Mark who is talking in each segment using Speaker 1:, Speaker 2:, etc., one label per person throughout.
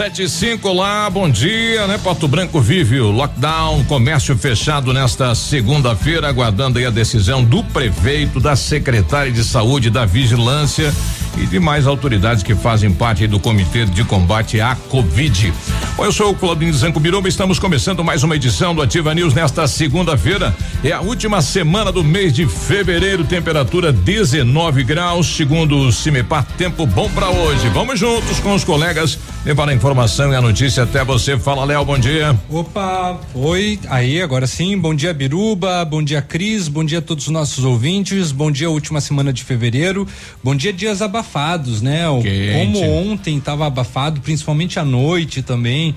Speaker 1: 75 lá, bom dia, né? Porto Branco vive o lockdown, comércio fechado nesta segunda-feira, aguardando aí a decisão do prefeito, da secretária de saúde, da vigilância e demais autoridades que fazem parte do Comitê de Combate à Covid. Bom, eu sou o Claudinho Zanco Biruba, estamos começando mais uma edição do Ativa News nesta segunda-feira. É a última semana do mês de fevereiro, temperatura 19 graus, segundo o Cimepar, tempo bom para hoje. Vamos juntos com os colegas levar a informação e a notícia até você. Fala, Léo, bom dia.
Speaker 2: Opa, oi, aí, agora sim, bom dia Biruba, bom dia Cris, bom dia a todos os nossos ouvintes, bom dia última semana de fevereiro, bom dia dias abafados abafados, né? Quente. Como ontem estava abafado, principalmente à noite também.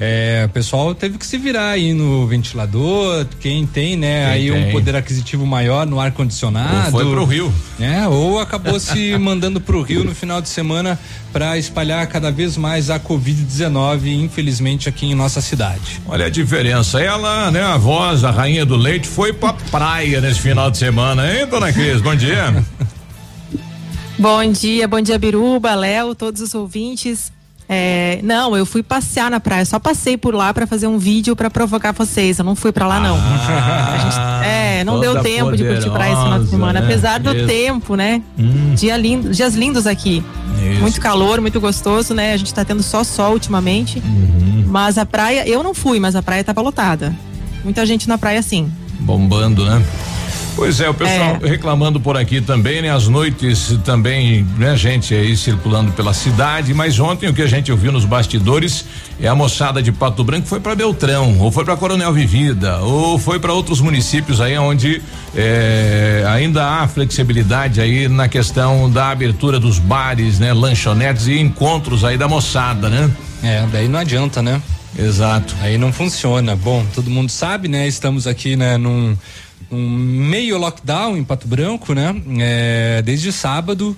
Speaker 2: É, o pessoal teve que se virar aí no ventilador, quem tem, né, quem aí tem. um poder aquisitivo maior no ar condicionado. Ou
Speaker 1: foi pro Rio.
Speaker 2: É, ou acabou se mandando pro Rio no final de semana para espalhar cada vez mais a Covid-19, infelizmente aqui em nossa cidade.
Speaker 1: Olha a diferença. Ela, né, a voz, a rainha do leite, foi pra praia nesse final de semana, hein, dona Cris? Bom dia.
Speaker 3: Bom dia, bom dia Biruba, Léo, todos os ouvintes. É, não, eu fui passear na praia, só passei por lá para fazer um vídeo para provocar vocês. Eu não fui para lá não. Ah, gente, é, não deu tempo poderosa, de curtir praia esse final de semana, né? apesar do Isso. tempo, né? Hum. Dia lindo, dias lindos aqui. Isso. Muito calor, muito gostoso, né? A gente tá tendo só sol ultimamente. Uhum. Mas a praia, eu não fui, mas a praia tava lotada. Muita gente na praia sim.
Speaker 1: Bombando, né? Pois é, o pessoal é. reclamando por aqui também, né? As noites também, né? Gente aí circulando pela cidade, mas ontem o que a gente ouviu nos bastidores é a moçada de Pato Branco foi para Beltrão, ou foi para Coronel Vivida, ou foi para outros municípios aí onde é, ainda há flexibilidade aí na questão da abertura dos bares, né? Lanchonetes e encontros aí da moçada, né?
Speaker 2: É, daí não adianta, né?
Speaker 1: Exato.
Speaker 2: Aí não funciona. Bom, todo mundo sabe, né? Estamos aqui, né, num um meio lockdown em Pato Branco, né? É, desde sábado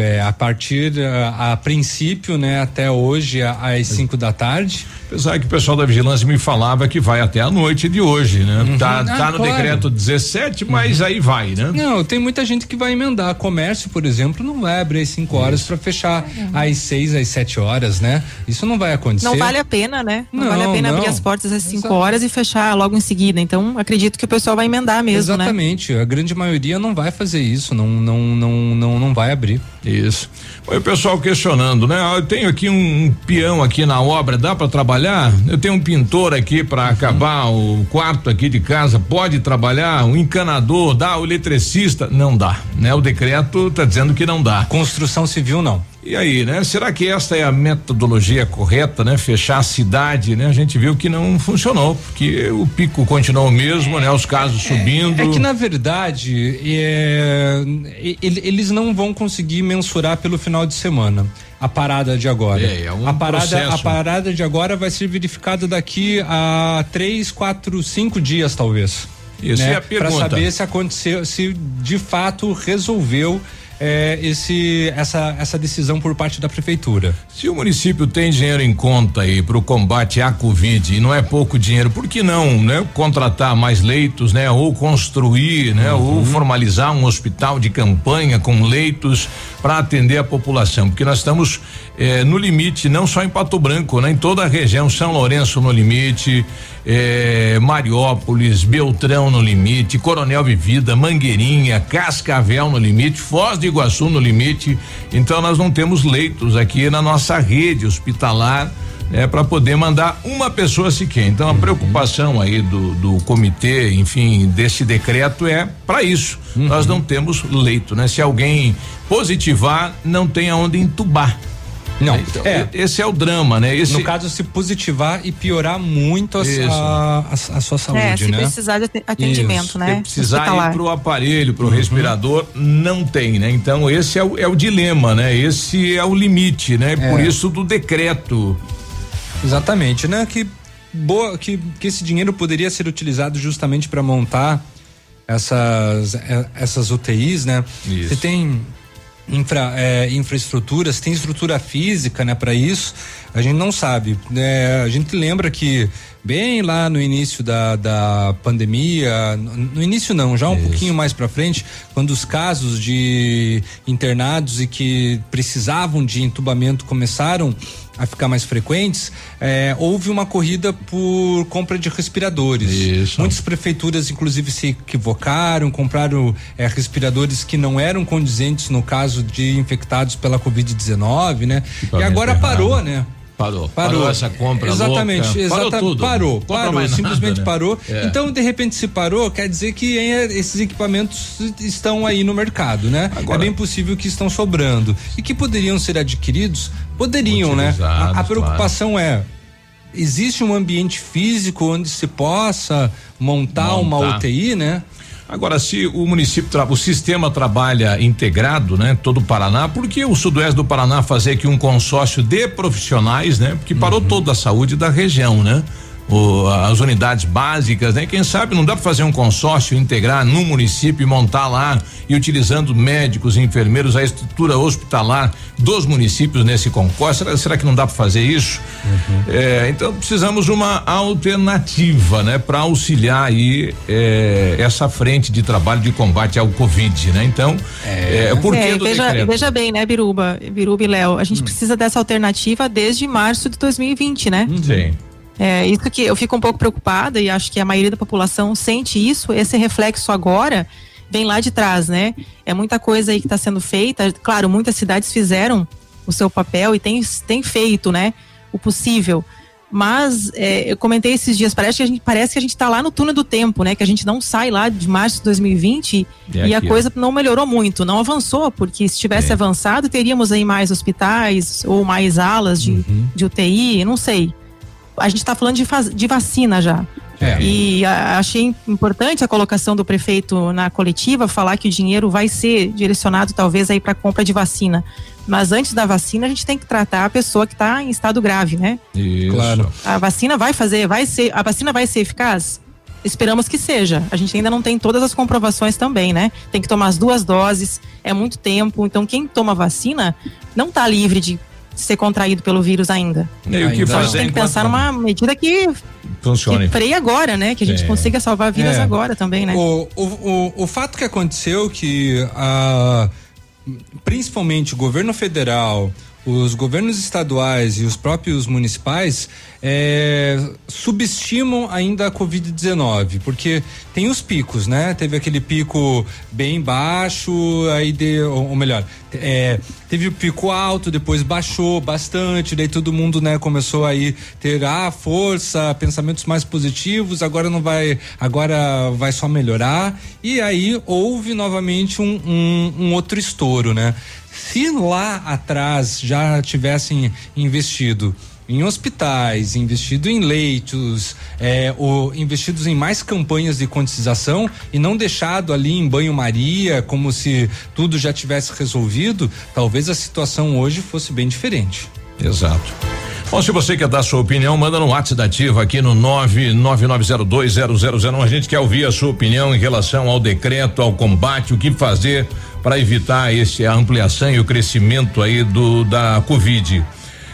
Speaker 2: é, a partir, a, a, princípio, né, até hoje, às 5 da tarde.
Speaker 1: Apesar que o pessoal da vigilância me falava que vai até a noite de hoje, né? Uhum. Tá, ah, tá no claro. decreto 17, mas uhum. aí vai, né?
Speaker 2: Não, tem muita gente que vai emendar. Comércio, por exemplo, não vai abrir às 5 horas para fechar uhum. às 6, às 7 horas, né? Isso não vai acontecer.
Speaker 3: Não vale a pena, né? Não, não vale a pena não. abrir as portas às 5 horas e fechar logo em seguida. Então, acredito que o pessoal vai emendar mesmo,
Speaker 2: né? Exatamente.
Speaker 3: Né?
Speaker 2: A grande maioria não vai fazer isso, não, não, não, não, não vai abrir.
Speaker 1: Isso. Foi o pessoal questionando, né? Eu tenho aqui um, um peão aqui na obra, dá para trabalhar? Eu tenho um pintor aqui para uhum. acabar o quarto aqui de casa, pode trabalhar? Um encanador, dá? O eletricista? Não dá, né? O decreto tá dizendo que não dá.
Speaker 2: Construção civil não.
Speaker 1: E aí, né? Será que esta é a metodologia correta, né? Fechar a cidade, né? A gente viu que não funcionou, porque o pico continuou o mesmo, é, né? Os casos é, subindo.
Speaker 2: É que na verdade, é, eles não vão conseguir mensurar pelo final de semana a parada de agora.
Speaker 1: É, é um
Speaker 2: a parada,
Speaker 1: processo.
Speaker 2: a parada de agora vai ser verificada daqui a três, quatro, cinco dias talvez.
Speaker 1: Isso. Né? Para
Speaker 2: saber se aconteceu, se de fato resolveu é, esse, essa, essa decisão por parte da prefeitura.
Speaker 1: Se o município tem dinheiro em conta aí para o combate à Covid e não é pouco dinheiro, por que não, né? Contratar mais leitos, né? Ou construir, né? Uhum. Ou formalizar um hospital de campanha com leitos para atender a população, porque nós estamos eh, no limite, não só em Pato Branco, né? Em toda a região, São Lourenço no limite, eh, Mariópolis, Beltrão no limite, Coronel Vivida, Mangueirinha, Cascavel no limite, Foz de Iguaçu, no limite. Então nós não temos leitos aqui na nossa rede hospitalar é para poder mandar uma pessoa sequer. Então a uhum. preocupação aí do, do comitê, enfim, desse decreto é para isso. Uhum. Nós não temos leito, né? Se alguém positivar, não tem aonde entubar.
Speaker 2: Não, então, é.
Speaker 1: esse é o drama, né? Esse...
Speaker 2: No caso, se positivar e piorar muito a, a, a, a sua saúde, é, se
Speaker 3: né? precisar de atendimento, Isso. né? Se
Speaker 1: precisar Hospitalar. ir pro aparelho, pro uhum. respirador, não tem, né? Então, esse é o, é o dilema, né? Esse é o limite, né? É. Por isso do decreto.
Speaker 2: Exatamente, né? Que boa, que, que esse dinheiro poderia ser utilizado justamente para montar essas, é, essas UTIs, né? Isso. Você tem infra, é, infraestruturas, tem estrutura física, né, para isso. A gente não sabe. É, a gente lembra que bem lá no início da, da pandemia, no, no início não, já um isso. pouquinho mais para frente, quando os casos de internados e que precisavam de entubamento começaram a ficar mais frequentes, é, houve uma corrida por compra de respiradores. Isso. Muitas prefeituras, inclusive, se equivocaram, compraram é, respiradores que não eram condizentes no caso de infectados pela Covid-19, né? E agora parou, né?
Speaker 1: Parou. Parou. Parou essa compra
Speaker 2: Exatamente.
Speaker 1: Louca.
Speaker 2: Parou tudo. Parou, parou. Simplesmente nada, né? parou. É. Então, de repente, se parou, quer dizer que esses equipamentos estão aí no mercado, né? Agora, é bem possível que estão sobrando. E que poderiam ser adquiridos? Poderiam, né? A, a preocupação claro. é existe um ambiente físico onde se possa montar, montar. uma UTI, né?
Speaker 1: Agora, se o município, o sistema trabalha integrado, né? Todo o Paraná, por que o sudoeste do Paraná fazer aqui um consórcio de profissionais, né? Porque parou uhum. toda a saúde da região, né? O, as unidades básicas, né? Quem sabe não dá para fazer um consórcio, integrar num município e montar lá e utilizando médicos e enfermeiros a estrutura hospitalar dos municípios nesse concurso. Será, será que não dá para fazer isso? Uhum. É, então precisamos uma alternativa, né? Para auxiliar aí é, essa frente de trabalho de combate ao Covid, né? Então, é, é por que
Speaker 3: é, veja, veja bem, né, Biruba, Biruba e Léo, a gente hum. precisa dessa alternativa desde março de 2020, né?
Speaker 1: Sim.
Speaker 3: É, isso que eu fico um pouco preocupada e acho que a maioria da população sente isso, esse reflexo agora vem lá de trás, né? É muita coisa aí que está sendo feita. Claro, muitas cidades fizeram o seu papel e tem, tem feito, né? O possível. Mas é, eu comentei esses dias, parece que a gente parece que a gente está lá no túnel do tempo, né? Que a gente não sai lá de março de 2020 e, e aqui, a coisa ó. não melhorou muito, não avançou, porque se tivesse é. avançado, teríamos aí mais hospitais ou mais alas de, uhum. de UTI, não sei a gente está falando de, de vacina já. É. E a, achei importante a colocação do prefeito na coletiva falar que o dinheiro vai ser direcionado talvez aí para compra de vacina. Mas antes da vacina a gente tem que tratar a pessoa que está em estado grave, né?
Speaker 1: Isso. Claro.
Speaker 3: A vacina vai fazer, vai ser, a vacina vai ser eficaz? Esperamos que seja. A gente ainda não tem todas as comprovações também, né? Tem que tomar as duas doses, é muito tempo. Então, quem toma vacina não está livre de ser contraído pelo vírus ainda.
Speaker 1: E o que
Speaker 3: então,
Speaker 1: fazer? A
Speaker 3: gente tem que pensar numa medida que funcione. Que freie agora, né? Que a gente é. consiga salvar vidas é. agora também, né?
Speaker 2: O, o, o, o, fato que aconteceu que a principalmente o governo federal, os governos estaduais e os próprios municipais é, subestimam ainda a Covid-19, porque tem os picos, né? Teve aquele pico bem baixo, aí de, ou, melhor, é, teve o pico alto, depois baixou bastante, daí todo mundo, né, começou aí ter ah, força, pensamentos mais positivos, agora não vai, agora vai só melhorar, e aí houve novamente um, um, um outro estouro, né? Se lá atrás já tivessem investido em hospitais, investido em leitos, é, ou investidos em mais campanhas de conscientização e não deixado ali em banho-maria como se tudo já tivesse resolvido, talvez a situação hoje fosse bem diferente.
Speaker 1: Exato. Bom, se você quer dar sua opinião, manda no WhatsApp da aqui no 999020001. A gente quer ouvir a sua opinião em relação ao decreto, ao combate, o que fazer para evitar esse a ampliação e o crescimento aí do da Covid.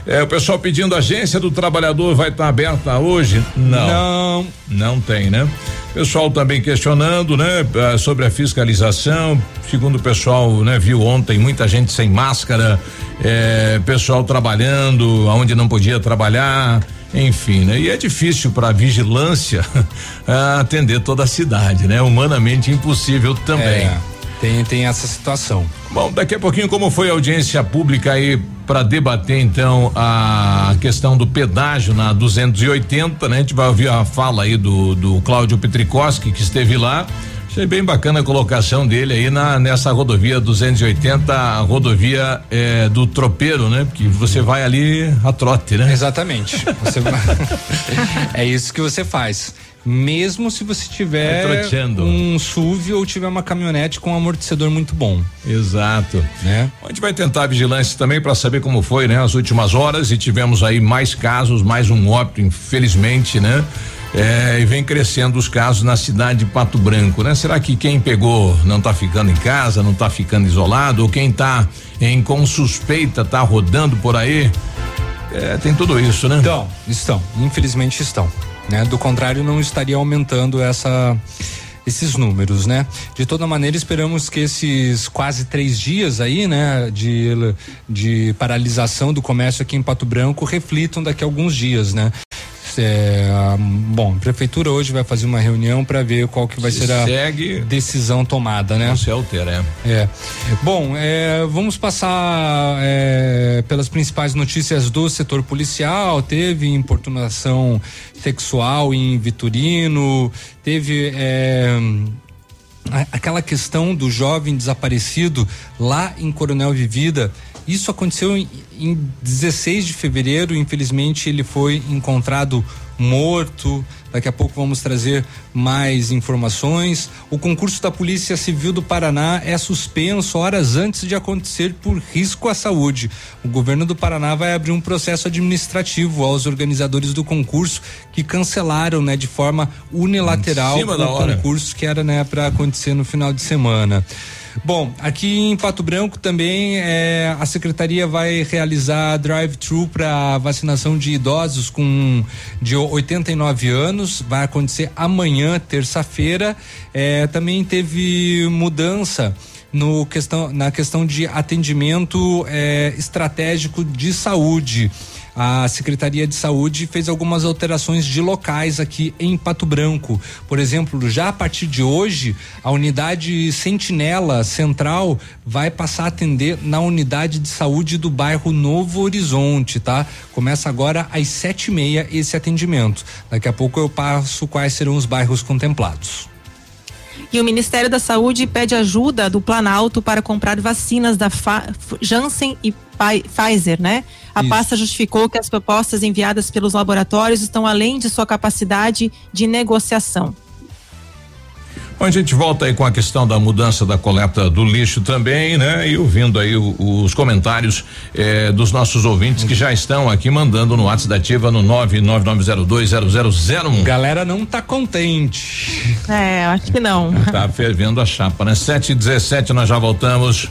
Speaker 1: É, o pessoal pedindo agência do trabalhador vai estar tá aberta hoje? Não. Não. Não tem, né? Pessoal também questionando, né, ah, sobre a fiscalização. Segundo o pessoal, né, viu ontem muita gente sem máscara, é, pessoal trabalhando aonde não podia trabalhar, enfim, né? E é difícil para vigilância atender toda a cidade, né? Humanamente impossível também. É.
Speaker 2: Tem, tem essa situação.
Speaker 1: Bom, daqui a pouquinho, como foi a audiência pública aí para debater então a questão do pedágio na 280, né? A gente vai ouvir a fala aí do, do Cláudio Petrikoski, que esteve lá. Achei bem bacana a colocação dele aí na nessa rodovia 280, a rodovia é, do tropeiro, né? Porque você vai ali a trote, né?
Speaker 2: Exatamente. Vai, é isso que você faz mesmo se você tiver um SUV ou tiver uma caminhonete com um amortecedor muito bom.
Speaker 1: Exato. Né? A gente vai tentar a vigilância também para saber como foi, né? As últimas horas e tivemos aí mais casos, mais um óbito, infelizmente, né? É, e vem crescendo os casos na cidade de Pato Branco, né? Será que quem pegou não está ficando em casa, não está ficando isolado, ou quem está em com suspeita está rodando por aí? É, tem tudo isso, né?
Speaker 2: Então, estão, infelizmente estão. Né? Do contrário, não estaria aumentando essa esses números, né? De toda maneira, esperamos que esses quase três dias aí, né, de, de paralisação do comércio aqui em Pato Branco reflitam daqui a alguns dias, né? É, bom, a prefeitura hoje vai fazer uma reunião para ver qual que vai Se ser a segue, decisão tomada, né?
Speaker 1: Não se altera,
Speaker 2: é. é. Bom, é, vamos passar é, pelas principais notícias do setor policial. Teve importunação sexual em Vitorino, teve é, aquela questão do jovem desaparecido lá em Coronel Vivida isso aconteceu em, em 16 de fevereiro, infelizmente ele foi encontrado morto. Daqui a pouco vamos trazer mais informações. O concurso da Polícia Civil do Paraná é suspenso horas antes de acontecer por risco à saúde. O governo do Paraná vai abrir um processo administrativo aos organizadores do concurso que cancelaram, né, de forma unilateral o concurso que era, né, para acontecer no final de semana. Bom, aqui em Pato Branco também é, a secretaria vai realizar drive-thru para vacinação de idosos com de 89 anos. Vai acontecer amanhã, terça-feira. É, também teve mudança no questão, na questão de atendimento é, estratégico de saúde a Secretaria de Saúde fez algumas alterações de locais aqui em Pato Branco. Por exemplo, já a partir de hoje, a unidade Sentinela Central vai passar a atender na unidade de saúde do bairro Novo Horizonte, tá? Começa agora às sete e meia esse atendimento. Daqui a pouco eu passo quais serão os bairros contemplados.
Speaker 3: E o Ministério da Saúde pede ajuda do Planalto para comprar vacinas da Fa Janssen e Pfizer, né? A Isso. pasta justificou que as propostas enviadas pelos laboratórios estão além de sua capacidade de negociação.
Speaker 1: Bom, a gente volta aí com a questão da mudança da coleta do lixo também, né? E ouvindo aí o, os comentários eh, dos nossos ouvintes que já estão aqui mandando no WhatsApp da Ativa no 999020001.
Speaker 2: Galera não tá contente.
Speaker 3: É, acho que não.
Speaker 1: Tá fervendo a chapa, né? 7 e 17 nós já voltamos.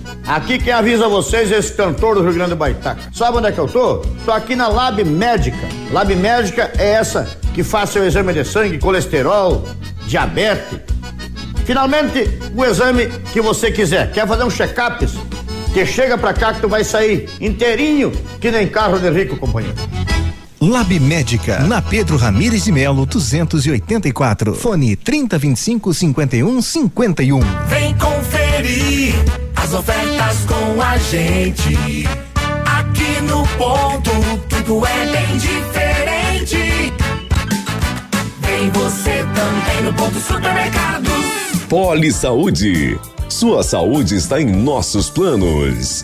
Speaker 4: Aqui quem avisa vocês é esse cantor do Rio Grande do Baitaca. Sabe onde é que eu tô? Tô aqui na Lab Médica. Lab Médica é essa que faz seu exame de sangue, colesterol, diabetes. Finalmente, o exame que você quiser. Quer fazer um check-up? Que chega pra cá que tu vai sair inteirinho, que nem carro de rico, companheiro.
Speaker 5: Lab Médica, na Pedro Ramires de Melo, 284. Fone 3025 5151.
Speaker 6: Vem conferir as ofertas com a gente. Aqui no ponto, tudo é bem diferente. Vem você também no ponto supermercados.
Speaker 7: Poli Saúde. Sua saúde está em nossos planos.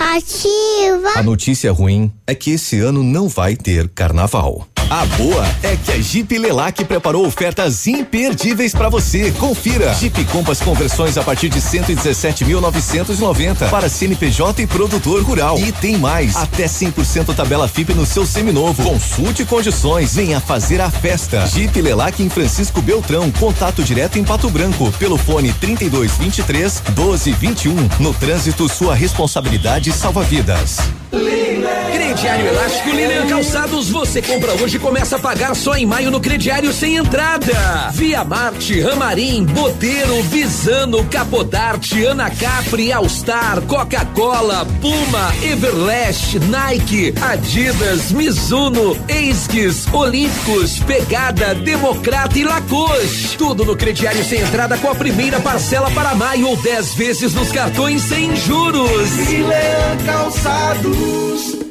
Speaker 8: Ativa. A notícia ruim é que esse ano não vai ter carnaval. A boa é que a Jeep Lelac preparou ofertas imperdíveis para você. Confira. Jeep Compass conversões a partir de 117.990 para CNPJ e produtor rural. E tem mais, até 100% tabela FIP no seu seminovo. Consulte condições, venha fazer a festa. Jeep Lelac em Francisco Beltrão, contato direto em Pato Branco, pelo fone 3223 1221. No trânsito, sua responsabilidade salva vidas.
Speaker 9: Crediário Elástico Lilian Calçados, você compra hoje começa a pagar só em maio no crediário sem entrada. Via Marte, Ramarim, Boteiro, Visano, Capodarte, Ana Capri, Alstar, Coca-Cola, Puma, Everlast, Nike, Adidas, Mizuno, Esquis, Olímpicos, Pegada, Democrata e Lacoste. Tudo no crediário sem entrada com a primeira parcela para maio ou 10 vezes nos cartões sem juros.
Speaker 6: Lilian Calçados.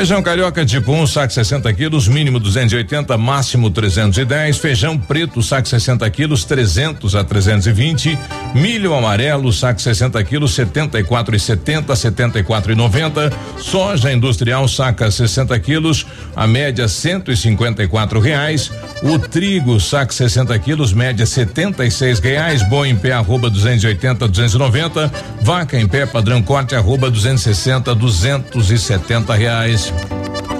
Speaker 1: Feijão carioca 1, um, saco 60 quilos, mínimo 280, máximo 310. Feijão preto, saco 60 quilos, 300 a 320. Milho amarelo, saco 60 quilos, 74 e 70, 74 e 90. Soja industrial, saca 60 quilos, a média 154 reais. O trigo, saco 60 quilos, média 76 reais. Bom em pé, arroba 280, 290. Vaca em pé, padrão corte, arroba 260, 270 reais. Deus.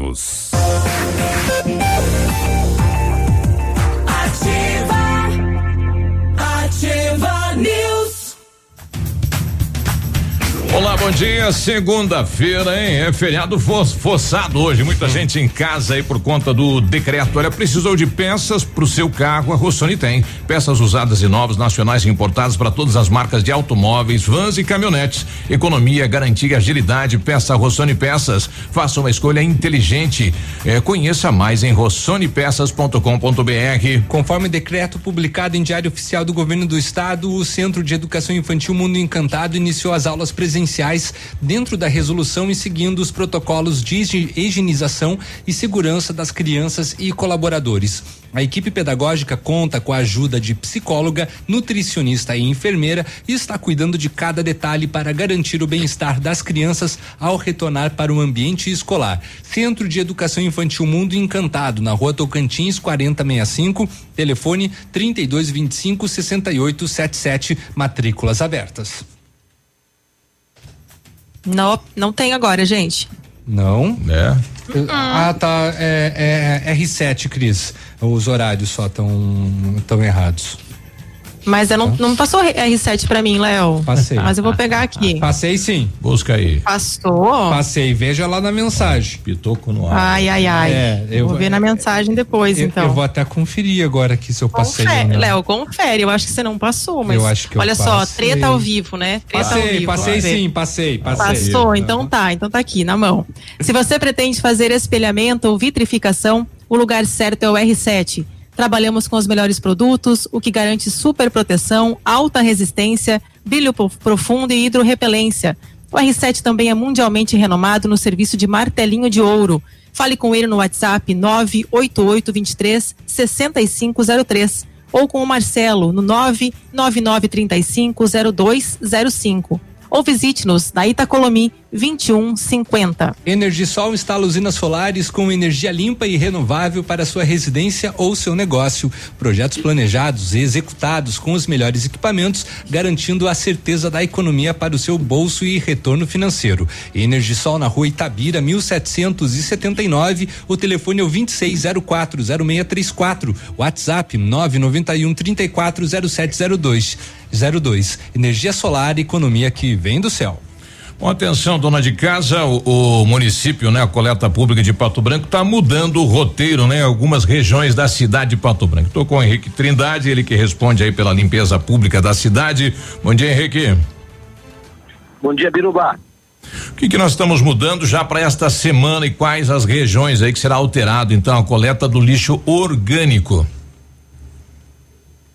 Speaker 1: Música Olá, bom dia. Segunda-feira, hein? É feriado forçado hoje. Muita hum. gente em casa aí por conta do decreto. Olha, precisou de peças para o seu carro? A Rossoni tem. Peças usadas e novas, nacionais e importadas para todas as marcas de automóveis, vans e caminhonetes. Economia, garantia, agilidade. Peça Rossoni Peças. Faça uma escolha inteligente. É, conheça mais em rossonepeças.com.br.
Speaker 2: Conforme decreto publicado em Diário Oficial do Governo do Estado, o Centro de Educação Infantil Mundo Encantado iniciou as aulas presenciais presenciais dentro da resolução e seguindo os protocolos de higienização e segurança das crianças e colaboradores. A equipe pedagógica conta com a ajuda de psicóloga, nutricionista e enfermeira e está cuidando de cada detalhe para garantir o bem-estar das crianças ao retornar para o ambiente escolar. Centro de Educação Infantil Mundo Encantado, na rua Tocantins 4065, telefone 3225 6877, matrículas abertas.
Speaker 3: Não, não tem agora, gente.
Speaker 2: Não? É. Ah, tá. É, é, é R7, Cris. Os horários só estão tão errados.
Speaker 3: Mas eu não, não passou R7 pra mim, Léo.
Speaker 2: Passei.
Speaker 3: Mas eu vou pegar aqui.
Speaker 2: Passei sim.
Speaker 1: Busca aí.
Speaker 3: Passou?
Speaker 2: Passei, veja lá na mensagem.
Speaker 1: Pitoco no ar.
Speaker 3: Ai, ai, ai. É, eu vou ver na mensagem depois,
Speaker 2: eu,
Speaker 3: então.
Speaker 2: Eu vou até conferir agora aqui se eu passei.
Speaker 3: Léo, confere. Eu acho que você não passou, mas.
Speaker 2: Eu acho que
Speaker 3: Olha só, treta ao vivo, né? Treta
Speaker 2: passei,
Speaker 3: ao vivo.
Speaker 2: Passei sim, passei, passei.
Speaker 3: Passou, então tá, então tá aqui na mão. Se você pretende fazer espelhamento ou vitrificação, o lugar certo é o R7. Trabalhamos com os melhores produtos, o que garante super proteção, alta resistência, brilho profundo e hidrorrepelência. O R7 também é mundialmente renomado no serviço de martelinho de ouro. Fale com ele no WhatsApp 98823 6503 ou com o Marcelo no 99935 0205 ou visite-nos na Itacolomi 2150.
Speaker 2: Energisol instala usinas solares com energia limpa e renovável para sua residência ou seu negócio. Projetos planejados e executados com os melhores equipamentos, garantindo a certeza da economia para o seu bolso e retorno financeiro. Energisol na rua Itabira, 1779. O telefone é o 26040634. WhatsApp 991 340702. 02. Energia solar, economia que vem do céu.
Speaker 1: Bom, atenção, dona de casa, o, o, município, né, a coleta pública de Pato Branco está mudando o roteiro, né, algumas regiões da cidade de Pato Branco. Estou com o Henrique Trindade, ele que responde aí pela limpeza pública da cidade. Bom dia, Henrique.
Speaker 10: Bom dia, Birubá.
Speaker 1: O que, que nós estamos mudando já para esta semana e quais as regiões aí que será alterado então a coleta do lixo orgânico?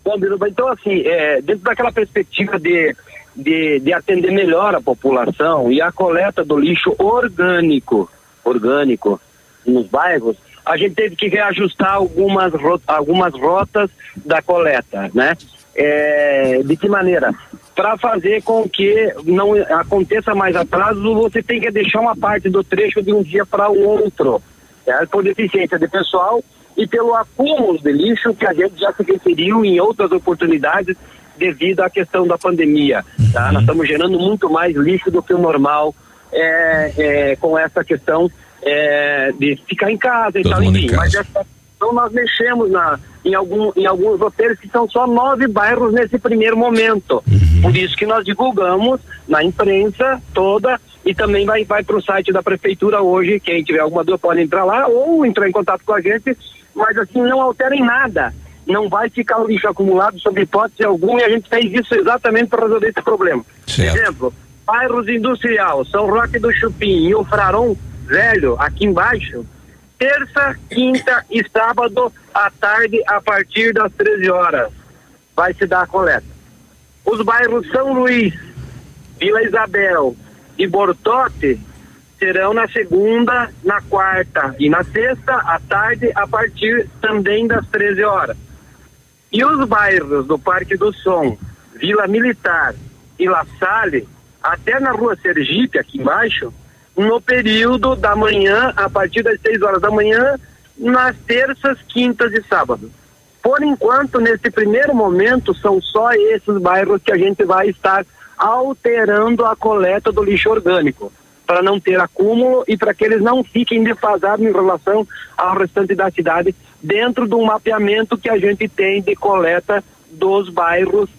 Speaker 10: Bom, Biruba, então assim, é, dentro daquela perspectiva de, de, de, atender melhor a população e a coleta do lixo orgânico, orgânico nos bairros, a gente teve que reajustar algumas, algumas rotas da coleta, né? É, de que maneira? Para fazer com que não aconteça mais atraso, você tem que deixar uma parte do trecho de um dia para o outro. É, por deficiência de pessoal e pelo acúmulo de lixo que a gente já se referiu em outras oportunidades devido à questão da pandemia. Tá? Uhum. Nós estamos gerando muito mais lixo do que o normal é, é, com essa questão é, de ficar em casa e Todo tal, enfim. Mas essa, então nós mexemos na, em, algum, em alguns roteiros que são só nove bairros nesse primeiro momento. Uhum. Por isso que nós divulgamos na imprensa toda e também vai, vai para o site da prefeitura hoje. Quem tiver alguma dúvida pode entrar lá ou entrar em contato com a gente mas assim, não altera em nada. Não vai ficar o lixo acumulado sob hipótese alguma e a gente fez isso exatamente para resolver esse problema. Certo. Exemplo, bairros industrial, São Roque do Chupim e o Fraron Velho, aqui embaixo, terça, quinta e sábado à tarde, a partir das 13 horas, vai se dar a coleta. Os bairros São Luís, Vila Isabel e Bortote serão na segunda, na quarta e na sexta, à tarde, a partir também das 13 horas. E os bairros do Parque do Som, Vila Militar e La Salle, até na rua Sergipe, aqui embaixo, no período da manhã, a partir das 6 horas da manhã, nas terças, quintas e sábados. Por enquanto, nesse primeiro momento, são só esses bairros que a gente vai estar alterando a coleta do lixo orgânico para não ter acúmulo e para que eles não fiquem defasados em relação ao restante da cidade, dentro de um mapeamento que a gente tem de coleta dos bairros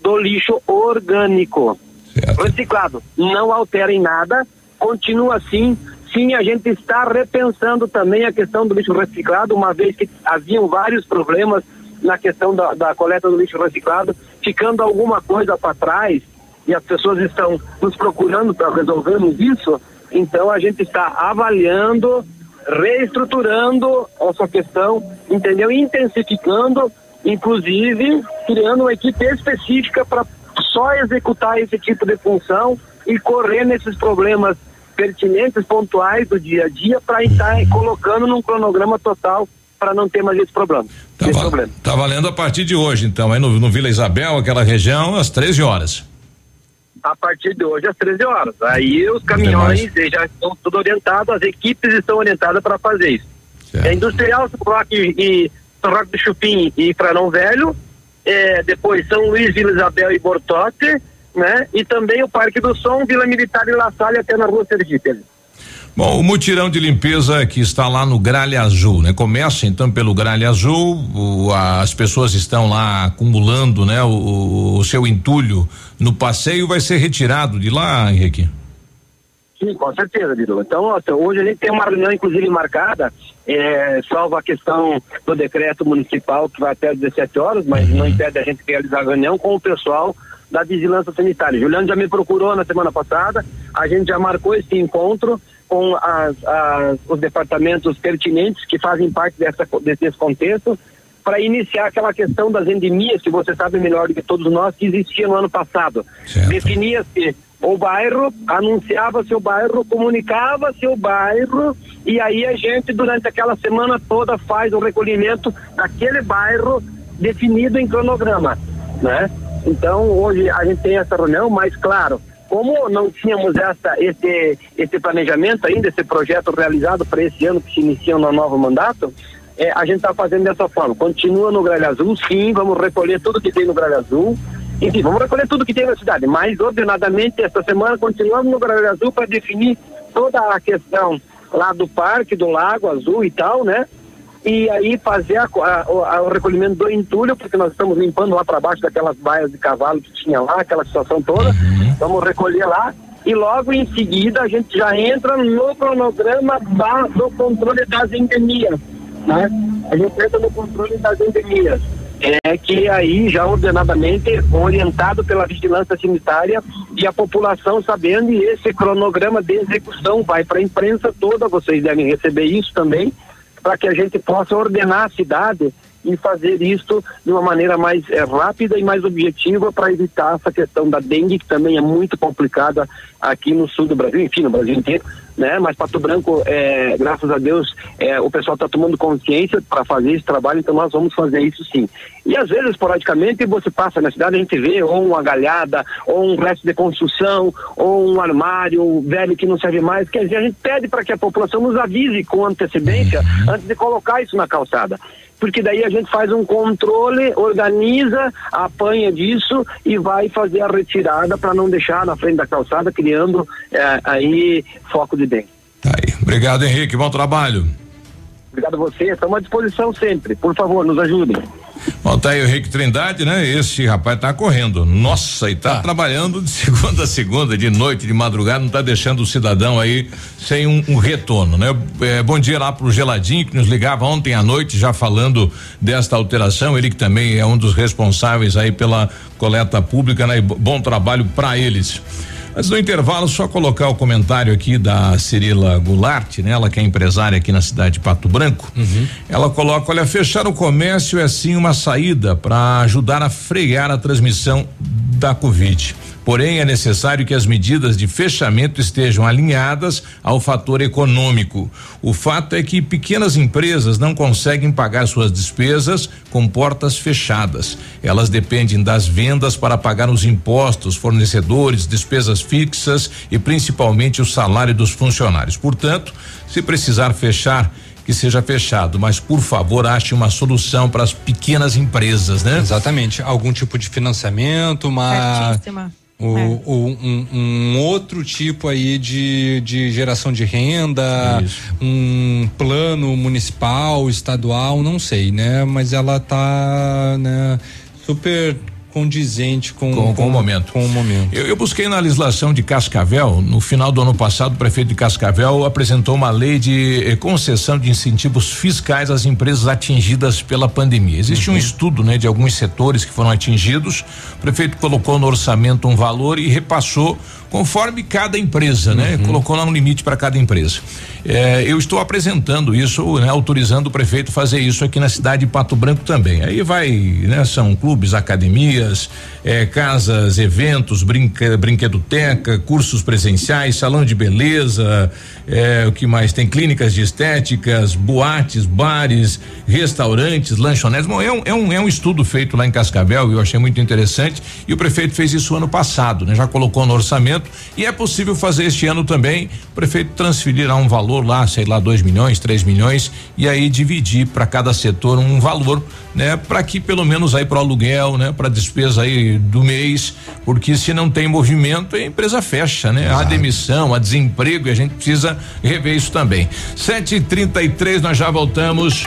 Speaker 10: do lixo orgânico. Certo. Reciclado. Não altera em nada, continua assim. Sim, a gente está repensando também a questão do lixo reciclado, uma vez que haviam vários problemas na questão da, da coleta do lixo reciclado, ficando alguma coisa para trás, e as pessoas estão nos procurando para resolvermos isso, então a gente está avaliando, reestruturando essa questão, entendeu? Intensificando, inclusive criando uma equipe específica para só executar esse tipo de função e correr nesses problemas pertinentes, pontuais do dia a dia, para estar colocando num cronograma total para não ter mais esse problema.
Speaker 1: Tá,
Speaker 10: esse problema.
Speaker 1: tá valendo a partir de hoje, então, aí no, no Vila Isabel, aquela região, às 13 horas
Speaker 10: a partir de hoje às 13 horas. Aí os caminhões já estão tudo orientados, as equipes estão orientadas para fazer isso. Certo. É industrial, São Roque e São Roque do Chupim e Franão Velho, é, depois São Luís, Vila Isabel e Bortote, né? E também o Parque do Som, Vila Militar e La Salle até na Rua Sergipe.
Speaker 1: Bom, o mutirão de limpeza que está lá no Gralha Azul, né? Começa então pelo Gralha Azul, o, as pessoas estão lá acumulando, né? O, o, seu entulho no passeio vai ser retirado de lá, Henrique?
Speaker 10: Sim, com certeza, Bidu. Então, hoje a gente tem uma reunião, inclusive, marcada, é, salvo a questão do decreto municipal, que vai até às 17 horas, mas uhum. não impede a gente realizar a reunião com o pessoal da vigilância sanitária. Juliano já me procurou na semana passada, a gente já marcou esse encontro com as, as, os departamentos pertinentes que fazem parte dessa, desse contexto para iniciar aquela questão das endemias que você sabe melhor do que todos nós que existia no ano passado. Definia-se o bairro, anunciava seu bairro, comunicava seu bairro e aí a gente durante aquela semana toda faz o recolhimento daquele bairro definido em cronograma, né? Então hoje a gente tem essa reunião, mas claro, como não tínhamos essa, esse, esse planejamento ainda, esse projeto realizado para esse ano que se inicia no novo mandato, é, a gente está fazendo dessa forma. Continua no Gralha Azul, sim, vamos recolher tudo que tem no Gralha Azul. Enfim, vamos recolher tudo que tem na cidade, mas ordenadamente esta semana continuamos no Gralha Azul para definir toda a questão lá do parque, do Lago Azul e tal, né? E aí fazer a, a, a, o recolhimento do entulho, porque nós estamos limpando lá para baixo daquelas baias de cavalo que tinha lá, aquela situação toda. Vamos recolher lá e logo em seguida a gente já entra no cronograma da, do controle das endemias. Né? A gente entra no controle das endemias. É que aí já ordenadamente orientado pela vigilância sanitária e a população sabendo e esse cronograma de execução vai para a imprensa toda, vocês devem receber isso também para que a gente possa ordenar a cidade e fazer isso de uma maneira mais é, rápida e mais objetiva para evitar essa questão da dengue, que também é muito complicada aqui no sul do Brasil, enfim, no Brasil inteiro, né? Mas Pato Branco, é, graças a Deus, é, o pessoal está tomando consciência para fazer esse trabalho, então nós vamos fazer isso sim. E às vezes, esporadicamente, você passa na cidade, a gente vê ou uma galhada, ou um resto de construção, ou um armário velho que não serve mais. Quer dizer, a gente pede para que a população nos avise com antecedência uhum. antes de colocar isso na calçada porque daí a gente faz um controle, organiza, apanha disso e vai fazer a retirada para não deixar na frente da calçada, criando é, aí foco de dengue.
Speaker 1: Tá aí. Obrigado, Henrique. Bom trabalho.
Speaker 10: Obrigado a você. Estamos à disposição sempre. Por favor, nos ajudem.
Speaker 1: Bom, tá aí o Henrique Trindade, né? Esse rapaz tá correndo. Nossa, e tá ah. trabalhando de segunda a segunda, de noite, de madrugada, não tá deixando o cidadão aí sem um, um retorno, né? É, bom dia lá pro Geladinho, que nos ligava ontem à noite já falando desta alteração. Ele que também é um dos responsáveis aí pela coleta pública, né? E bom trabalho para eles. Mas no intervalo, só colocar o comentário aqui da Cirila Goulart, né? Ela que é empresária aqui na cidade de Pato Branco. Uhum. Ela coloca: olha, fechar o comércio é sim uma saída para ajudar a frear a transmissão da Covid. Porém, é necessário que as medidas de fechamento estejam alinhadas ao fator econômico. O fato é que pequenas empresas não conseguem pagar suas despesas com portas fechadas. Elas dependem das vendas para pagar os impostos, fornecedores, despesas fixas e principalmente o salário dos funcionários. Portanto, se precisar fechar, que seja fechado, mas por favor ache uma solução para as pequenas empresas, né?
Speaker 2: Exatamente, algum tipo de financiamento, uma Certíssima. O, é. o, um, um, outro tipo aí de, de geração de renda, Isso. um plano municipal, estadual, não sei, né? Mas ela tá né, super condizente com,
Speaker 1: com, com, com, o momento.
Speaker 2: Com o momento.
Speaker 1: Eu, eu, busquei na legislação de Cascavel, no final do ano passado, o prefeito de Cascavel apresentou uma lei de eh, concessão de incentivos fiscais às empresas atingidas pela pandemia. Existe uhum. um estudo, né, de alguns setores que foram atingidos. O prefeito colocou no orçamento um valor e repassou conforme cada empresa, né? Uhum. Colocou lá um limite para cada empresa. É, eu estou apresentando isso, né? Autorizando o prefeito a fazer isso aqui na cidade de Pato Branco também. Aí vai, né? São clubes, academias, é, casas, eventos, brinca, brinquedoteca, cursos presenciais, salão de beleza, é, o que mais tem clínicas de estéticas, boates, bares, restaurantes, lanchonetes. Bom, é um, é um, é um estudo feito lá em Cascavel e eu achei muito interessante e o prefeito fez isso ano passado, né? Já colocou no orçamento e é possível fazer este ano também. O prefeito transferirá um valor lá, sei lá, 2 milhões, 3 milhões, e aí dividir para cada setor um valor, né? Para que pelo menos aí para o aluguel, né? Para despesa aí do mês, porque se não tem movimento, a empresa fecha, né? Exato. A demissão, a desemprego, e a gente precisa rever isso também. 7h33, nós já voltamos.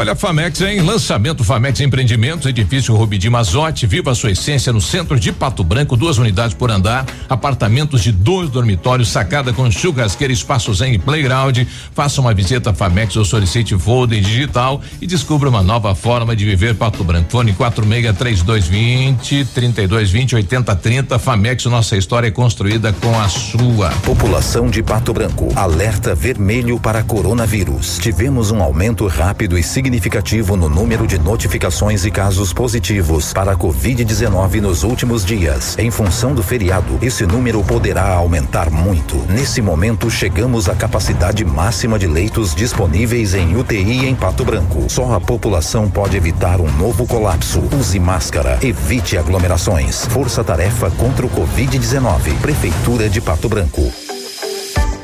Speaker 1: Olha, a Famex em lançamento Famex Empreendimentos, edifício Rubidi Mazotti, viva a sua essência no centro de Pato Branco, duas unidades por andar, apartamentos de dois dormitórios, sacada com churrasqueira, espaço zen e playground. Faça uma visita à Famex ou solicite Folder Digital e descubra uma nova forma de viver Pato Branco. Fone 46 3220 3220 8030. Famex, nossa história é construída com a sua.
Speaker 11: População de Pato Branco, alerta vermelho para coronavírus. Tivemos um aumento rápido e significativo significativo no número de notificações e casos positivos para a Covid-19 nos últimos dias. Em função do feriado, esse número poderá aumentar muito. Nesse momento, chegamos à capacidade máxima de leitos disponíveis em UTI em Pato Branco. Só a população pode evitar um novo colapso. Use máscara, evite aglomerações. Força Tarefa contra o Covid-19. Prefeitura de Pato Branco.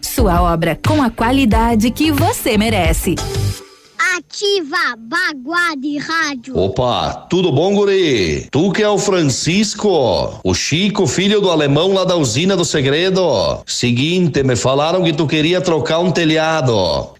Speaker 12: Sua obra com a qualidade que você merece.
Speaker 13: Ativa Baguá de Rádio.
Speaker 14: Opa, tudo bom, guri? Tu que é o Francisco, o Chico, filho do alemão lá da usina do segredo. Seguinte, me falaram que tu queria trocar um telhado,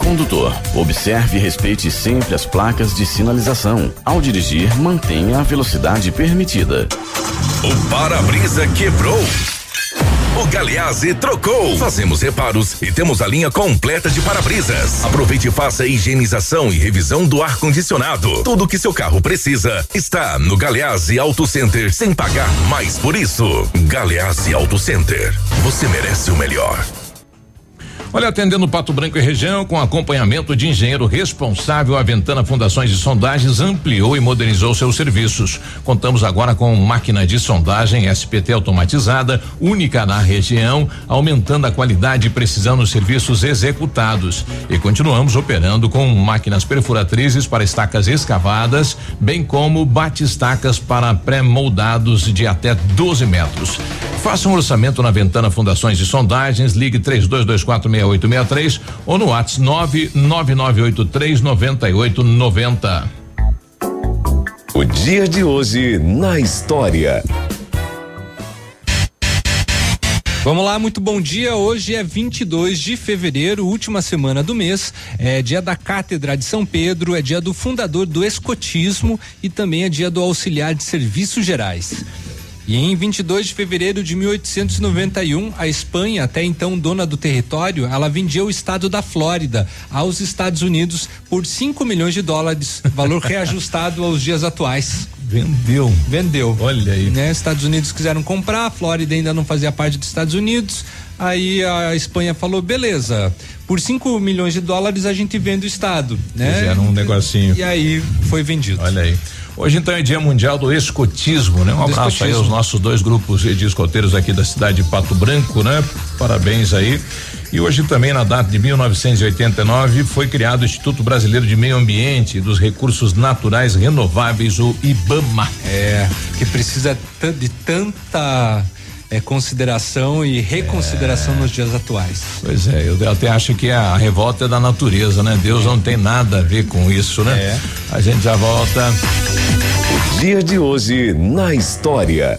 Speaker 15: Condutor, observe e respeite sempre as placas de sinalização. Ao dirigir, mantenha a velocidade permitida.
Speaker 16: O para-brisa quebrou. O Galeazzi trocou. Fazemos reparos e temos a linha completa de para-brisas. Aproveite e faça a higienização e revisão do ar-condicionado. Tudo que seu carro precisa está no Galeazzi Auto Center sem pagar mais por isso. Galeazzi Auto Center. Você merece o melhor.
Speaker 1: Olha, atendendo Pato Branco e região, com acompanhamento de engenheiro responsável, a Ventana Fundações e Sondagens ampliou e modernizou seus serviços. Contamos agora com máquina de sondagem SPT automatizada, única na região, aumentando a qualidade e precisão nos serviços executados. E continuamos operando com máquinas perfuratrizes para estacas escavadas, bem como bate-estacas para pré-moldados de até 12 metros. Faça um orçamento na Ventana Fundações e Sondagens, ligue 3224 6863 ou no WhatsApp 99983 9890.
Speaker 16: O dia de hoje na história.
Speaker 2: Vamos lá, muito bom dia. Hoje é 22 de fevereiro, última semana do mês. É dia da Cátedra de São Pedro, é dia do fundador do escotismo e também é dia do auxiliar de serviços gerais. E em 22 de fevereiro de 1891, a Espanha, até então dona do território, ela vendia o estado da Flórida aos Estados Unidos por 5 milhões de dólares, valor reajustado aos dias atuais.
Speaker 1: Vendeu.
Speaker 2: Vendeu.
Speaker 1: Olha aí.
Speaker 2: Né? Estados Unidos quiseram comprar, a Flórida ainda não fazia parte dos Estados Unidos. Aí a Espanha falou: beleza, por 5 milhões de dólares a gente vende o Estado. Né?
Speaker 1: Fizeram um negocinho.
Speaker 2: E aí foi vendido.
Speaker 1: Olha aí. Hoje então é dia mundial do escotismo, né? Um abraço escotismo. aí aos nossos dois grupos de escoteiros aqui da cidade de Pato Branco, né? Parabéns aí. E hoje também na data de 1989 foi criado o Instituto Brasileiro de Meio Ambiente e dos Recursos Naturais Renováveis, o IBAMA.
Speaker 2: É, que precisa de tanta é, consideração e reconsideração é. nos dias atuais.
Speaker 1: Pois é, eu até acho que a revolta é da natureza, né? Deus não tem nada a ver com isso, né? É. A gente já volta.
Speaker 7: O dia de hoje na história.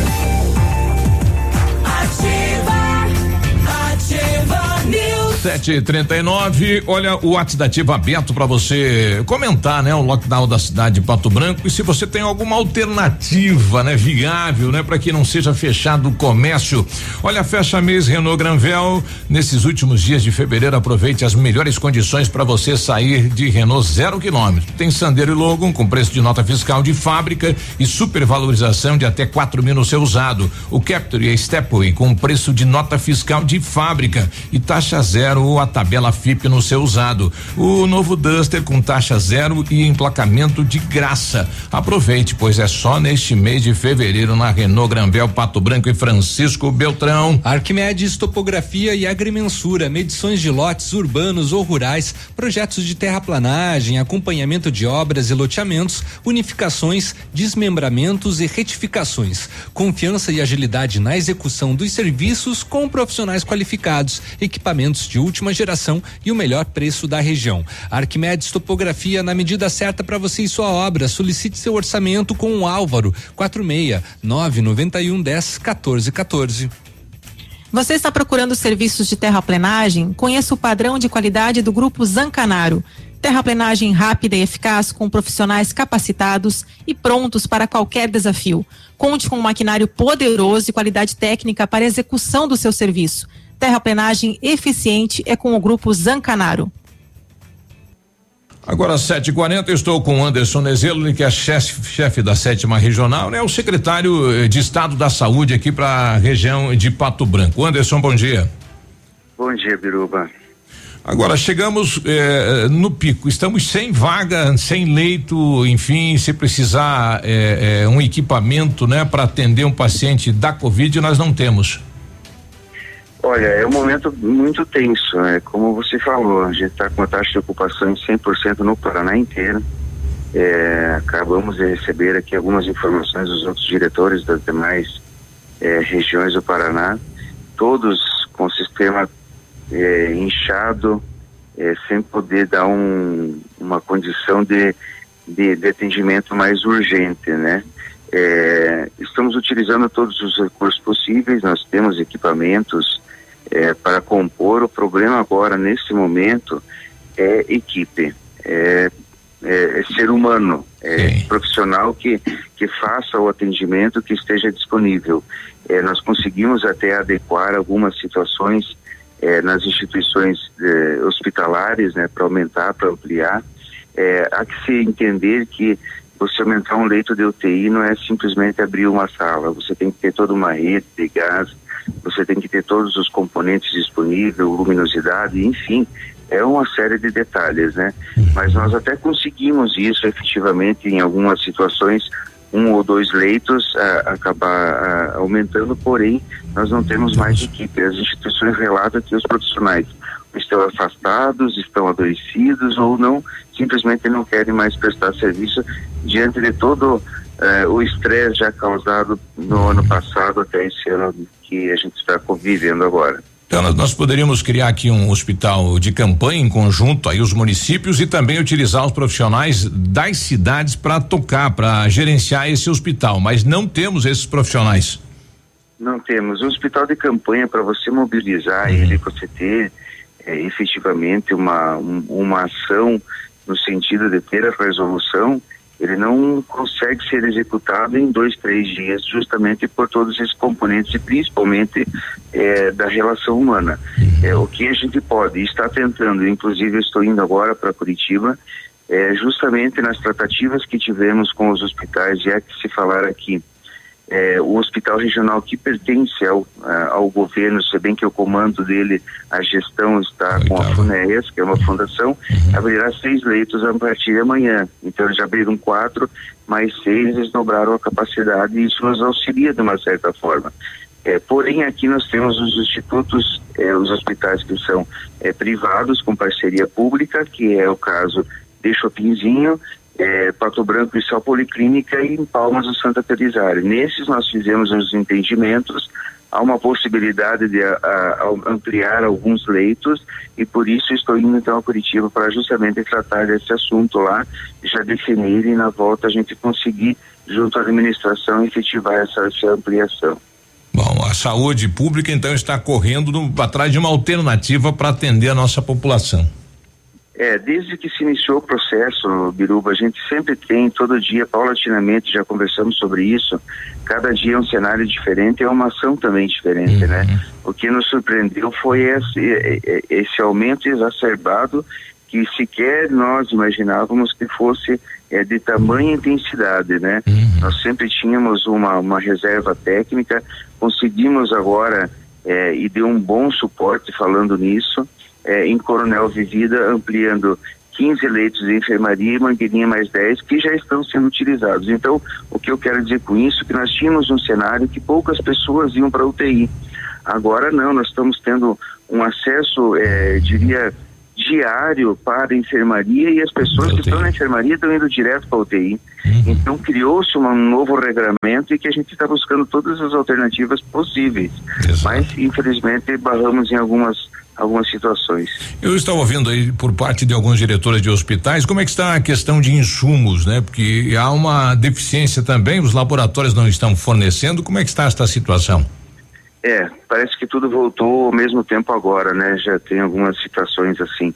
Speaker 1: Sete e trinta e nove, olha o WhatsApp aberto para você comentar, né? O lockdown da cidade de Pato Branco e se você tem alguma alternativa, né? Viável, né? Para que não seja fechado o comércio. Olha, fecha mês Renault Granvel, nesses últimos dias de fevereiro aproveite as melhores condições para você sair de Renault zero quilômetro. Tem Sandero e Logan com preço de nota fiscal de fábrica e supervalorização de até quatro mil no seu usado. O Capture e a Stepway com preço de nota fiscal de fábrica e taxa zero zero a tabela FIP no seu usado. O novo Duster com taxa zero e emplacamento de graça. Aproveite, pois é só neste mês de fevereiro na Renault Granvel, Pato Branco e Francisco Beltrão.
Speaker 2: Arquimedes Topografia e Agrimensura, medições de lotes urbanos ou rurais, projetos de terraplanagem, acompanhamento de obras e loteamentos, unificações, desmembramentos e retificações. Confiança e agilidade na execução dos serviços com profissionais qualificados, equipamentos de última geração e o melhor preço da região. Arquimedes Topografia na medida certa para você e sua obra. Solicite seu orçamento com o Álvaro 46 991 10 14 14.
Speaker 3: Você está procurando serviços de terraplenagem? Conheça o padrão de qualidade do Grupo Zancanaro. Terraplenagem rápida e eficaz com profissionais capacitados e prontos para qualquer desafio. Conte com um maquinário poderoso e qualidade técnica para execução do seu serviço terraplenagem eficiente é com o grupo Zancanaro.
Speaker 1: Agora, 7h40, estou com Anderson Nezelo, que é chefe, chefe da sétima regional, né? O secretário eh, de Estado da Saúde aqui para a região de Pato Branco. Anderson, bom dia.
Speaker 17: Bom dia, Biruba.
Speaker 1: Agora chegamos eh, no pico, estamos sem vaga, sem leito, enfim, se precisar eh, um equipamento, né, para atender um paciente da Covid, nós não temos.
Speaker 17: Olha, é um momento muito tenso, né? Como você falou, a gente está com a taxa de ocupação de 100% no Paraná inteiro. É, acabamos de receber aqui algumas informações dos outros diretores das demais é, regiões do Paraná, todos com o sistema é, inchado, é, sem poder dar um, uma condição de, de, de, atendimento mais urgente, né? É, estamos utilizando todos os recursos possíveis, nós temos equipamentos é, para compor. O problema agora, nesse momento, é equipe, é, é, é ser humano, é profissional que, que faça o atendimento que esteja disponível. É, nós conseguimos até adequar algumas situações é, nas instituições hospitalares, né, para aumentar, para ampliar. Há que se entender que você aumentar um leito de UTI não é simplesmente abrir uma sala, você tem que ter toda uma rede de gás, você tem que ter todos os componentes disponíveis, luminosidade, enfim, é uma série de detalhes, né? Mas nós até conseguimos isso efetivamente em algumas situações, um ou dois leitos a, acabar a, aumentando, porém nós não temos mais equipe. As instituições relatam que os profissionais estão afastados, estão adoecidos ou não, simplesmente não querem mais prestar serviço diante de todo eh, o estresse já causado no ano passado até esse ano que a gente está convivendo agora.
Speaker 1: Então, nós poderíamos criar aqui um hospital de campanha em conjunto aí os municípios e também utilizar os profissionais das cidades para tocar, para gerenciar esse hospital, mas não temos esses profissionais.
Speaker 17: Não temos. Um hospital de campanha para você mobilizar uhum. ele, você ter é, efetivamente uma, um, uma ação no sentido de ter a resolução, ele não consegue ser executado em dois, três dias, justamente por todos esses componentes e principalmente é, da relação humana. É, o que a gente pode estar tentando, inclusive estou indo agora para Curitiba, é, justamente nas tratativas que tivemos com os hospitais, é que se falar aqui é, o hospital regional que pertence ao, ao governo, se bem que o comando dele, a gestão está com a FUNES, que é uma fundação, uhum. abrirá seis leitos a partir de amanhã. Então eles já abriram quatro, mais seis eles dobraram a capacidade e isso nos auxilia de uma certa forma. É, porém, aqui nós temos os institutos, é, os hospitais que são é, privados com parceria pública, que é o caso de Chopinzinho, é, Pato Branco e Sal Policlínica e em Palmas do Santa Teresário. Nesses nós fizemos os entendimentos, há uma possibilidade de a, a, ampliar alguns leitos e por isso estou indo então a Curitiba para justamente tratar desse assunto lá, já definir e na volta a gente conseguir, junto à administração, efetivar essa, essa ampliação.
Speaker 1: Bom, a saúde pública então está correndo atrás de uma alternativa para atender a nossa população.
Speaker 17: É, desde que se iniciou o processo, Biruba, a gente sempre tem, todo dia, paulatinamente, já conversamos sobre isso, cada dia é um cenário diferente, é uma ação também diferente, né? uhum. né? O que nos surpreendeu foi esse, esse aumento exacerbado que sequer nós imaginávamos que fosse é, de tamanha intensidade, né? Uhum. Nós sempre tínhamos uma, uma reserva técnica, conseguimos agora, é, e deu um bom suporte falando nisso, é, em Coronel Vivida, ampliando 15 leitos de enfermaria e Mangueirinha mais 10 que já estão sendo utilizados. Então, o que eu quero dizer com isso é que nós tínhamos um cenário que poucas pessoas iam para UTI. Agora não, nós estamos tendo um acesso, é, diria, diário para a enfermaria e as pessoas que estão na enfermaria estão indo direto para a UTI. Uhum. Então criou-se um novo regulamento e que a gente está buscando todas as alternativas possíveis. Exato. Mas infelizmente barramos em algumas algumas situações.
Speaker 1: Eu estava ouvindo aí por parte de alguns diretores de hospitais como é que está a questão de insumos, né? Porque há uma deficiência também, os laboratórios não estão fornecendo. Como é que está esta situação?
Speaker 17: É, parece que tudo voltou ao mesmo tempo agora, né? Já tem algumas situações assim.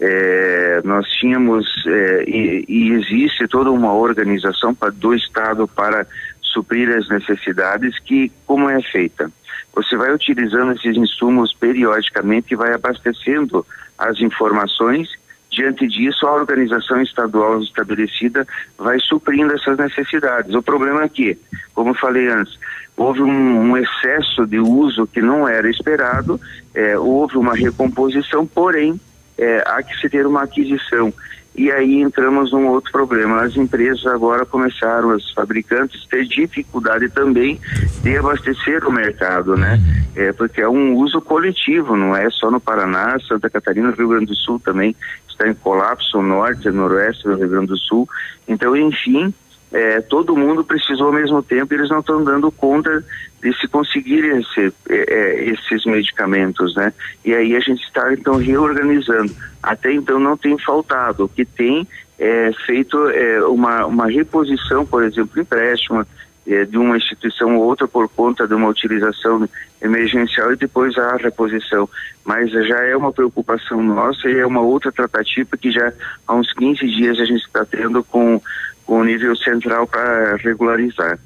Speaker 17: É, nós tínhamos é, e, e, existe toda uma organização pra, do Estado para suprir as necessidades que como é feita você vai utilizando esses insumos periodicamente e vai abastecendo as informações. Diante disso, a organização estadual estabelecida vai suprindo essas necessidades. O problema é que, como falei antes, houve um, um excesso de uso que não era esperado, é, houve uma recomposição, porém, é, há que se ter uma aquisição e aí entramos num outro problema. As empresas agora começaram, os fabricantes, ter dificuldade também de abastecer o mercado, né? É, porque é um uso coletivo, não é só no Paraná, Santa Catarina, Rio Grande do Sul também está em colapso, norte, noroeste do Rio Grande do Sul. Então, enfim, é, todo mundo precisou ao mesmo tempo, eles não estão dando conta de se conseguirem esse, é, é, esses medicamentos, né? E aí a gente está então reorganizando. Até então não tem faltado, o que tem é feito é, uma, uma reposição, por exemplo, empréstimo é, de uma instituição ou outra por conta de uma utilização emergencial e depois a reposição. Mas já é uma preocupação nossa e é uma outra tratativa que já há uns 15 dias a gente está tendo com com o nível central para regularizar.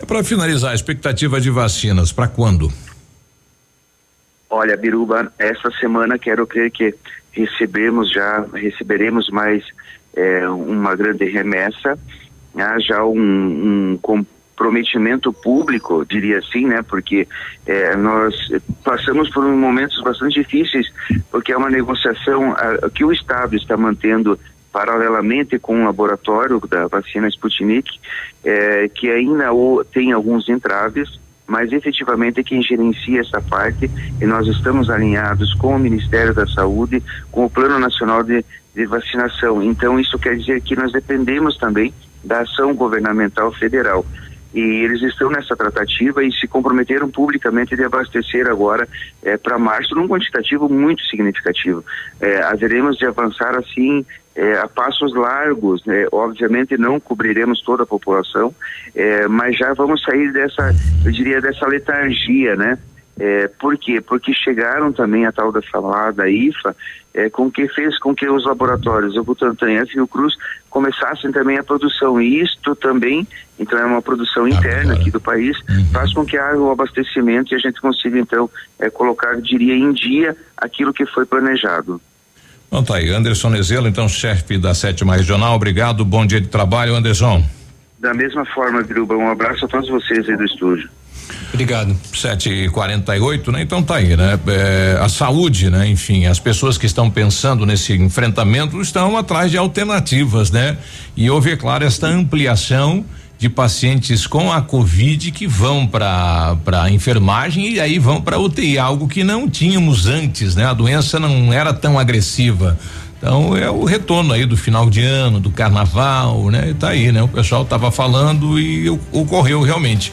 Speaker 1: É para finalizar, expectativa de vacinas para quando?
Speaker 17: Olha, Biruba, essa semana quero crer que recebemos já, receberemos mais é, uma grande remessa, né, já um, um, comprometimento público, diria assim, né? Porque é, nós passamos por momentos bastante difíceis, porque é uma negociação a, que o Estado está mantendo paralelamente com o laboratório da vacina Sputnik, é, que ainda tem alguns entraves, mas efetivamente é quem gerencia essa parte e nós estamos alinhados com o Ministério da Saúde, com o Plano Nacional de, de Vacinação. Então, isso quer dizer que nós dependemos também da ação governamental federal e eles estão nessa tratativa e se comprometeram publicamente de abastecer agora é, para março num quantitativo muito significativo. É, haveremos de avançar assim é, a passos largos, né? obviamente não cobriremos toda a população, mas já vamos sair dessa, eu diria, dessa letargia, né? É, por quê? Porque chegaram também a tal da falada IFA, é, com que fez com que os laboratórios, o Butantan e a Fiocruz, começassem também a produção. E isto também, então é uma produção interna aqui do país, uhum. faz com que haja o abastecimento e a gente consiga, então, é, colocar, diria, em dia aquilo que foi planejado.
Speaker 1: Então tá aí, Anderson Nezelo, então chefe da sétima regional, obrigado, bom dia de trabalho, Anderson.
Speaker 17: Da mesma forma, Viruba, um abraço a todos vocês aí do estúdio.
Speaker 1: Obrigado. 7h48, né? Então tá aí, né? É, a saúde, né? Enfim, as pessoas que estão pensando nesse enfrentamento estão atrás de alternativas, né? E houve, é claro, esta ampliação de pacientes com a Covid que vão para para enfermagem e aí vão para UTI, algo que não tínhamos antes, né? A doença não era tão agressiva. Então é o retorno aí do final de ano, do carnaval, né? E tá aí, né? O pessoal tava falando e ocorreu realmente.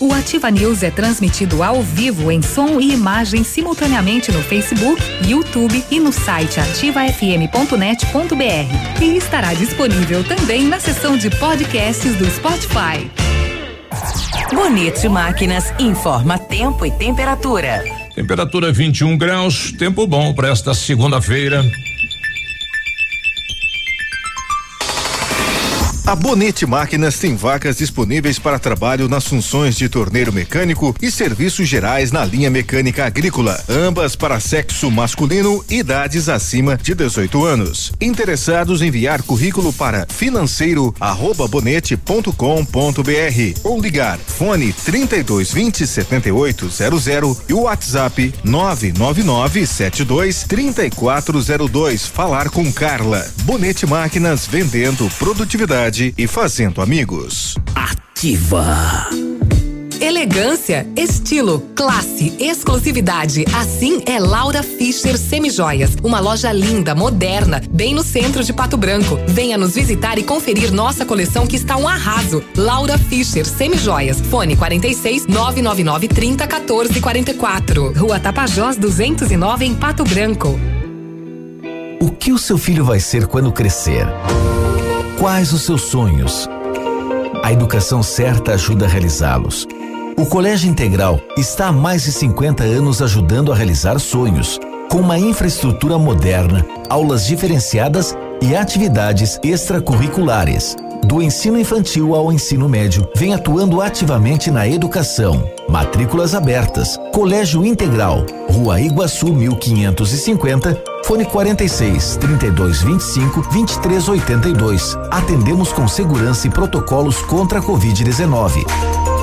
Speaker 18: O Ativa News é transmitido ao vivo em som e imagem simultaneamente no Facebook, YouTube e no site ativafm.net.br. E estará disponível também na seção de podcasts do Spotify.
Speaker 19: Bonito Máquinas informa tempo e temperatura.
Speaker 1: Temperatura 21 graus, tempo bom para esta segunda-feira.
Speaker 20: A Bonete Máquinas tem vagas disponíveis para trabalho nas funções de torneiro mecânico e serviços gerais na linha mecânica agrícola, ambas para sexo masculino, idades acima de 18 anos. Interessados enviar currículo para financeiro@bonete.com.br ou ligar fone 3220 7800 e o WhatsApp 999 72 3402. Falar com Carla. Bonete Máquinas vendendo produtividade e fazendo amigos.
Speaker 18: Ativa. Elegância, estilo, classe, exclusividade. Assim é Laura Fischer Semijoias. Uma loja linda, moderna, bem no centro de Pato Branco. Venha nos visitar e conferir nossa coleção que está um arraso. Laura Fischer Semijoias. Fone 46 999 30 14 44. Rua Tapajós 209 em Pato Branco.
Speaker 15: O que o seu filho vai ser quando crescer? Quais os seus sonhos? A educação certa ajuda a realizá-los. O Colégio Integral está há mais de 50 anos ajudando a realizar sonhos, com uma infraestrutura moderna, aulas diferenciadas e atividades extracurriculares. Do ensino infantil ao ensino médio, vem atuando ativamente na educação. Matrículas abertas. Colégio Integral, Rua Iguaçu 1550 Fone 46 32 25 23 82. Atendemos com segurança e protocolos contra a Covid-19.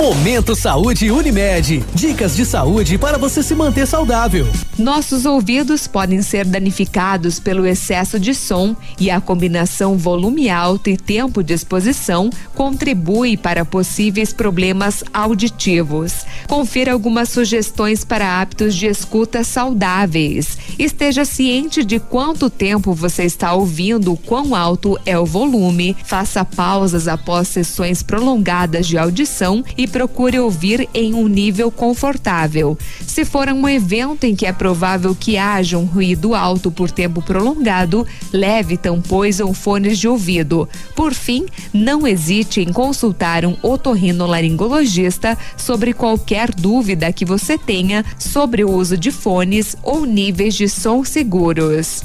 Speaker 21: Momento Saúde Unimed. Dicas de saúde para você se manter saudável.
Speaker 22: Nossos ouvidos podem ser danificados pelo excesso de som e a combinação volume alto e tempo de exposição contribui para possíveis problemas auditivos. Confira algumas sugestões para hábitos de escuta saudáveis. Esteja ciente de quanto tempo você está ouvindo, quão alto é o volume. Faça pausas após sessões prolongadas de audição e procure ouvir em um nível confortável. Se for um evento em que é provável que haja um ruído alto por tempo prolongado, leve tampões ou fones de ouvido. Por fim, não hesite em consultar um otorrinolaringologista sobre qualquer dúvida que você tenha sobre o uso de fones ou níveis de som seguros.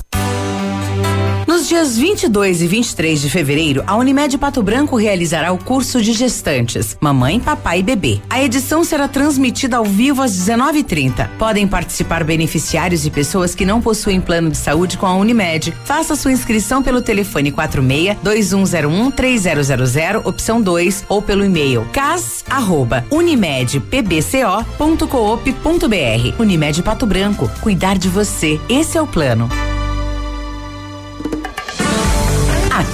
Speaker 19: Nos dias 22 e 23 de fevereiro, a Unimed Pato Branco realizará o curso de gestantes, mamãe, papai e bebê. A edição será transmitida ao vivo às 19:30. Podem participar beneficiários e pessoas que não possuem plano de saúde com a Unimed. Faça sua inscrição pelo telefone 46 2101 3000 opção 2 ou pelo e-mail cas@unimedpbco.coop.br. Unimed Pato Branco, cuidar de você. Esse é o plano.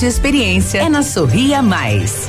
Speaker 19: qualidade e experiência é na Sorria Mais.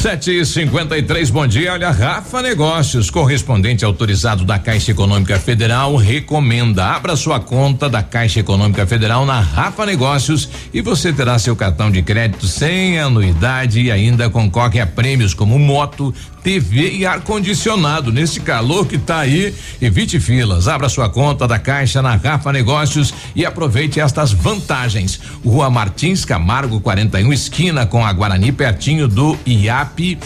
Speaker 1: Sete e cinquenta e três, bom dia. Olha, Rafa Negócios, correspondente autorizado da Caixa Econômica Federal, recomenda. Abra sua conta da Caixa Econômica Federal na Rafa Negócios e você terá seu cartão de crédito sem anuidade e ainda concorre a prêmios como moto, TV e ar-condicionado. Nesse calor que tá aí, evite filas. Abra sua conta da Caixa na Rafa Negócios e aproveite estas vantagens. Rua Martins Camargo 41, esquina com a Guarani, pertinho do IAP.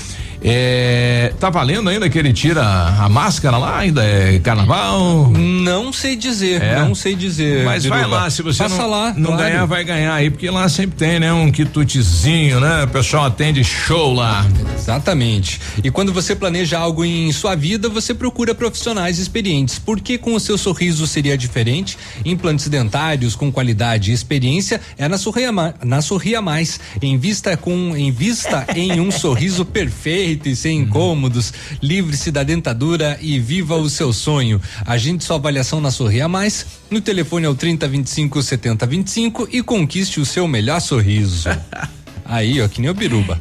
Speaker 1: É, tá valendo ainda que ele tira a máscara lá? Ainda é carnaval?
Speaker 2: Não sei dizer, é? não sei dizer.
Speaker 1: Mas Biruba. vai lá, se você
Speaker 2: Passa
Speaker 1: não,
Speaker 2: lá,
Speaker 1: não claro. ganhar, vai ganhar aí, porque lá sempre tem, né? Um quitutezinho, né? O pessoal atende show lá.
Speaker 2: Exatamente. E quando você planeja algo em sua vida, você procura profissionais experientes. Porque com o seu sorriso seria diferente? Implantes dentários com qualidade e experiência é na Sorria, na Sorria Mais. Invista com, invista em um sorriso perfeito e sem incômodos. Livre-se da dentadura e viva o seu sonho. Agende sua avaliação na Sorria Mais. No telefone é o 30 25 70 25 e conquiste o seu melhor sorriso. Aí, ó, que nem o Biruba.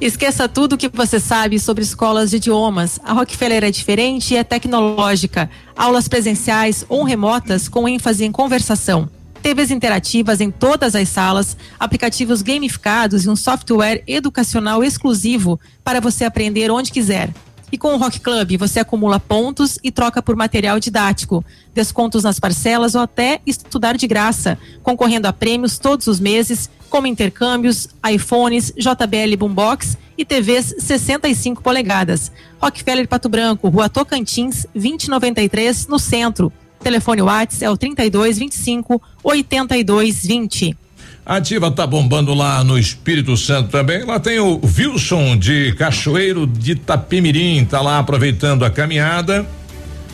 Speaker 3: Esqueça tudo o que você sabe sobre escolas de idiomas. A Rockefeller é diferente e é tecnológica. Aulas presenciais ou remotas com ênfase em conversação. TVs interativas em todas as salas, aplicativos gamificados e um software educacional exclusivo para você aprender onde quiser. E com o Rock Club você acumula pontos e troca por material didático, descontos nas parcelas ou até estudar de graça, concorrendo a prêmios todos os meses, como intercâmbios, iPhones, JBL Boombox e TVs 65 polegadas. Rockefeller Pato Branco, Rua Tocantins, 2093, no centro. Telefone WhatsApp é o 32 25 82 20.
Speaker 1: Ativa tá bombando lá no Espírito Santo também. Lá tem o Wilson de Cachoeiro de Tapimirim, tá lá aproveitando a caminhada.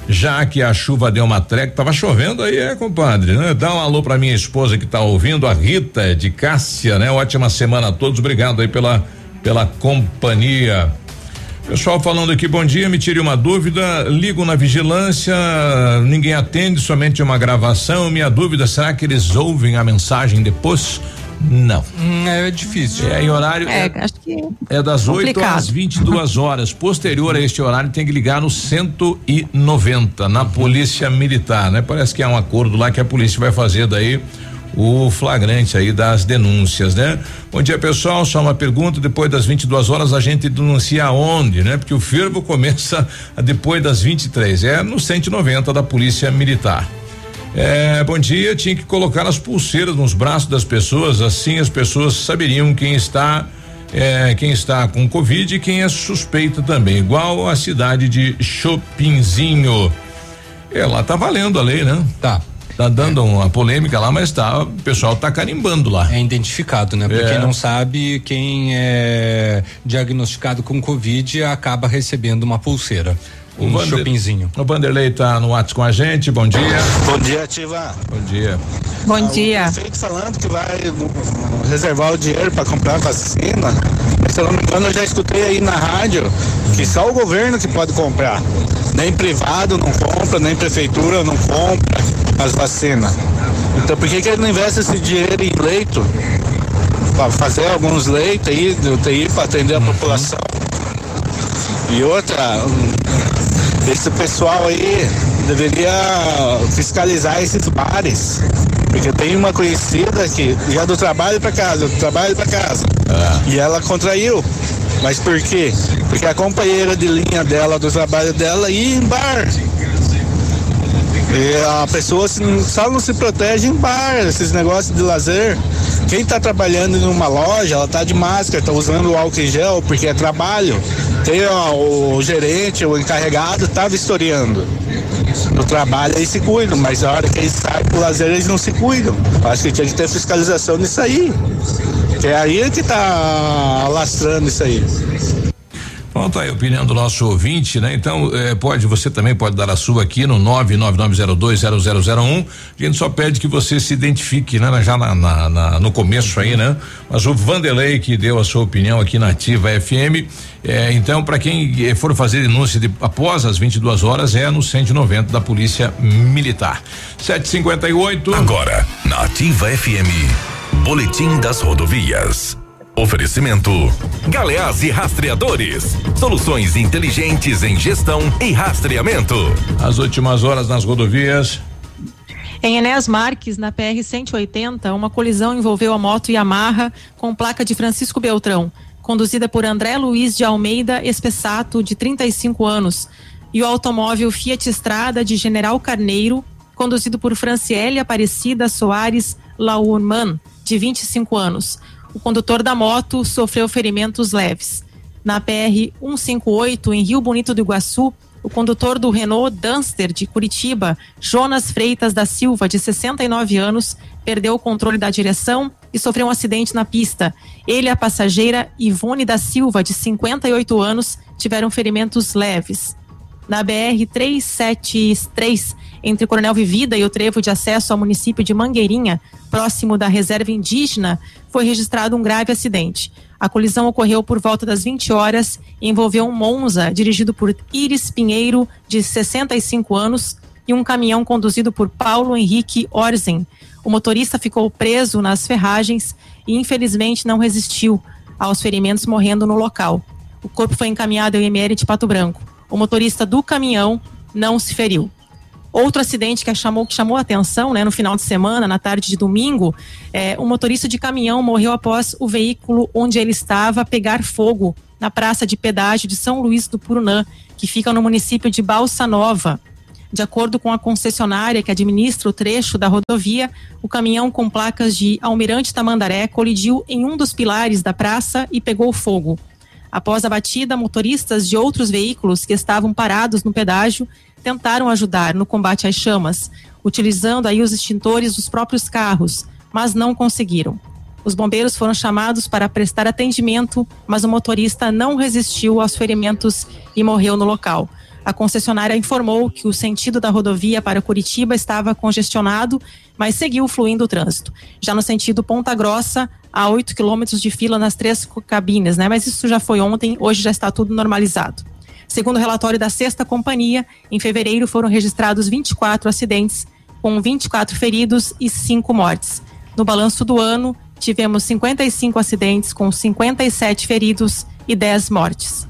Speaker 1: Já que a chuva deu uma treca, tava chovendo aí, é, compadre, né? Dá um alô pra minha esposa que tá ouvindo, a Rita de Cássia, né? Ótima semana a todos, obrigado aí pela pela companhia. Pessoal falando aqui, bom dia, me tire uma dúvida, ligo na vigilância, ninguém atende, somente uma gravação. Minha dúvida, será que eles ouvem a mensagem depois? Não.
Speaker 2: Hum, é difícil.
Speaker 1: É em horário.
Speaker 3: É, é acho que.
Speaker 1: É das 8 às 22 horas. Posterior a este horário, tem que ligar no 190, na Polícia Militar, né? Parece que há um acordo lá que a polícia vai fazer daí o flagrante aí das denúncias, né? Bom dia, pessoal. Só uma pergunta. Depois das 22 horas a gente denuncia aonde, né? Porque o fervo começa depois das 23. É no 190 da Polícia Militar. É, bom dia. Tinha que colocar as pulseiras nos braços das pessoas, assim as pessoas saberiam quem está. É, quem está com Covid e quem é suspeito também, igual a cidade de Chopinzinho. É, lá tá valendo a lei, né?
Speaker 2: Tá.
Speaker 1: Tá dando uma polêmica lá, mas tá, o pessoal tá carimbando lá.
Speaker 2: É identificado, né? Pra é. quem não sabe, quem é diagnosticado com Covid acaba recebendo uma pulseira.
Speaker 1: Um o shoppingzinho. O Vanderlei tá no WhatsApp com a gente, bom dia.
Speaker 23: Bom dia, Ativa.
Speaker 1: Bom dia.
Speaker 3: Bom ah, dia.
Speaker 23: O prefeito falando que vai reservar o dinheiro para comprar vacina. Se eu não me engano, eu já escutei aí na rádio que só o governo que pode comprar. Nem privado não compra, nem prefeitura não compra as vacinas. Então por que, que ele não investe esse dinheiro em leito? Para fazer alguns leitos aí de UTI para atender a uhum. população. E outra, esse pessoal aí deveria fiscalizar esses bares. Porque tem uma conhecida que já do trabalho para casa, do trabalho para casa. Ah. E ela contraiu. Mas por quê? Porque a companheira de linha dela, do trabalho dela, ia em bar. E a pessoa só não se protege em bar, esses negócios de lazer. Quem está trabalhando em uma loja, ela está de máscara, está usando álcool em gel porque é trabalho. Tem ó, o gerente, o encarregado, tá vistoriando. No trabalho eles se cuidam, mas a hora que eles saem pro lazer eles não se cuidam. Acho que tinha que ter fiscalização nisso aí. Que é aí que tá alastrando isso aí.
Speaker 1: Pronto, aí a opinião do nosso ouvinte, né? Então, eh, pode, você também pode dar a sua aqui no 999020001. A gente só pede que você se identifique, né? Já na, na, na, no começo aí, né? Mas o Vanderlei que deu a sua opinião aqui na Ativa FM. Eh, então, para quem eh, for fazer denúncia de, após as 22 horas, é no 190 da Polícia Militar. 758.
Speaker 7: Agora, na Ativa FM. Boletim das rodovias. Oferecimento: Galeás e Rastreadores. Soluções inteligentes em gestão e rastreamento.
Speaker 1: As últimas horas nas rodovias.
Speaker 3: Em Enéas Marques, na PR 180, uma colisão envolveu a moto Yamaha com placa de Francisco Beltrão, conduzida por André Luiz de Almeida Espessato, de 35 anos, e o automóvel Fiat Estrada de General Carneiro, conduzido por Franciele Aparecida Soares Laurman, de 25 anos o condutor da moto sofreu ferimentos leves. Na PR 158, em Rio Bonito do Iguaçu, o condutor do Renault Duster de Curitiba, Jonas Freitas da Silva, de 69 anos, perdeu o controle da direção e sofreu um acidente na pista. Ele e a passageira Ivone da Silva, de 58 anos, tiveram ferimentos leves. Na BR 373, entre Coronel Vivida e o trevo de acesso ao município de Mangueirinha, próximo da reserva indígena, foi registrado um grave acidente. A colisão ocorreu por volta das 20 horas e envolveu um Monza dirigido por Iris Pinheiro, de 65 anos, e um caminhão conduzido por Paulo Henrique Orzen. O motorista ficou preso nas ferragens e infelizmente não resistiu aos ferimentos, morrendo no local. O corpo foi encaminhado ao IML de Pato Branco. O motorista do caminhão não se feriu. Outro acidente que chamou, que chamou a atenção né, no final de semana, na tarde de domingo, é, um motorista de caminhão morreu após o veículo onde ele estava pegar fogo na praça de pedágio de São Luís do Purunã, que fica no município de Balsa Nova. De acordo com a concessionária que administra o trecho da rodovia, o caminhão com placas de Almirante Tamandaré colidiu em um dos pilares da praça e pegou fogo. Após a batida, motoristas de outros veículos que estavam parados no pedágio tentaram ajudar no combate às chamas, utilizando aí os extintores dos próprios carros, mas não conseguiram. Os bombeiros foram chamados para prestar atendimento, mas o motorista não resistiu aos ferimentos e morreu no local. A concessionária informou que o sentido da rodovia para Curitiba estava congestionado, mas seguiu fluindo o trânsito. Já no sentido Ponta Grossa, há 8 quilômetros de fila nas três cabines, né? Mas isso já foi ontem, hoje já está tudo normalizado. Segundo o relatório da Sexta Companhia, em fevereiro foram registrados 24 acidentes, com 24 feridos e 5 mortes. No balanço do ano, tivemos 55 acidentes, com 57 feridos e 10 mortes.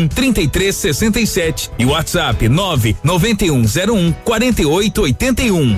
Speaker 16: 3367 e WhatsApp 9 9101 4881.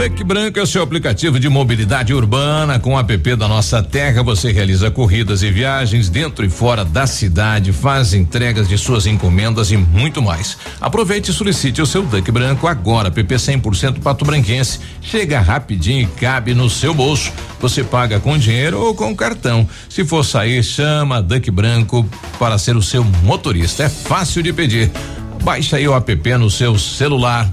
Speaker 1: Duck Branco é o seu aplicativo de mobilidade urbana. Com o app da Nossa Terra, você realiza corridas e viagens dentro e fora da cidade, faz entregas de suas encomendas e muito mais. Aproveite e solicite o seu Duck Branco agora. App 100% Pato Branquense. Chega rapidinho e cabe no seu bolso. Você paga com dinheiro ou com cartão. Se for sair, chama Duck Branco para ser o seu motorista. É fácil de pedir. Baixe aí o app no seu celular.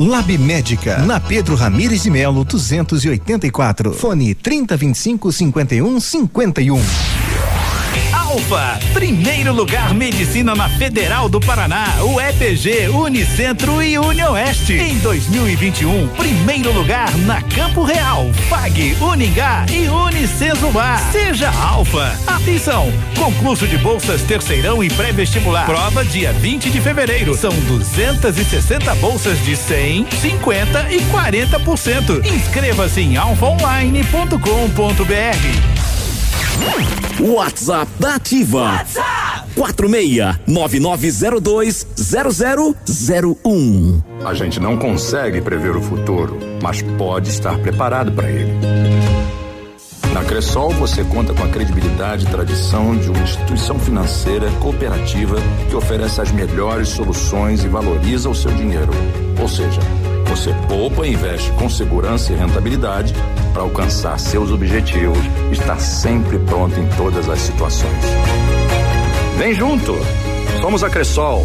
Speaker 24: Lab Médica, na Pedro Ramires de Melo, 284. Fone 3025 5151.
Speaker 25: Alfa, primeiro lugar medicina na Federal do Paraná, o EPG, Unicentro e Unioeste. Em 2021, primeiro lugar na Campo Real, FAG, Uningá e Unicesumar. Seja Alfa. Atenção, concurso de bolsas terceirão e pré-vestibular. Prova dia 20 de fevereiro. São 260 bolsas de 100, 50 e 40%. Inscreva-se em alfaonline.com.br.
Speaker 26: WhatsApp da Ativa. WhatsApp 4699020001.
Speaker 27: A gente não consegue prever o futuro, mas pode estar preparado para ele. Na Cressol você conta com a credibilidade e tradição de uma instituição financeira cooperativa que oferece as melhores soluções e valoriza o seu dinheiro. Ou seja, você poupa e investe com segurança e rentabilidade para alcançar seus objetivos estar sempre pronto em todas as situações. Vem junto! Somos a Cressol.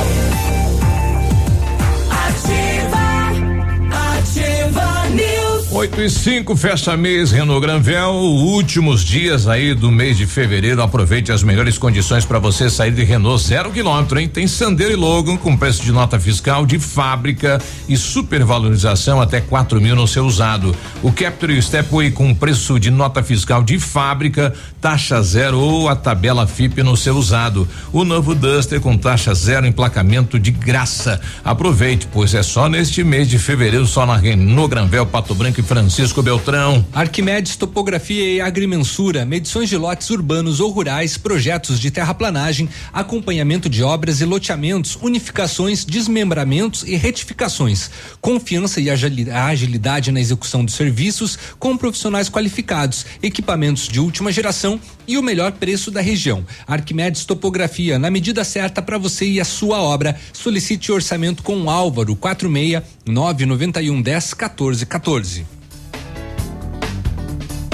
Speaker 1: 8 e 5, fecha mês Renault Granvel, últimos dias aí do mês de fevereiro. Aproveite as melhores condições para você sair de Renault zero quilômetro, hein? Tem Sandero e Logan com preço de nota fiscal de fábrica e supervalorização até 4 mil no seu usado. O Capture e o Stepway com preço de nota fiscal de fábrica, taxa zero ou a tabela FIP no seu usado. O novo Duster com taxa zero, emplacamento de graça. Aproveite, pois é só neste mês de fevereiro, só na Renault Granvel, Pato Branco e Francisco Beltrão.
Speaker 2: Arquimedes Topografia e Agrimensura, medições de lotes urbanos ou rurais, projetos de terraplanagem, acompanhamento de obras e loteamentos, unificações, desmembramentos e retificações. Confiança e agilidade na execução dos serviços com profissionais qualificados, equipamentos de última geração e o melhor preço da região. Arquimedes Topografia, na medida certa para você e a sua obra. Solicite orçamento com Álvaro 46 991 10 14 14.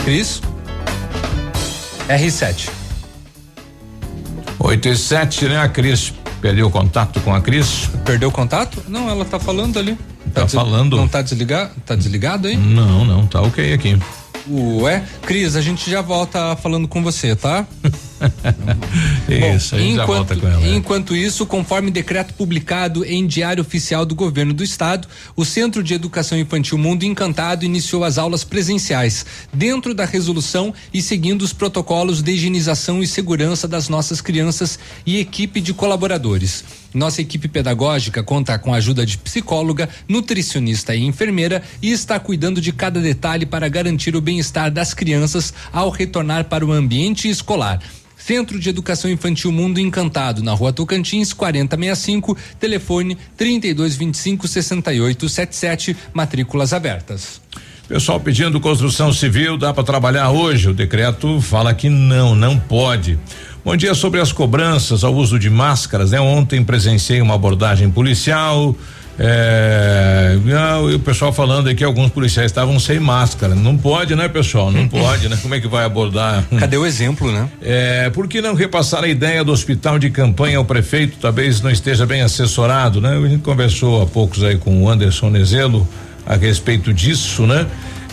Speaker 2: Cris? R7.
Speaker 1: 8 e 7, né? A Cris perdeu o contato com a Cris.
Speaker 2: Perdeu o contato? Não, ela tá falando ali.
Speaker 1: Tá, tá falando.
Speaker 2: Não tá desligado? Tá desligado aí?
Speaker 1: Não, não, tá ok aqui.
Speaker 2: Ué, Cris, a gente já volta falando com você, tá?
Speaker 1: isso, Bom, enquanto, ela,
Speaker 2: é. enquanto isso, conforme decreto publicado em Diário Oficial do Governo do Estado, o Centro de Educação Infantil Mundo Encantado iniciou as aulas presenciais, dentro da resolução e seguindo os protocolos de higienização e segurança das nossas crianças e equipe de colaboradores. Nossa equipe pedagógica conta com a ajuda de psicóloga, nutricionista e enfermeira e está cuidando de cada detalhe para garantir o bem-estar das crianças ao retornar para o ambiente escolar. Centro de Educação Infantil Mundo Encantado, na rua Tocantins, 4065, telefone 3225 6877, matrículas abertas.
Speaker 1: Pessoal pedindo construção civil, dá para trabalhar hoje? O decreto fala que não, não pode. Bom dia sobre as cobranças ao uso de máscaras, né? Ontem presenciei uma abordagem policial. É, o pessoal falando aqui, alguns policiais estavam sem máscara. Não pode, né, pessoal? Não pode, né? Como é que vai abordar?
Speaker 2: Cadê o exemplo, né?
Speaker 1: É, por que não repassar a ideia do hospital de campanha ao prefeito? Talvez não esteja bem assessorado, né? A gente conversou há poucos aí com o Anderson Nezelo a respeito disso, né?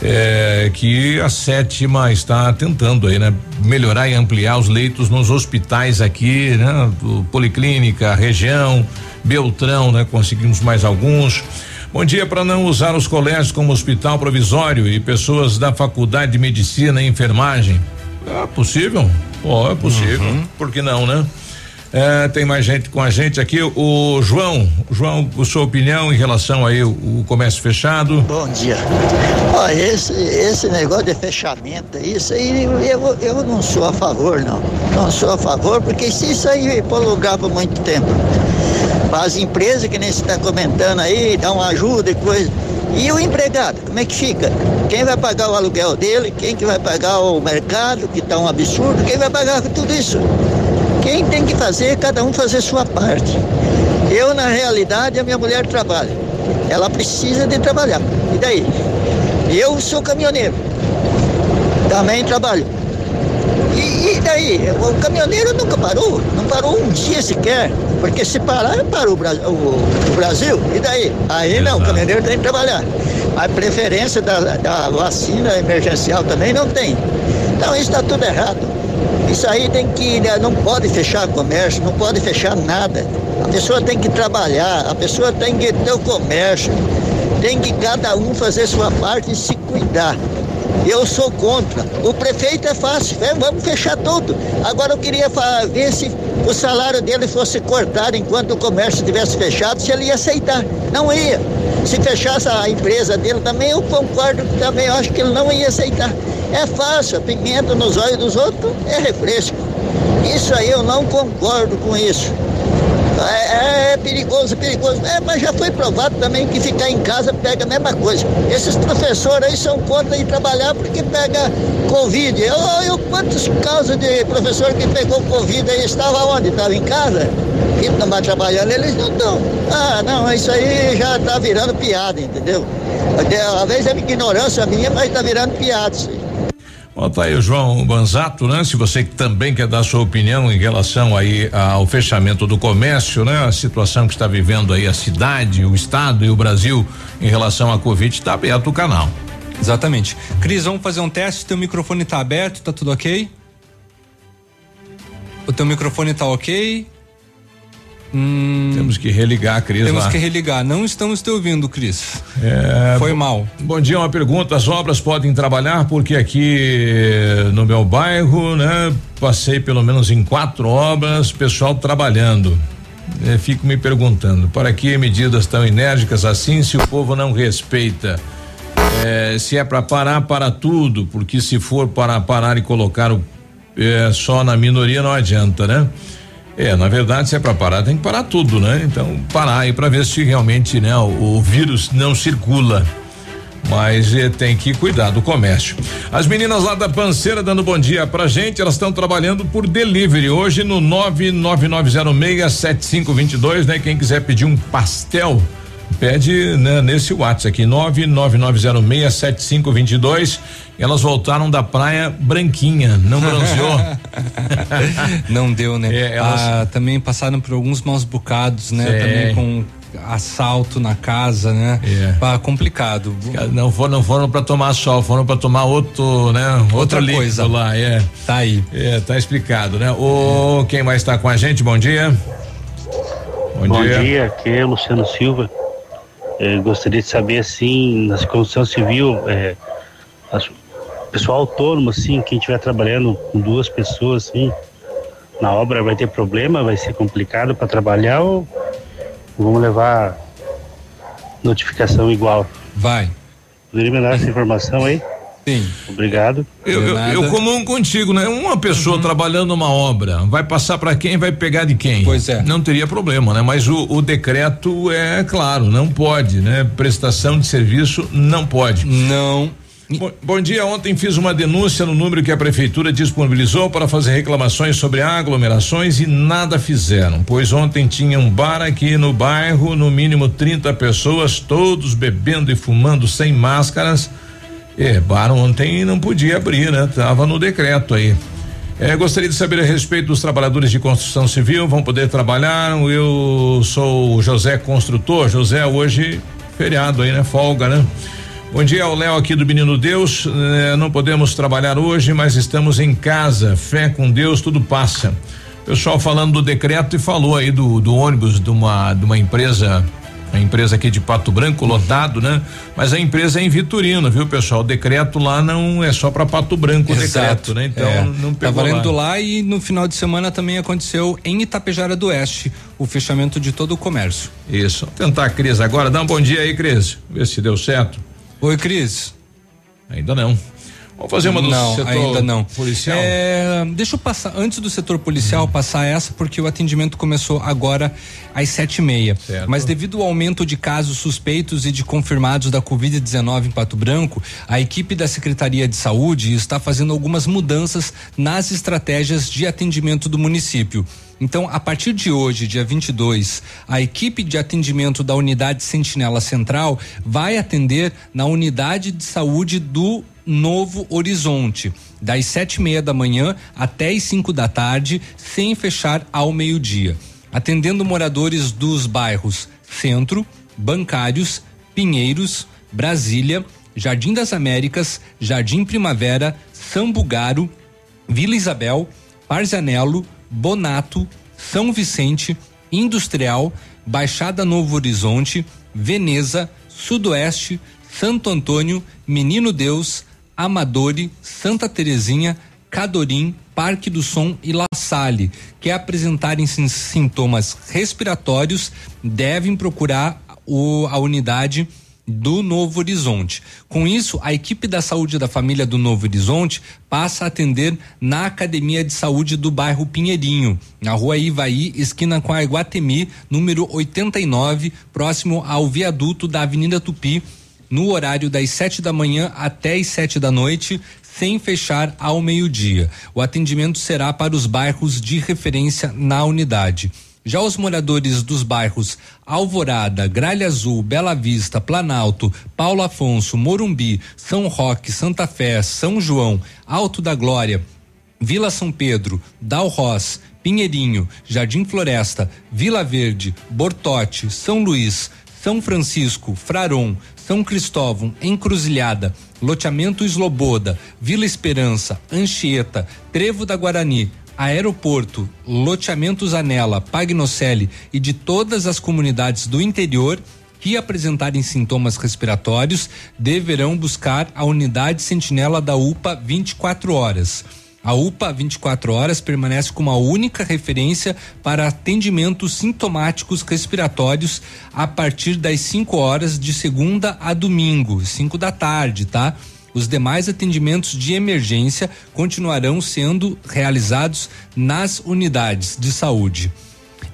Speaker 1: É, que a sétima está tentando aí, né? Melhorar e ampliar os leitos nos hospitais aqui, né? Policlínica, região, Beltrão, né? Conseguimos mais alguns. Bom dia para não usar os colégios como hospital provisório e pessoas da faculdade de medicina e enfermagem. É possível? Oh, é possível. Uhum. Por que não, né? É, tem mais gente com a gente aqui. O João, João, a sua opinião em relação aí o, o comércio fechado?
Speaker 28: Bom dia. Ó, esse, esse negócio de fechamento, isso aí eu, eu não sou a favor, não. Não sou a favor, porque se isso aí prolongar por muito tempo, as empresas que nem você está comentando aí, dão ajuda e coisa. E o empregado, como é que fica? Quem vai pagar o aluguel dele? Quem que vai pagar o mercado, que está um absurdo? Quem vai pagar tudo isso? Quem tem que fazer, cada um fazer sua parte. Eu, na realidade, a minha mulher trabalha. Ela precisa de trabalhar. E daí? Eu sou caminhoneiro. Também trabalho. E, e, daí? O caminhoneiro nunca parou, não parou um dia sequer, porque se parar, parou o, Brasil, o, Brasil. E daí? Aí não, o caminhoneiro tem que trabalhar. A preferência da, da vacina emergencial também não tem. Então isso está tudo errado. Isso aí tem que, né, não pode fechar comércio, não pode fechar nada. A pessoa tem que trabalhar, a pessoa tem que ter o comércio, tem que cada um fazer sua parte e se cuidar. Eu sou contra. O prefeito é fácil, é, vamos fechar tudo. Agora eu queria ver se o salário dele fosse cortado enquanto o comércio estivesse fechado, se ele ia aceitar. Não ia. Se fechasse a empresa dele também, eu concordo também, eu acho que ele não ia aceitar. É fácil, pimenta nos olhos dos outros é refresco. Isso aí eu não concordo com isso. É, é, perigoso, perigoso. É, mas já foi provado também que ficar em casa pega a mesma coisa. Esses professores aí são contra ir trabalhar porque pega Covid. Eu, eu quantos casos de professor que pegou Covid aí estava onde? Estava em casa? E não trabalhando, eles não estão. Ah, não, isso aí já está virando piada, entendeu? Às vezes é ignorância minha, mas está virando piada isso aí.
Speaker 1: Bom, tá aí o João Banzato, né? Se você também quer dar sua opinião em relação aí ao fechamento do comércio, né? A situação que está vivendo aí a cidade, o estado e o Brasil em relação à Covid, está aberto o canal.
Speaker 2: Exatamente. Cris, vamos fazer um teste, teu microfone está aberto, tá tudo ok? O teu microfone está ok?
Speaker 1: Hum, temos que religar, Cris.
Speaker 2: Temos
Speaker 1: lá.
Speaker 2: que religar. Não estamos te ouvindo, Cris. É, Foi mal.
Speaker 1: Bom dia, uma pergunta. As obras podem trabalhar porque aqui no meu bairro, né? Passei pelo menos em quatro obras, pessoal trabalhando. É, fico me perguntando, para que medidas tão enérgicas assim se o povo não respeita? É, se é para parar, para tudo, porque se for para parar e colocar o, é, só na minoria não adianta, né? É, na verdade, se é para parar, tem que parar tudo, né? Então, parar aí para ver se realmente, né, o, o vírus não circula. Mas eh, tem que cuidar do comércio. As meninas lá da Panceira dando bom dia pra gente, elas estão trabalhando por delivery hoje no 999067522, né? Quem quiser pedir um pastel, pede né, nesse WhatsApp aqui, 999067522. Elas voltaram da praia branquinha, não bronzeou.
Speaker 2: não deu, né? É, elas... ah, também passaram por alguns maus bocados, né? Também com assalto na casa, né? É. Ah, complicado.
Speaker 1: Não foram, não foram para tomar sol, foram para tomar outro, né?
Speaker 2: Outra coisa
Speaker 1: lá, é.
Speaker 2: Tá aí.
Speaker 1: É, tá explicado, né? O é. quem mais está com a gente? Bom dia.
Speaker 29: Bom, Bom dia. dia. aqui é Luciano Silva. É, gostaria de saber assim, na construção civil, é, as, pessoal autônomo, assim, quem estiver trabalhando com duas pessoas, assim, na obra vai ter problema, vai ser complicado para trabalhar ou vamos levar notificação igual?
Speaker 2: Vai.
Speaker 29: Poderia me dar essa informação aí?
Speaker 2: Sim.
Speaker 29: Obrigado.
Speaker 1: Eu, eu, eu comum contigo, né? Uma pessoa uhum. trabalhando uma obra, vai passar para quem, vai pegar de quem?
Speaker 2: Pois é.
Speaker 1: Não teria problema, né? Mas o, o, decreto é claro, não pode, né? Prestação de serviço não pode.
Speaker 2: Não.
Speaker 1: Bom, bom, dia. Ontem fiz uma denúncia no número que a prefeitura disponibilizou para fazer reclamações sobre aglomerações e nada fizeram, pois ontem tinha um bar aqui no bairro, no mínimo 30 pessoas, todos bebendo e fumando sem máscaras. É, bar ontem não podia abrir, né? Tava no decreto aí. É, gostaria de saber a respeito dos trabalhadores de construção civil, vão poder trabalhar. Eu sou o José Construtor. José, hoje feriado aí, né? Folga, né? Bom dia, o Léo aqui do Menino Deus. Eh, não podemos trabalhar hoje, mas estamos em casa. Fé com Deus, tudo passa. Pessoal falando do decreto e falou aí do, do ônibus de uma, de uma empresa a empresa aqui de Pato Branco, lotado, né? Mas a empresa é em Vitorino, viu, pessoal? O decreto lá não é só para Pato Branco o decreto, né? Então é, não
Speaker 2: pegou Tá valendo lá. lá. e no final de semana também aconteceu em Itapejara do Oeste o fechamento de todo o comércio.
Speaker 1: Isso. Vou tentar a Cris agora. Dá um bom dia aí, Cris. Ver se deu certo.
Speaker 2: Oi, Cris.
Speaker 1: Ainda não. Vamos fazer uma do
Speaker 2: não,
Speaker 1: setor
Speaker 2: ainda não.
Speaker 1: policial?
Speaker 2: É, deixa eu passar, antes do setor policial, hum. passar essa, porque o atendimento começou agora às sete e meia. Certo. Mas devido ao aumento de casos suspeitos e de confirmados da Covid-19 em Pato Branco, a equipe da Secretaria de Saúde está fazendo algumas mudanças nas estratégias de atendimento do município. Então, a partir de hoje, dia 22, a equipe de atendimento da unidade Sentinela Central vai atender na unidade de saúde do Novo Horizonte, das sete e meia da manhã até as cinco da tarde, sem fechar ao meio-dia, atendendo moradores dos bairros Centro, Bancários, Pinheiros, Brasília, Jardim das Américas, Jardim Primavera, Sambugaro, Vila Isabel, Parzanello, Bonato, São Vicente, Industrial, Baixada Novo Horizonte, Veneza, Sudoeste, Santo Antônio, Menino Deus, Amadori, Santa Terezinha, Cadorim, Parque do Som e La Salle, que apresentarem sintomas respiratórios devem procurar o, a unidade do Novo Horizonte. Com isso, a equipe da saúde da família do Novo Horizonte passa a atender na Academia de Saúde do bairro Pinheirinho, na rua Ivaí, esquina com a Iguatemi, número 89, próximo ao viaduto da Avenida Tupi, no horário das sete da manhã até as sete da noite, sem fechar ao meio-dia. O atendimento será para os bairros de referência na unidade. Já os moradores dos bairros Alvorada, Gralha Azul, Bela Vista, Planalto, Paulo Afonso, Morumbi, São Roque, Santa Fé, São João, Alto da Glória, Vila São Pedro, Dalroz, Pinheirinho, Jardim Floresta, Vila Verde, Bortote, São Luís, São Francisco, Fraron, São Cristóvão, Encruzilhada, Loteamento Esloboda, Vila Esperança, Anchieta, Trevo da Guarani, aeroporto, loteamentos Anela, Pagnocelli e de todas as comunidades do interior que apresentarem sintomas respiratórios deverão buscar a unidade sentinela da UPA 24 horas. A UPA 24 horas permanece como a única referência para atendimentos sintomáticos respiratórios a partir das 5 horas de segunda a domingo, 5 da tarde, tá? Os demais atendimentos de emergência continuarão sendo realizados nas unidades de saúde.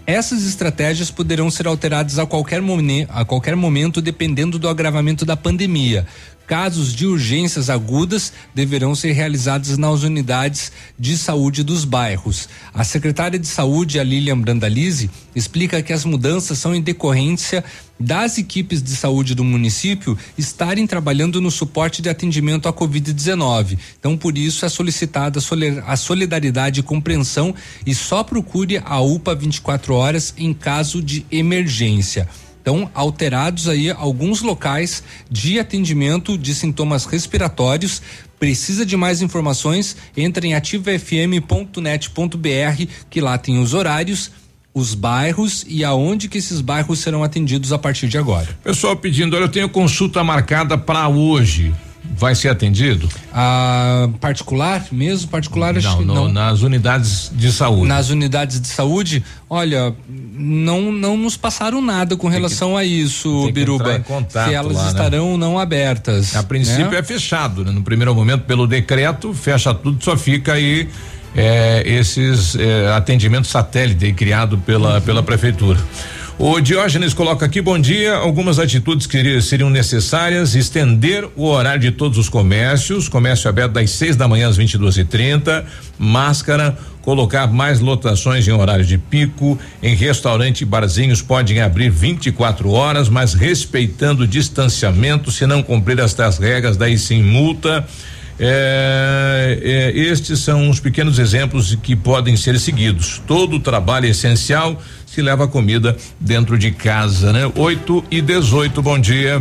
Speaker 2: Essas estratégias poderão ser alteradas a qualquer, a qualquer momento, dependendo do agravamento da pandemia casos de urgências agudas deverão ser realizados nas unidades de saúde dos bairros. A secretária de Saúde, a Lilian Brandalize, explica que as mudanças são em decorrência das equipes de saúde do município estarem trabalhando no suporte de atendimento à Covid-19. Então, por isso, é solicitada a solidariedade e compreensão e só procure a UPA 24 horas em caso de emergência. Então, alterados aí alguns locais de atendimento de sintomas respiratórios. Precisa de mais informações? Entre em ativafm.net.br, que lá tem os horários os bairros e aonde que esses bairros serão atendidos a partir de agora.
Speaker 1: Pessoal pedindo, olha, eu tenho consulta marcada para hoje. Vai ser atendido?
Speaker 2: A particular mesmo? Particular
Speaker 1: não,
Speaker 2: acho
Speaker 1: no,
Speaker 2: não.
Speaker 1: Nas unidades de saúde.
Speaker 2: Nas unidades de saúde, olha, não não nos passaram nada com relação que, a isso, Biruba. Se elas
Speaker 1: lá, né?
Speaker 2: estarão né? não abertas.
Speaker 1: A princípio
Speaker 2: né?
Speaker 1: é fechado, né? No primeiro momento, pelo decreto, fecha tudo, só fica aí é, esses é, atendimentos satélite criado pela, uhum. pela prefeitura. O Diógenes coloca aqui, bom dia. Algumas atitudes que seriam necessárias: estender o horário de todos os comércios, comércio aberto das 6 da manhã às 22 e 30 máscara, colocar mais lotações em horário de pico. Em restaurante e barzinhos podem abrir 24 horas, mas respeitando o distanciamento. Se não cumprir estas regras, daí sim multa. É, é, estes são os pequenos exemplos que podem ser seguidos. Todo trabalho é essencial se leva comida dentro de casa, né? 8 e 18, bom dia.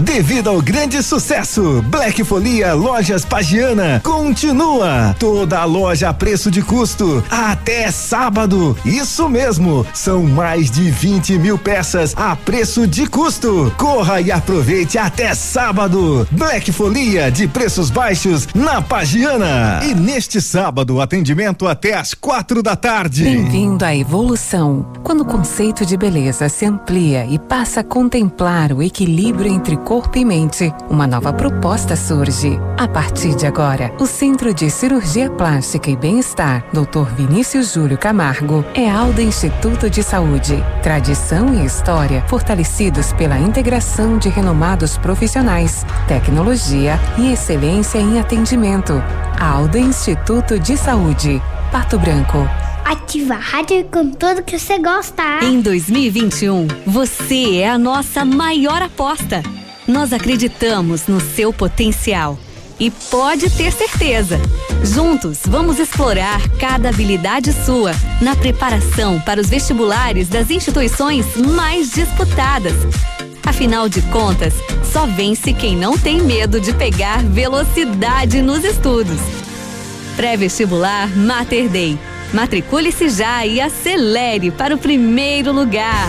Speaker 24: Devido ao grande sucesso, Black Folia Lojas Pagiana continua. Toda a loja a preço de custo até sábado. Isso mesmo, são mais de 20 mil peças a preço de custo. Corra e aproveite até sábado. Black Folia de preços baixos na Pagiana. E neste sábado, atendimento até às quatro da tarde.
Speaker 30: Bem-vindo à evolução. Quando o conceito de beleza se amplia e passa a contemplar o equilíbrio entre corpo e mente, uma nova proposta surge. A partir de agora, o Centro de Cirurgia Plástica e Bem-Estar, Dr. Vinícius Júlio Camargo, é Alda Instituto de Saúde. Tradição e história fortalecidos pela integração de renomados profissionais, tecnologia e excelência em atendimento. Alda Instituto de Saúde, Pato Branco.
Speaker 13: Ativa a rádio com tudo que você gosta.
Speaker 12: Em 2021, você é a nossa maior aposta. Nós acreditamos no seu potencial. E pode ter certeza, juntos vamos explorar cada habilidade sua na preparação para os vestibulares das instituições mais disputadas. Afinal de contas, só vence quem não tem medo de pegar velocidade nos estudos. Pré-vestibular Mater Day Matricule-se já e acelere para o primeiro lugar.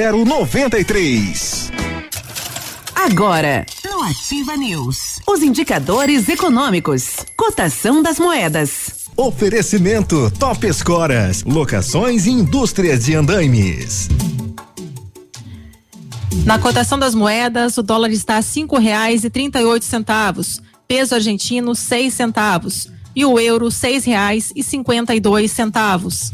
Speaker 24: 0093.
Speaker 19: Agora, no Ativa News, os indicadores econômicos, cotação das moedas.
Speaker 24: Oferecimento Top Escoras, locações e indústrias de andaimes.
Speaker 3: Na cotação das moedas, o dólar está a cinco reais e trinta e oito centavos, peso argentino seis centavos e o euro seis reais e cinquenta e dois centavos.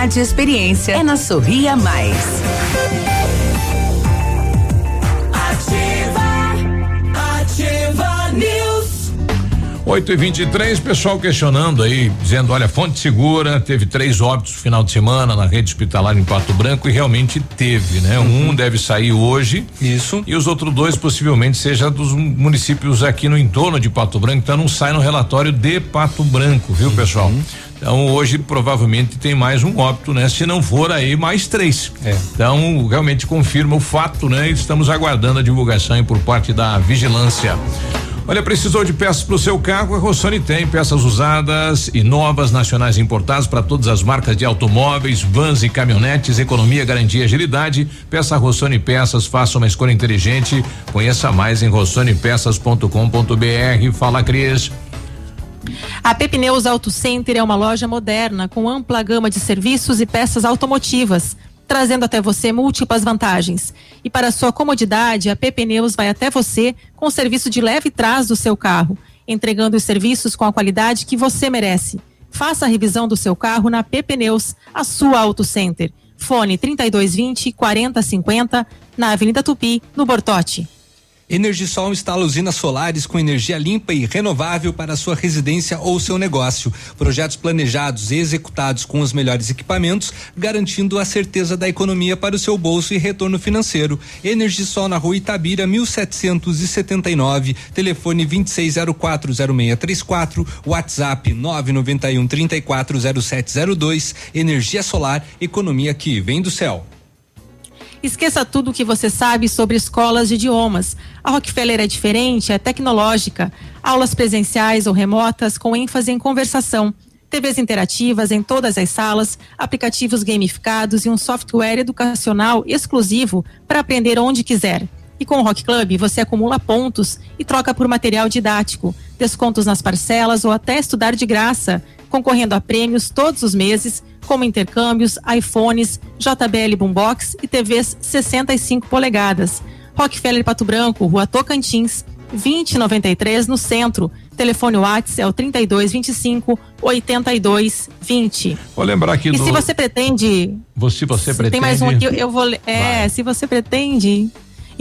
Speaker 19: qualidade e experiência é na Sorria Mais.
Speaker 1: Ativa, ativa News. 8 e 23 pessoal questionando aí, dizendo: olha, fonte segura, teve três óbitos no final de semana na rede hospitalar em Pato Branco e realmente teve, né? Uhum. Um deve sair hoje.
Speaker 2: Isso.
Speaker 1: E os outros dois possivelmente seja dos municípios aqui no entorno de Pato Branco, então não sai no relatório de Pato Branco, viu, uhum. pessoal? Então hoje provavelmente tem mais um óbito, né? Se não for aí mais três. É. Então realmente confirma o fato, né? Estamos aguardando a divulgação por parte da vigilância. Olha, precisou de peças para o seu carro? A Rossoni tem peças usadas e novas, nacionais importadas para todas as marcas de automóveis, vans e caminhonetes, economia, garantia, agilidade. Peça Rossoni Peças, faça uma escolha inteligente. Conheça mais em rossonepeças.com.br. Fala, Cris.
Speaker 3: A Pepineus Auto Center é uma loja moderna com ampla gama de serviços e peças automotivas, trazendo até você múltiplas vantagens. E para sua comodidade, a Pepineus vai até você com o serviço de leve trás do seu carro, entregando os serviços com a qualidade que você merece. Faça a revisão do seu carro na Pepineus, a sua Auto Center. Fone 3220 4050 na Avenida Tupi, no Bortote.
Speaker 2: Energisol instala usinas solares com energia limpa e renovável para sua residência ou seu negócio. Projetos planejados e executados com os melhores equipamentos, garantindo a certeza da economia para o seu bolso e retorno financeiro. Energisol na rua Itabira, 1779, telefone 26040634, WhatsApp 991 340702. Energia solar, economia que vem do céu.
Speaker 3: Esqueça tudo o que você sabe sobre escolas de idiomas. A Rockefeller é diferente, é tecnológica. Aulas presenciais ou remotas com ênfase em conversação. TVs interativas em todas as salas, aplicativos gamificados e um software educacional exclusivo para aprender onde quiser. E com o Rock Club você acumula pontos e troca por material didático, descontos nas parcelas ou até estudar de graça, concorrendo a prêmios todos os meses como intercâmbios, iPhones, JBL Boombox e TVs 65 polegadas. Rockefeller Pato Branco, Rua Tocantins, 2093 no centro. Telefone WhatsApp é o 3225 8220.
Speaker 1: Vou lembrar aqui
Speaker 3: E
Speaker 1: do...
Speaker 3: se você pretende.
Speaker 1: Você, você pretende.
Speaker 3: Tem mais um aqui, eu vou. É, Vai. se você pretende.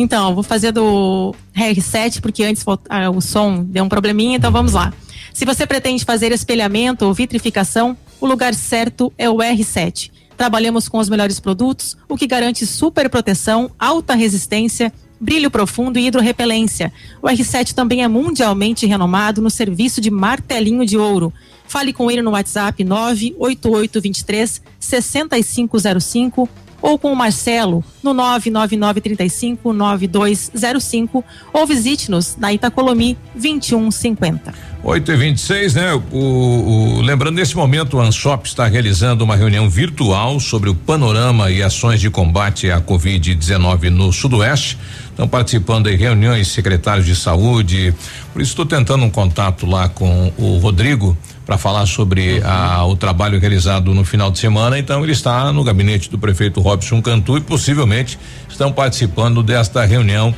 Speaker 3: Então, vou fazer do R7, porque antes ah, o som deu um probleminha, então vamos lá. Se você pretende fazer espelhamento ou vitrificação, o lugar certo é o R7. Trabalhamos com os melhores produtos, o que garante super proteção, alta resistência, brilho profundo e hidrorrepelência. O R7 também é mundialmente renomado no serviço de martelinho de ouro. Fale com ele no WhatsApp 98823 6505 ou com o Marcelo no 99935 9205 ou visite-nos na Itacolomi 2150.
Speaker 1: 8 e 26 né? O, o, lembrando, nesse momento, o ANSOP está realizando uma reunião virtual sobre o panorama e ações de combate à Covid-19 no Sudoeste. Estão participando em reuniões secretários de saúde. Por isso, estou tentando um contato lá com o Rodrigo para falar sobre a, o trabalho realizado no final de semana. Então, ele está no gabinete do prefeito Robson Cantu e possivelmente estão participando desta reunião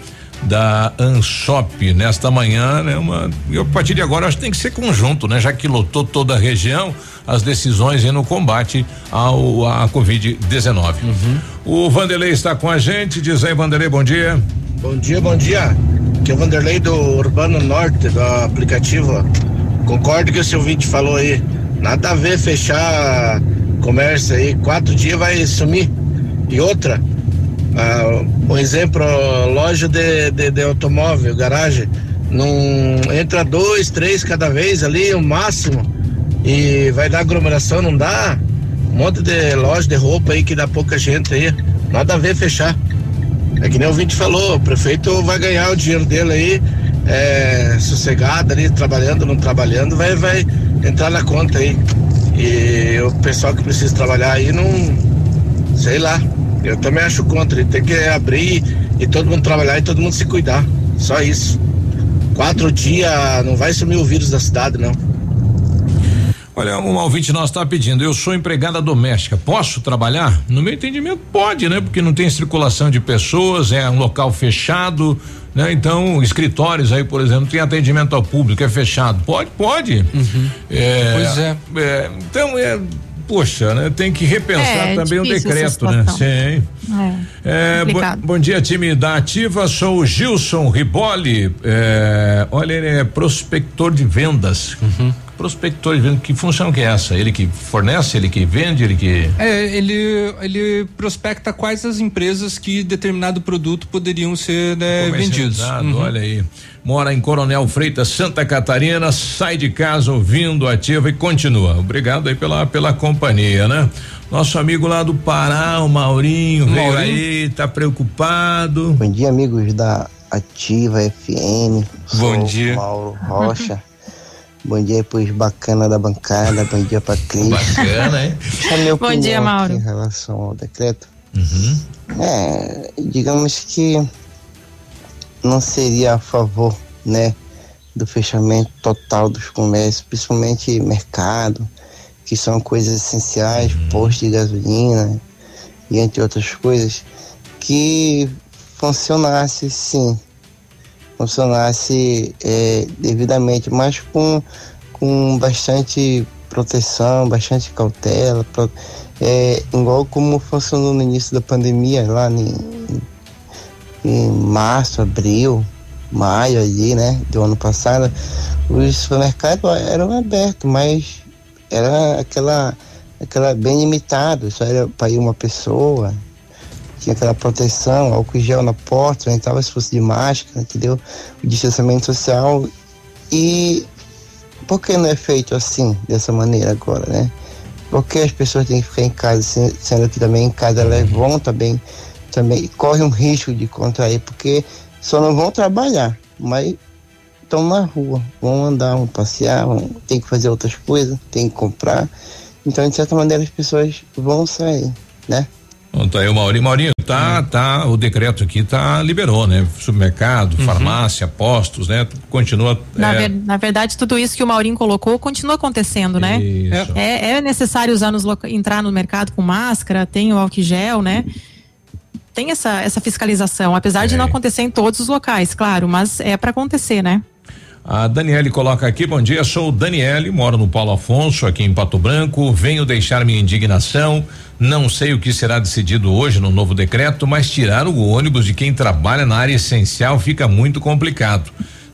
Speaker 1: da Anshop nesta manhã, né? Uma, e a partir de agora acho que tem que ser conjunto, né? Já que lotou toda a região, as decisões no combate ao a Covid-19. Uhum. O Vanderlei está com a gente, diz aí Vanderlei, bom dia.
Speaker 31: Bom dia, bom dia. Que é o Vanderlei do Urbano Norte, do aplicativo. Concordo que o seu ouvinte falou aí. Nada a ver fechar comércio aí, quatro dias vai sumir. E outra, ah, um exemplo, loja de, de, de, automóvel, garagem, não entra dois, três cada vez ali, o máximo, e vai dar aglomeração, não dá? Um monte de loja de roupa aí que dá pouca gente aí, nada a ver fechar. É que nem o Vinte falou, o prefeito vai ganhar o dinheiro dele aí, é, sossegado ali, trabalhando, não trabalhando, vai, vai entrar na conta aí. E o pessoal que precisa trabalhar aí não. Sei lá. Eu também acho contra. Tem que abrir e todo mundo trabalhar e todo mundo se cuidar. Só isso. Quatro dias não vai sumir o vírus da cidade, não.
Speaker 1: Olha, um ouvinte nosso está pedindo, eu sou empregada doméstica, posso trabalhar? No meu entendimento, pode, né? Porque não tem circulação de pessoas, é um local fechado, né? Então, escritórios aí, por exemplo, tem atendimento ao público, é fechado. Pode, pode.
Speaker 2: Uhum.
Speaker 1: É,
Speaker 2: pois é.
Speaker 1: é. Então, é, poxa, né? Tem que repensar é, também o decreto, né? Sim. É, é bom, bom, dia, time da Ativa. Sou o Gilson Riboli. É, olha, ele é prospector de vendas. Uhum prospector de venda, que função que é essa? Ele que fornece, ele que vende, ele que.
Speaker 2: É, ele, ele prospecta quais as empresas que determinado produto poderiam ser né, vendidos.
Speaker 1: Uhum. Olha aí. Mora em Coronel Freitas, Santa Catarina, sai de casa ouvindo ativa e continua. Obrigado aí pela, pela companhia, né? Nosso amigo lá do Pará, o Maurinho, Maurinho. veio aí, tá preocupado.
Speaker 32: Bom dia, amigos da Ativa FM.
Speaker 2: Bom dia.
Speaker 32: Mauro Rocha. Bom dia pros bacana da bancada, bom dia pra Cris.
Speaker 1: Bacana, hein?
Speaker 32: É
Speaker 3: bom dia, Mauro.
Speaker 32: Em relação ao decreto.
Speaker 1: Uhum.
Speaker 32: É, digamos que não seria a favor, né, do fechamento total dos comércios, principalmente mercado, que são coisas essenciais, uhum. posto de gasolina e entre outras coisas, que funcionasse sim, funcionasse é, devidamente, mas com, com bastante proteção, bastante cautela, pro, é, igual como funcionou no início da pandemia, lá em, em março, abril, maio ali, né, do ano passado, os supermercados eram abertos, mas era aquela, aquela bem limitado, só era para ir uma pessoa, tinha aquela proteção, álcool gel na porta, entrava se fosse de máscara, entendeu? O distanciamento social. E por que não é feito assim, dessa maneira agora, né? Por que as pessoas têm que ficar em casa, sendo que também em casa elas vão também, também correm um risco de contrair, porque só não vão trabalhar, mas estão na rua, vão andar, vão passear, vão, tem que fazer outras coisas, tem que comprar. Então, de certa maneira, as pessoas vão sair, né?
Speaker 1: Bom, tá aí o Maurinho. Maurinho, tá, hum. tá, o decreto aqui tá liberou, né? Supermercado, uhum. farmácia, postos, né? Continua.
Speaker 3: Na, é... ver, na, verdade, tudo isso que o Maurinho colocou continua acontecendo, né? É, é, necessário usar nos, entrar no mercado com máscara, tem o álcool gel, né? Tem essa, essa fiscalização, apesar de não é. acontecer em todos os locais, claro, mas é para acontecer, né?
Speaker 1: A Daniele coloca aqui, bom dia, sou Daniele, moro no Paulo Afonso, aqui em Pato Branco, venho deixar minha indignação, não sei o que será decidido hoje no novo decreto, mas tirar o ônibus de quem trabalha na área essencial fica muito complicado.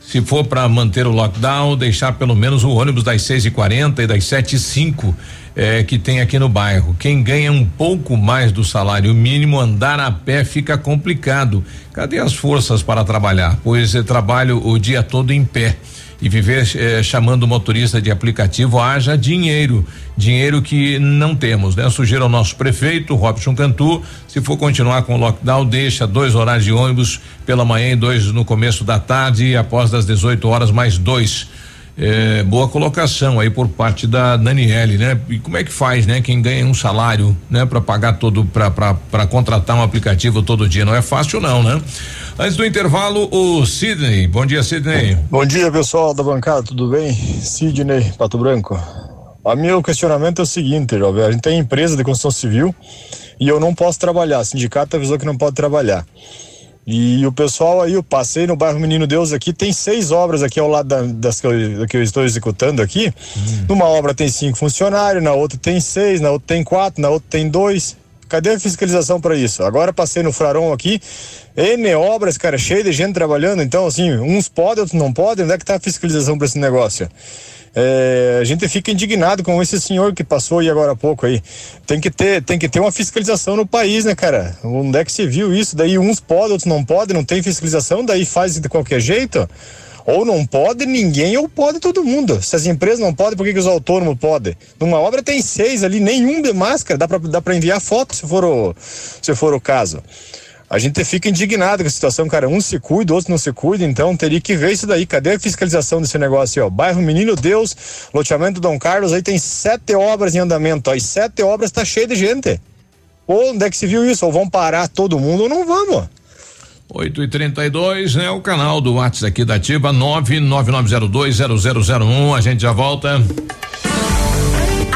Speaker 1: Se for para manter o lockdown, deixar pelo menos o ônibus das 6 e 40 e das sete e cinco eh, que tem aqui no bairro. Quem ganha um pouco mais do salário mínimo, andar a pé fica complicado. Cadê as forças para trabalhar? Pois eu trabalho o dia todo em pé e viver eh, chamando o motorista de aplicativo haja dinheiro, dinheiro que não temos, né? Sugiro ao nosso prefeito, Robson Cantu, se for continuar com o lockdown, deixa dois horários de ônibus pela manhã e dois no começo da tarde e após das 18 horas mais dois. É, boa colocação aí por parte da Daniele, né? E como é que faz, né? Quem ganha um salário, né? Para pagar todo, para contratar um aplicativo todo dia, não é fácil não, né? Antes do intervalo, o Sidney. Bom dia, Sidney.
Speaker 33: Bom dia, pessoal da bancada, tudo bem? Sidney, Pato Branco. A meu questionamento é o seguinte, Jovem, a gente tem empresa de construção civil e eu não posso trabalhar. O sindicato avisou que não pode trabalhar. E o pessoal aí, eu passei no bairro Menino Deus aqui, tem seis obras aqui ao lado da, das que eu, que eu estou executando aqui. Hum. Numa obra tem cinco funcionários, na outra tem seis, na outra tem quatro, na outra tem dois. Cadê a fiscalização para isso? Agora passei no Fraron aqui, N obras, cara, cheio de gente trabalhando, então assim, uns podem, outros não podem, onde é que tá a fiscalização para esse negócio? É, a gente fica indignado com esse senhor que passou aí agora há pouco aí. Tem que ter, tem que ter uma fiscalização no país, né, cara? Onde é que você viu isso? Daí uns podem, outros não podem, não tem fiscalização, daí faz de qualquer jeito. Ou não pode ninguém, ou pode todo mundo. Se as empresas não podem, por que, que os autônomos podem? Numa obra tem seis ali, nenhum de máscara, dá pra enviar foto se for o, se for o caso. A gente fica indignado com a situação, cara. Um se cuida, outro não se cuida, então teria que ver isso daí. Cadê a fiscalização desse negócio aí, ó? Bairro Menino Deus, loteamento Dom Carlos, aí tem sete obras em andamento, ó. E sete obras tá cheio de gente. Ou onde é que se viu isso? Ou vão parar todo mundo ou não vamos.
Speaker 1: 8 e 32 né? O canal do WhatsApp aqui da Ativa 999020001. A gente já volta.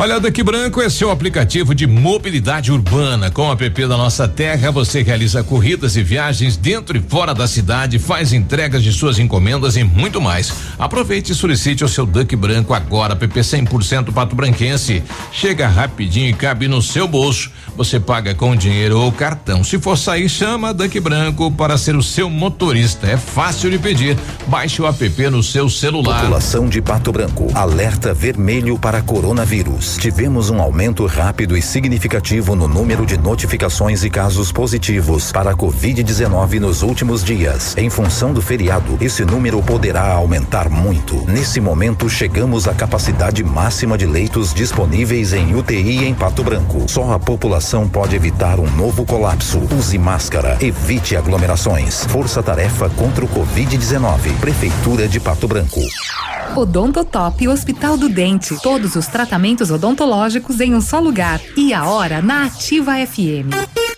Speaker 1: Olha, Daqui Branco é seu aplicativo de mobilidade urbana. Com o app da Nossa Terra, você realiza corridas e viagens dentro e fora da cidade, faz entregas de suas encomendas e muito mais. Aproveite e solicite o seu Duck Branco agora, app 100% Pato Branquense. Chega rapidinho e cabe no seu bolso. Você paga com dinheiro ou cartão. Se for sair, chama Duck Branco para ser o seu motorista. É fácil de pedir. Baixe o app no seu celular.
Speaker 11: População de Pato Branco. Alerta vermelho para coronavírus tivemos um aumento rápido e significativo no número de notificações e casos positivos para a Covid-19 nos últimos dias. Em função do feriado, esse número poderá aumentar muito. Nesse momento, chegamos à capacidade máxima de leitos disponíveis em UTI em Pato Branco. Só a população pode evitar um novo colapso. Use máscara, evite aglomerações. Força-tarefa contra o Covid-19. Prefeitura de Pato Branco.
Speaker 34: Odontotop Hospital do Dente. Todos os tratamentos odontológicos em um só lugar. E a hora na Ativa FM.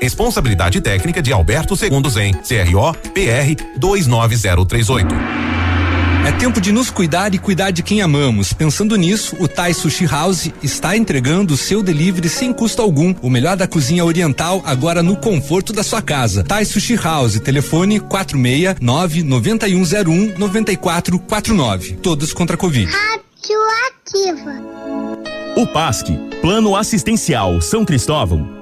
Speaker 35: Responsabilidade técnica de Alberto Segundos em CRO PR 29038.
Speaker 2: É tempo de nos cuidar e cuidar de quem amamos. Pensando nisso, o Thai Sushi House está entregando o seu delivery sem custo algum. O melhor da cozinha oriental agora no conforto da sua casa. Thai Sushi House, telefone 469 9101 9449. Todos contra a Covid.
Speaker 36: Radioativa.
Speaker 35: O PASC, Plano Assistencial São Cristóvão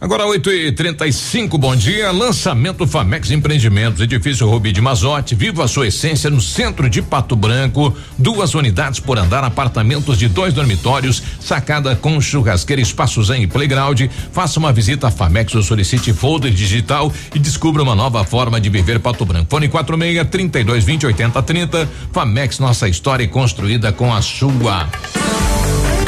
Speaker 1: Agora 8 e 35 bom dia. Lançamento Famex Empreendimentos, edifício Rubi de Mazote, viva a sua essência no centro de Pato Branco. Duas unidades por andar, apartamentos de dois dormitórios, sacada com churrasqueira, espaço zen e playground. Faça uma visita a Famex ou solicite folder digital e descubra uma nova forma de viver Pato Branco. Fone 46 32 20 80 30. Famex, nossa história construída com a sua.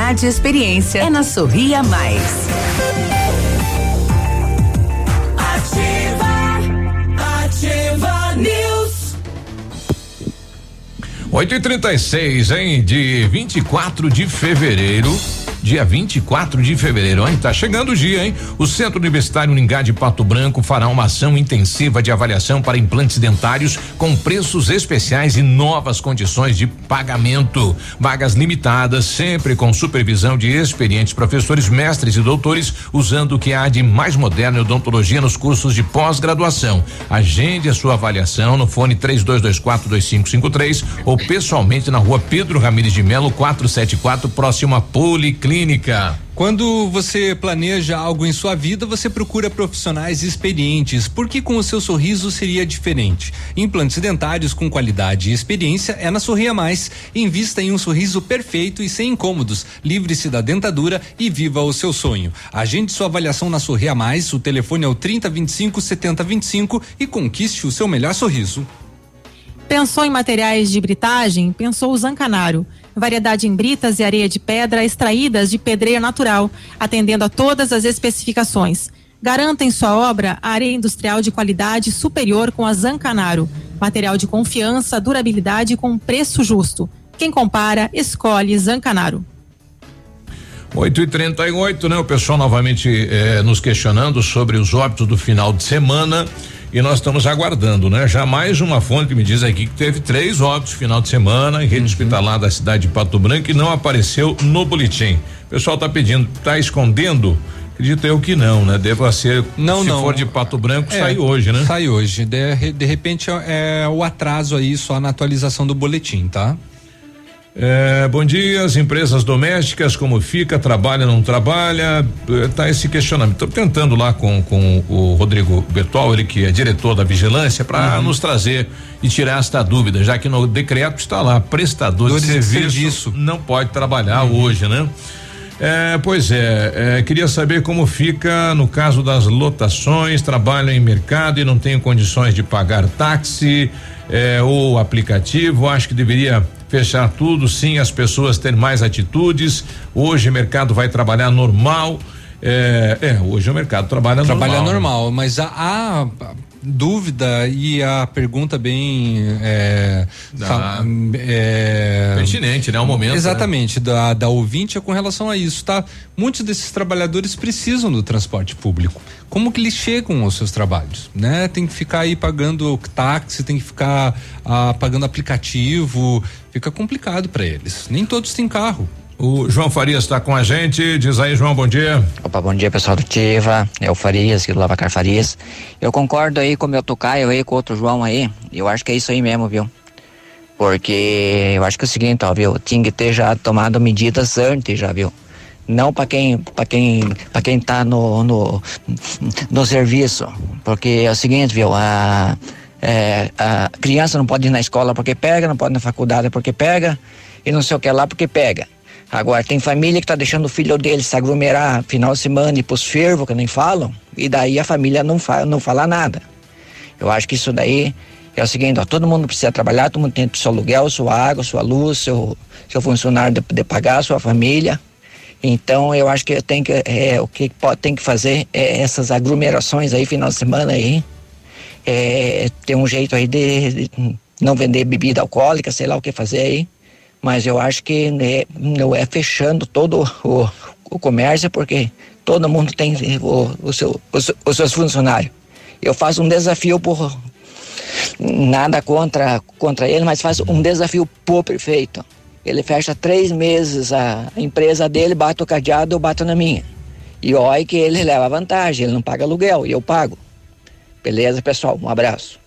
Speaker 19: e experiência é na Sorria Mais.
Speaker 1: Ativa, ativa News. 8 e 36 hein? De 24 de fevereiro dia 24 de fevereiro. Hein? Tá chegando o dia, hein? O Centro Universitário Uningá de Pato Branco fará uma ação intensiva de avaliação para implantes dentários com preços especiais e novas condições de pagamento. Vagas limitadas, sempre com supervisão de experientes professores, mestres e doutores, usando o que há de mais moderno em odontologia nos cursos de pós-graduação. Agende a sua avaliação no fone 32242553 ou pessoalmente na rua Pedro Ramires de Melo 474, próximo à Policlínica.
Speaker 2: Quando você planeja algo em sua vida, você procura profissionais experientes, porque com o seu sorriso seria diferente. Implantes dentários com qualidade e experiência é na Sorria Mais. Invista em um sorriso perfeito e sem incômodos. Livre-se da dentadura e viva o seu sonho. Agende sua avaliação na Sorria Mais. O telefone é o 3025 7025 e conquiste o seu melhor sorriso.
Speaker 3: Pensou em materiais de britagem? Pensou o Zancanaro variedade em britas e areia de pedra extraídas de pedreira natural, atendendo a todas as especificações. Garanta em sua obra a areia industrial de qualidade superior com a Zancanaro, material de confiança, durabilidade com preço justo. Quem compara, escolhe Zancanaro.
Speaker 1: 8 e 38 né? O pessoal novamente eh, nos questionando sobre os óbitos do final de semana e nós estamos aguardando, né? Já mais uma fonte me diz aqui que teve três óbitos final de semana em rede uhum. hospitalar da cidade de Pato Branco e não apareceu no boletim. O pessoal está pedindo, está escondendo? Acredito eu que não, né? Deva ser,
Speaker 2: não,
Speaker 1: se
Speaker 2: não.
Speaker 1: for de Pato Branco, é, sai hoje, né?
Speaker 2: Sai hoje. De, de repente é, é o atraso aí só na atualização do boletim, tá?
Speaker 1: É, bom dia, as empresas domésticas, como fica, trabalha, não trabalha? É, tá esse questionamento. Estou tentando lá com, com o Rodrigo Bertol, ele que é diretor da vigilância, para uhum. nos trazer e tirar esta dúvida, já que no decreto está lá, prestador de serviço, serviço, não pode trabalhar uhum. hoje, né? É, pois é, é, queria saber como fica no caso das lotações, trabalham em mercado e não tem condições de pagar táxi é, ou aplicativo, acho que deveria fechar tudo, sim, as pessoas terem mais atitudes. Hoje o mercado vai trabalhar normal. É, é hoje o mercado trabalha,
Speaker 2: trabalha
Speaker 1: normal.
Speaker 2: Trabalha normal, mas a, a dúvida e a pergunta bem é,
Speaker 1: da, é, pertinente, né? O momento.
Speaker 2: Exatamente,
Speaker 1: né?
Speaker 2: da, da ouvinte é com relação a isso, tá? Muitos desses trabalhadores precisam do transporte público. Como que eles chegam aos seus trabalhos, né? Tem que ficar aí pagando táxi, tem que ficar ah, pagando aplicativo, fica complicado para eles. Nem todos têm carro.
Speaker 1: O João Farias está com a gente. Diz aí, João, bom dia.
Speaker 37: Opa, bom dia, pessoal do Tiva. É o Farias, do Lavacar Farias. Eu concordo aí com o meu tocaio aí, com outro João aí. Eu acho que é isso aí mesmo, viu? Porque eu acho que é o seguinte, ó, viu? Tinha que ter já tomado medidas antes, já, viu? Não para quem, para quem, para quem tá no, no, no serviço. Porque é o seguinte, viu? A, é, a criança não pode ir na escola porque pega, não pode ir na faculdade porque pega, e não sei o que lá porque pega. Agora, tem família que está deixando o filho dele se aglomerar final de semana e pros fervos, que nem falam, e daí a família não, fala, não fala nada. Eu acho que isso daí é o seguinte, ó, todo mundo precisa trabalhar, todo mundo tem seu aluguel, sua água, sua luz, seu, seu funcionário de, de pagar, sua família. Então eu acho que tem que é, o que pode, tem que fazer é essas aglomerações aí final de semana aí. É, ter um jeito aí de, de não vender bebida alcoólica, sei lá o que fazer aí mas eu acho que né, não é fechando todo o, o comércio, porque todo mundo tem o, o seu, os, os seus funcionários. Eu faço um desafio por nada contra, contra ele, mas faço um desafio por prefeito. Ele fecha três meses a empresa dele, bate o cadeado, eu bato na minha. E olha que ele leva vantagem, ele não paga aluguel e eu pago. Beleza, pessoal? Um abraço.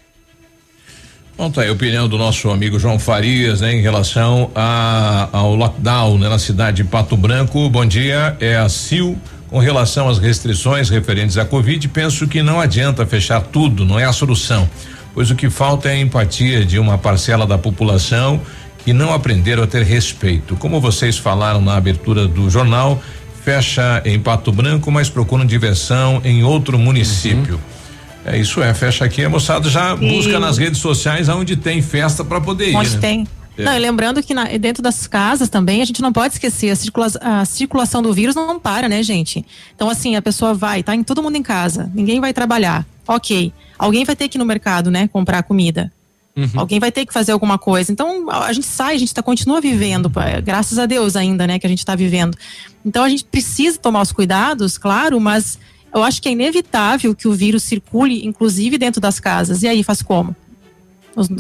Speaker 1: Bom, tá aí a opinião do nosso amigo João Farias, né, em relação a, ao lockdown né, na cidade de Pato Branco. Bom dia, é a Sil. Com relação às restrições referentes à Covid, penso que não adianta fechar tudo, não é a solução, pois o que falta é a empatia de uma parcela da população que não aprenderam a ter respeito. Como vocês falaram na abertura do jornal, fecha em Pato Branco, mas procuram diversão em outro município. Uhum. É isso é, fecha aqui, a moçada já e... busca nas redes sociais aonde tem festa para poder ir.
Speaker 3: Onde né? tem. É. Não, e lembrando que na, dentro das casas também a gente não pode esquecer a, circula, a, circulação do vírus não para, né, gente? Então assim a pessoa vai, tá em todo mundo em casa, ninguém vai trabalhar, ok? Alguém vai ter que ir no mercado, né, comprar comida. Uhum. Alguém vai ter que fazer alguma coisa. Então a gente sai, a gente tá, continua vivendo, graças a Deus ainda, né, que a gente está vivendo. Então a gente precisa tomar os cuidados, claro, mas eu acho que é inevitável que o vírus circule, inclusive dentro das casas. E aí faz como?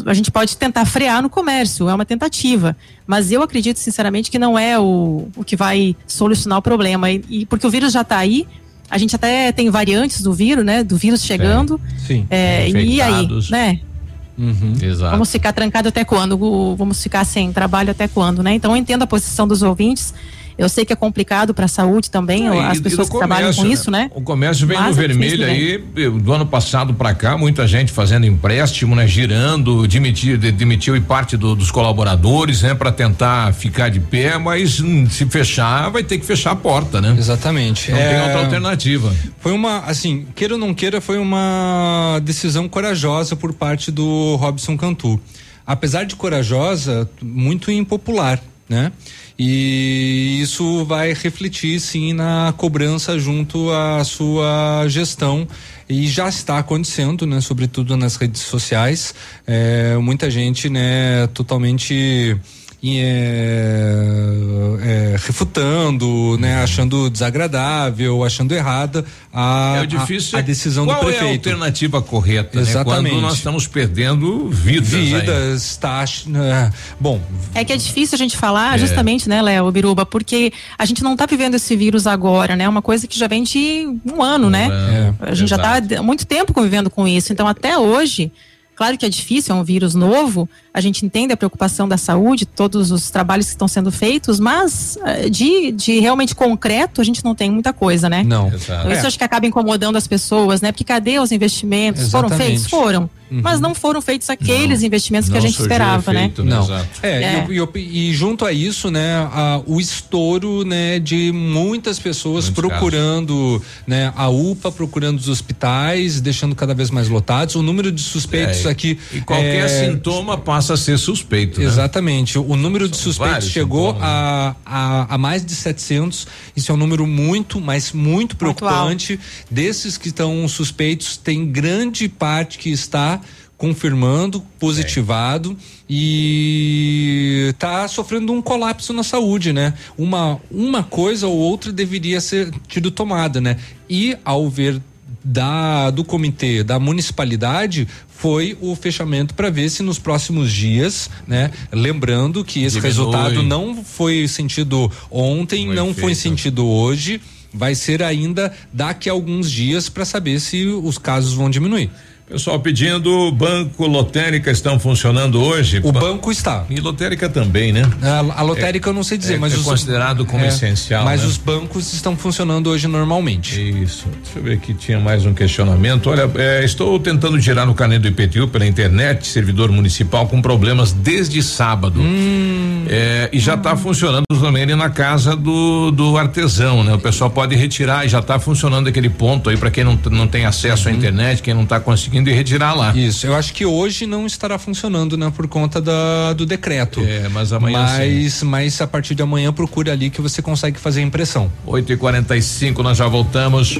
Speaker 3: A gente pode tentar frear no comércio, é uma tentativa. Mas eu acredito, sinceramente, que não é o, o que vai solucionar o problema. E, e porque o vírus já está aí, a gente até tem variantes do vírus, né? Do vírus chegando.
Speaker 2: Sim.
Speaker 3: É, e aí, né?
Speaker 1: Uhum. Exato.
Speaker 3: Vamos ficar trancados até quando? Vamos ficar sem trabalho até quando, né? Então eu entendo a posição dos ouvintes. Eu sei que é complicado para a saúde também, é, as pessoas que comércio, trabalham com né? isso, né?
Speaker 1: O comércio vem Mas no é vermelho aí, do ano passado para cá, muita gente fazendo empréstimo, né? Girando, demitiu, demitiu e parte do, dos colaboradores, né? Para tentar ficar de pé, mas hum, se fechar, vai ter que fechar a porta, né?
Speaker 2: Exatamente.
Speaker 1: Não é, tem outra alternativa.
Speaker 2: Foi uma, assim, queira ou não queira, foi uma decisão corajosa por parte do Robson Cantu. Apesar de corajosa, muito impopular, né? E isso vai refletir sim na cobrança junto à sua gestão e já está acontecendo, né? Sobretudo nas redes sociais, é, muita gente, né? Totalmente é, é, refutando, né, achando desagradável, achando errada a,
Speaker 1: é difícil,
Speaker 2: a, a decisão
Speaker 1: do
Speaker 2: prefeito. Qual
Speaker 1: é a alternativa correta?
Speaker 2: Exatamente.
Speaker 1: Né? Quando nós estamos perdendo vidas.
Speaker 2: Vidas, taxas. Né? Bom.
Speaker 3: É que é difícil a gente falar, é. justamente, né, Léo, Biruba, porque a gente não está vivendo esse vírus agora, né? É uma coisa que já vem de um ano, um né? Ano. a gente Exato. já está há muito tempo convivendo com isso. Então, até hoje. Claro que é difícil, é um vírus novo, a gente entende a preocupação da saúde, todos os trabalhos que estão sendo feitos, mas eh, de, de realmente concreto a gente não tem muita coisa, né?
Speaker 2: Não.
Speaker 3: Então, isso é. acho que acaba incomodando as pessoas, né? Porque cadê os investimentos? Exatamente. Foram feitos? Foram. Uhum. Mas não foram feitos aqueles não, investimentos que a gente esperava, né? efeito,
Speaker 2: né? Não. É, é. E, e, e, junto a isso, né, a, o estouro, né, de muitas pessoas Muitos procurando, casos. né, a UPA, procurando os hospitais, deixando cada vez mais lotados. O número de suspeitos
Speaker 1: é,
Speaker 2: aqui.
Speaker 1: E qualquer é, sintoma passa a ser suspeito. Né?
Speaker 2: Exatamente. O número São de suspeitos chegou a, a, a, mais de 700. Isso é um número muito, mas muito preocupante. Muito Desses que estão suspeitos, tem grande parte que está confirmando, positivado é. e está sofrendo um colapso na saúde, né? Uma, uma coisa ou outra deveria ser tido tomada, né? E ao ver da do comitê da municipalidade foi o fechamento para ver se nos próximos dias, né? Lembrando que esse Diminui. resultado não foi sentido ontem, foi não feito. foi sentido hoje, vai ser ainda daqui a alguns dias para saber se os casos vão diminuir.
Speaker 1: Pessoal pedindo, banco, lotérica estão funcionando hoje?
Speaker 2: O banco está.
Speaker 1: E lotérica também, né?
Speaker 2: A, a lotérica é, eu não sei dizer,
Speaker 1: é,
Speaker 2: mas
Speaker 1: é
Speaker 2: os,
Speaker 1: considerado como
Speaker 2: é,
Speaker 1: essencial.
Speaker 2: Mas
Speaker 1: né?
Speaker 2: os bancos estão funcionando hoje normalmente.
Speaker 1: Isso. Deixa eu ver aqui, tinha mais um questionamento. Olha, é, estou tentando girar no canê do IPTU pela internet, servidor municipal com problemas desde sábado.
Speaker 2: Hum,
Speaker 1: é, e já está hum. funcionando também na casa do, do artesão, né? O pessoal pode retirar e já está funcionando aquele ponto aí para quem não, não tem acesso uhum. à internet, quem não está conseguindo conseguindo retirar lá.
Speaker 2: Isso, eu acho que hoje não estará funcionando, né, por conta da, do decreto.
Speaker 1: É, mas amanhã
Speaker 2: mas, sim. Mas a partir de amanhã procure ali que você consegue fazer a impressão.
Speaker 1: 8 e 45 nós já voltamos.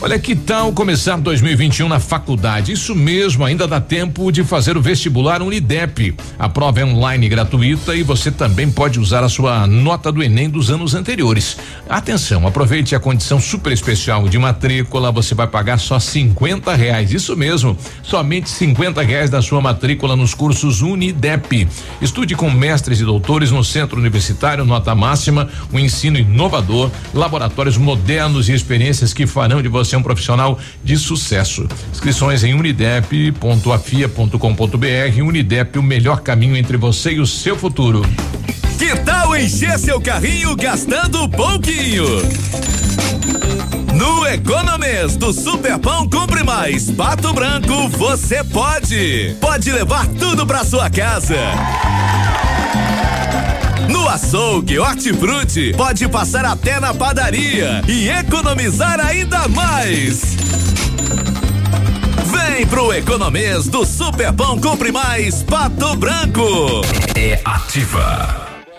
Speaker 1: Olha que tal começar 2021 na faculdade? Isso mesmo, ainda dá tempo de fazer o vestibular Unidep. A prova é online gratuita e você também pode usar a sua nota do Enem dos anos anteriores. Atenção, aproveite a condição super especial de matrícula, você vai pagar só 50 reais. Isso mesmo, somente 50 reais da sua matrícula nos cursos Unidep. Estude com mestres e doutores no centro universitário, nota máxima, um ensino inovador, laboratórios modernos e experiências que farão de você você é um profissional de sucesso. Inscrições em unidep.afia.com.br. Unidep, o melhor caminho entre você e o seu futuro.
Speaker 38: Que tal encher seu carrinho gastando pouquinho? No Economês do Superpão Compre Mais Pato Branco, você pode. Pode levar tudo pra sua casa. No açougue Hortifruti, pode passar até na padaria e economizar ainda mais. Vem pro Economês do Superpão Compre Mais Pato Branco.
Speaker 39: É ativa.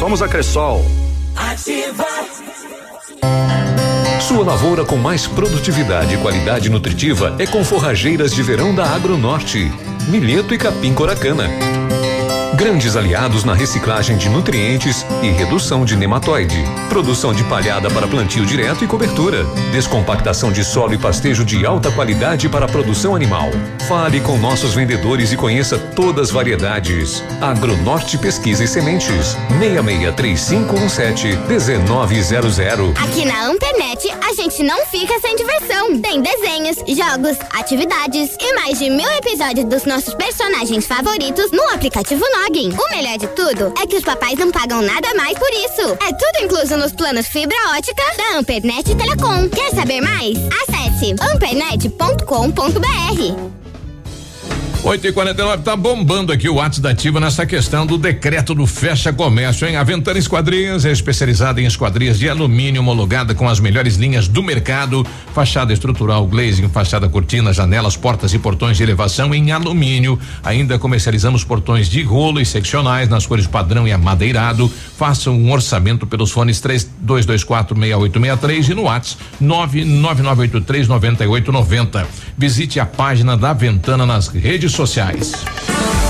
Speaker 40: Somos a Cressol. Ativa.
Speaker 41: Sua lavoura com mais produtividade e qualidade nutritiva é com forrageiras de verão da Agronorte. Milheto e capim coracana Grandes aliados na reciclagem de nutrientes e redução de nematóide. Produção de palhada para plantio direto e cobertura. Descompactação de solo e pastejo de alta qualidade para produção animal. Fale com nossos vendedores e conheça todas as variedades. Agronorte Pesquisa e Sementes. 663517 1900.
Speaker 42: Aqui na Ampernet a gente não fica sem diversão. Tem desenhos, jogos, atividades e mais de mil episódios dos nossos personagens favoritos no aplicativo Nog. O melhor de tudo é que os papais não pagam nada mais por isso. É tudo incluso nos planos fibra ótica da Ampernet Telecom. Quer saber mais? Acesse ampernet.com.br.
Speaker 1: 8 e 49 tá bombando aqui o WhatsApp da Ativa nessa questão do decreto do fecha comércio, hein? A Ventana Esquadrias é especializada em esquadrias de alumínio homologada com as melhores linhas do mercado, fachada estrutural, glazing, fachada cortina, janelas, portas e portões de elevação em alumínio. Ainda comercializamos portões de rolo e seccionais nas cores padrão e amadeirado. Faça um orçamento pelos fones 3224 6863 e no WhatsApp 99983 9890. Visite a página da Ventana nas redes redes sociais.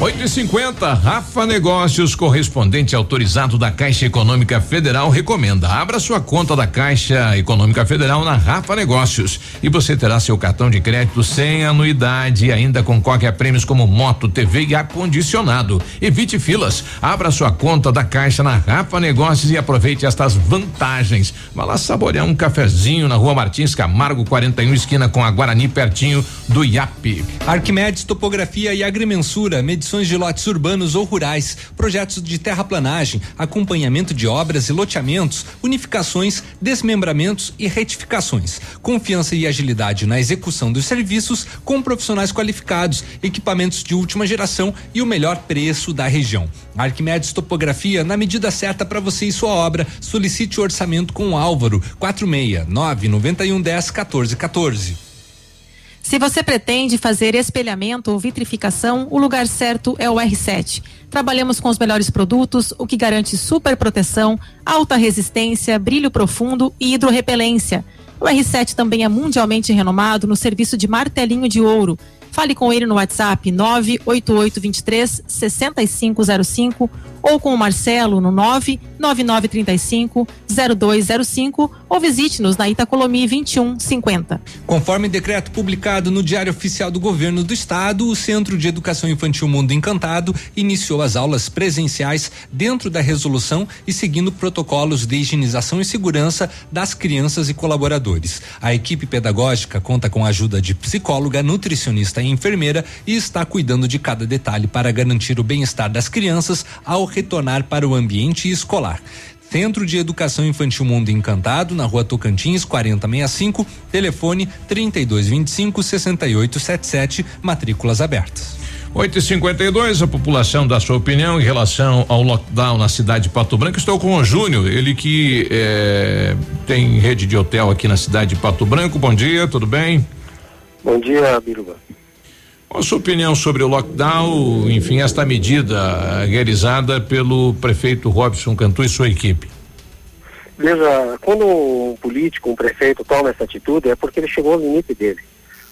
Speaker 1: 8 e 50 Rafa Negócios, correspondente autorizado da Caixa Econômica Federal, recomenda. Abra sua conta da Caixa Econômica Federal na Rafa Negócios e você terá seu cartão de crédito sem anuidade e ainda com qualquer prêmios como moto, TV e ar-condicionado. Evite filas. Abra sua conta da Caixa na Rafa Negócios e aproveite estas vantagens. Vá lá saborear um cafezinho na Rua Martins Camargo 41 esquina com a Guarani pertinho do IAP.
Speaker 2: Arquimedes Topografia e Agrimensura, medição medições de lotes urbanos ou rurais, projetos de terraplanagem, acompanhamento de obras e loteamentos, unificações, desmembramentos e retificações. Confiança e agilidade na execução dos serviços com profissionais qualificados, equipamentos de última geração e o melhor preço da região. Arquimedes Topografia na medida certa para você e sua obra. Solicite o orçamento com o Álvaro 469 9110 1414.
Speaker 3: Se você pretende fazer espelhamento ou vitrificação, o lugar certo é o R7. Trabalhamos com os melhores produtos, o que garante super proteção, alta resistência, brilho profundo e hidrorrepelência. O R7 também é mundialmente renomado no serviço de martelinho de ouro. Fale com ele no WhatsApp 98823 6505 ou com o Marcelo no 99935 0205 ou visite-nos na Itacolomi 2150.
Speaker 2: Conforme decreto publicado no Diário Oficial do Governo do Estado, o Centro de Educação Infantil Mundo Encantado iniciou as aulas presenciais dentro da resolução e seguindo protocolos de higienização e segurança das crianças e colaboradores. A equipe pedagógica conta com a ajuda de psicóloga, nutricionista e enfermeira e está cuidando de cada detalhe para garantir o bem-estar das crianças ao retornar para o ambiente escolar. Centro de Educação Infantil Mundo Encantado, na rua Tocantins, 4065, telefone 3225 6877, matrículas abertas.
Speaker 1: 8 e 52 a população dá sua opinião em relação ao lockdown na cidade de Pato Branco. Estou com o Júnior, ele que é, tem rede de hotel aqui na cidade de Pato Branco. Bom dia, tudo bem?
Speaker 10: Bom dia, Biruba.
Speaker 1: Qual a sua opinião sobre o lockdown, enfim, esta medida realizada pelo prefeito Robson Cantu e sua equipe?
Speaker 10: Veja, quando um político, um prefeito toma essa atitude é porque ele chegou ao limite dele,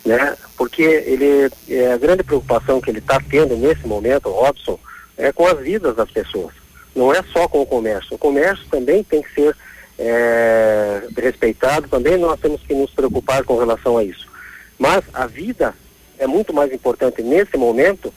Speaker 10: né? Porque ele, é, a grande preocupação que ele está tendo nesse momento, Robson, é com as vidas das pessoas. Não é só com o comércio. O comércio também tem que ser é, respeitado, também nós temos que nos preocupar com relação a isso. Mas a vida é muito mais importante nesse momento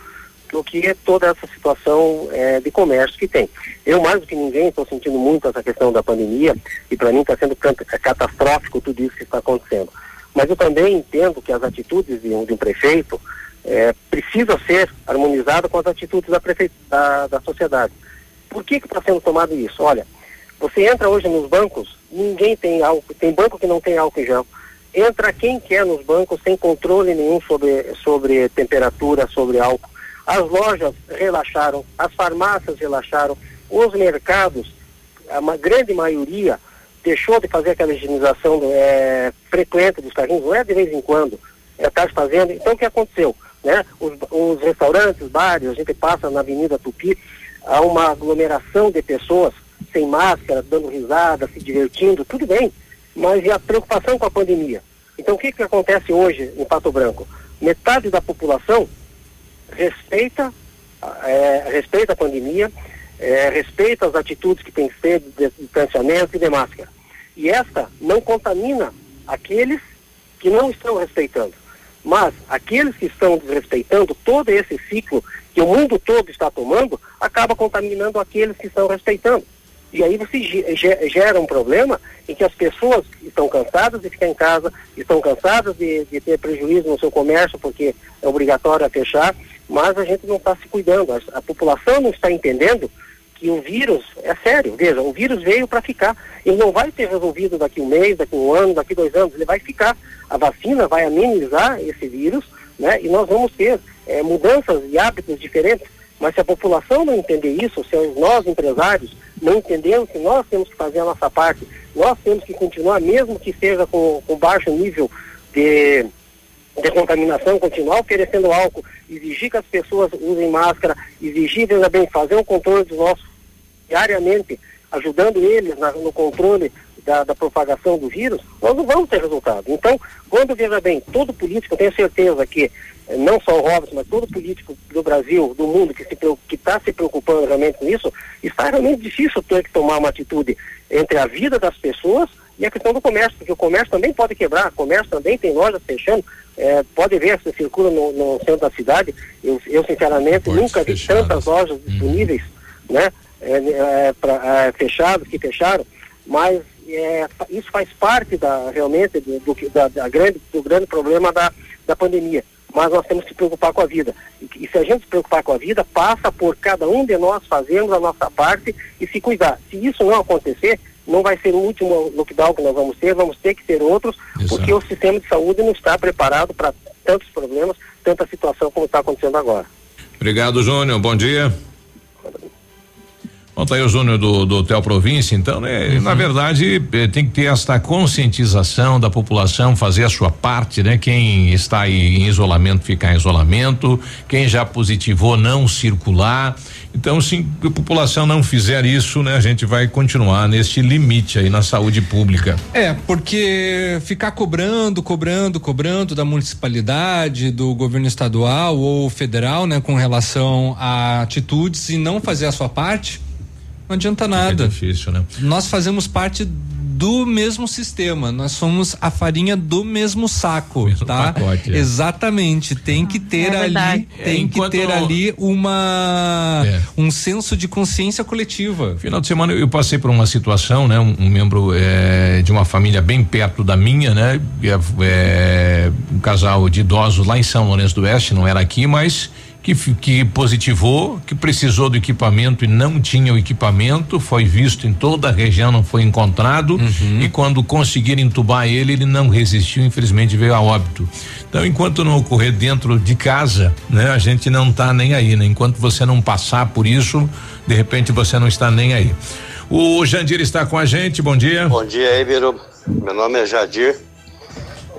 Speaker 10: do que toda essa situação é, de comércio que tem. Eu, mais do que ninguém, estou sentindo muito essa questão da pandemia e para mim está sendo catastrófico tudo isso que está acontecendo. Mas eu também entendo que as atitudes de um, de um prefeito é, precisam ser harmonizadas com as atitudes da, da, da sociedade. Por que está sendo tomado isso? Olha, você entra hoje nos bancos, ninguém tem álcool, tem banco que não tem álcool em gel entra quem quer nos bancos sem controle nenhum sobre, sobre temperatura, sobre álcool. As lojas relaxaram, as farmácias relaxaram, os mercados, a grande maioria deixou de fazer aquela higienização é, frequente dos carrinhos, não é de vez em quando, é está fazendo. Então o que aconteceu? Né? Os, os restaurantes, bares, a gente passa na Avenida Tupi, há uma aglomeração de pessoas sem máscara, dando risada, se divertindo, tudo bem mas e a preocupação com a pandemia? Então, o que, que acontece hoje em Pato Branco? Metade da população respeita, é, respeita a pandemia, é, respeita as atitudes que tem que ser de distanciamento e de máscara. E esta não contamina aqueles que não estão respeitando. Mas aqueles que estão desrespeitando todo esse ciclo que o mundo todo está tomando, acaba contaminando aqueles que estão respeitando. E aí você gera um problema em que as pessoas estão cansadas de ficar em casa, estão cansadas de, de ter prejuízo no seu comércio porque é obrigatório a fechar, mas a gente não está se cuidando. A, a, população não está entendendo que o vírus é sério. Veja, o vírus veio para ficar. Ele não vai ser resolvido daqui um mês, daqui um ano, daqui dois anos. Ele vai ficar. A vacina vai amenizar esse vírus, né? E nós vamos ter é, mudanças e hábitos diferentes. Mas se a população não entender isso, se nós empresários não entendemos que nós temos que fazer a nossa parte, nós temos que continuar, mesmo que seja com, com baixo nível de, de contaminação, continuar oferecendo álcool, exigir que as pessoas usem máscara, exigir, bem, fazer um controle dos nossos diariamente, ajudando eles na, no controle da, da, propagação do vírus, nós não vamos ter resultado. Então, quando, veja bem, todo político, eu tenho certeza que não só o Robson, mas todo político do Brasil, do mundo que está se, se preocupando realmente com isso, está realmente difícil ter que tomar uma atitude entre a vida das pessoas e a questão do comércio, porque o comércio também pode quebrar, o comércio também tem lojas fechando, é, pode ver se circula no, no, centro da cidade, eu, eu sinceramente pode nunca vi tantas lojas uhum. disponíveis, né, é, é, pra, é, fechadas, que fecharam, mas é, isso faz parte da, realmente do, do, da, da grande, do grande problema da, da pandemia mas nós temos que preocupar com a vida. E, e, se a gente se preocupar com a vida, passa por cada um de nós fazermos a nossa parte e se cuidar. Se isso não acontecer, não vai ser o último lockdown que nós vamos ter, vamos ter que ter outros, Exato. porque o sistema de saúde não está preparado para tantos problemas, tanta situação como está acontecendo agora.
Speaker 1: Obrigado, Júnior. Bom dia. Bom, tá aí o Júnior do, do Hotel Província, então, né? Uhum. Na verdade, eh, tem que ter esta conscientização da população, fazer a sua parte, né? Quem está aí em isolamento, ficar em isolamento, quem já positivou, não circular. Então, se a população não fizer isso, né? A gente vai continuar neste limite aí na saúde pública.
Speaker 2: É, porque ficar cobrando, cobrando, cobrando da municipalidade, do governo estadual ou federal, né? Com relação a atitudes e não fazer a sua parte, Não adianta nada.
Speaker 1: É difícil, né?
Speaker 2: Nós fazemos parte do mesmo sistema. Nós somos a farinha do mesmo saco, mesmo tá? Pacote, é. Exatamente. Tem que ter é ali, tem que ter ali uma é. um senso de consciência coletiva.
Speaker 1: Final de semana eu passei por uma situação, né? Um, um membro é, de uma família bem perto da minha, né? É, é, um casal de idosos lá em São Lourenço do Oeste, não era aqui, mas que, que positivou, que precisou do equipamento e não tinha o equipamento, foi visto em toda a região, não foi encontrado uhum. e quando conseguiram entubar ele, ele não resistiu, infelizmente veio a óbito. Então, enquanto não ocorrer dentro de casa, né, a gente não está nem aí, né? Enquanto você não passar por isso, de repente você não está nem aí. O Jandir está com a gente, bom dia.
Speaker 43: Bom dia aí, Biru. Meu nome é Jadir.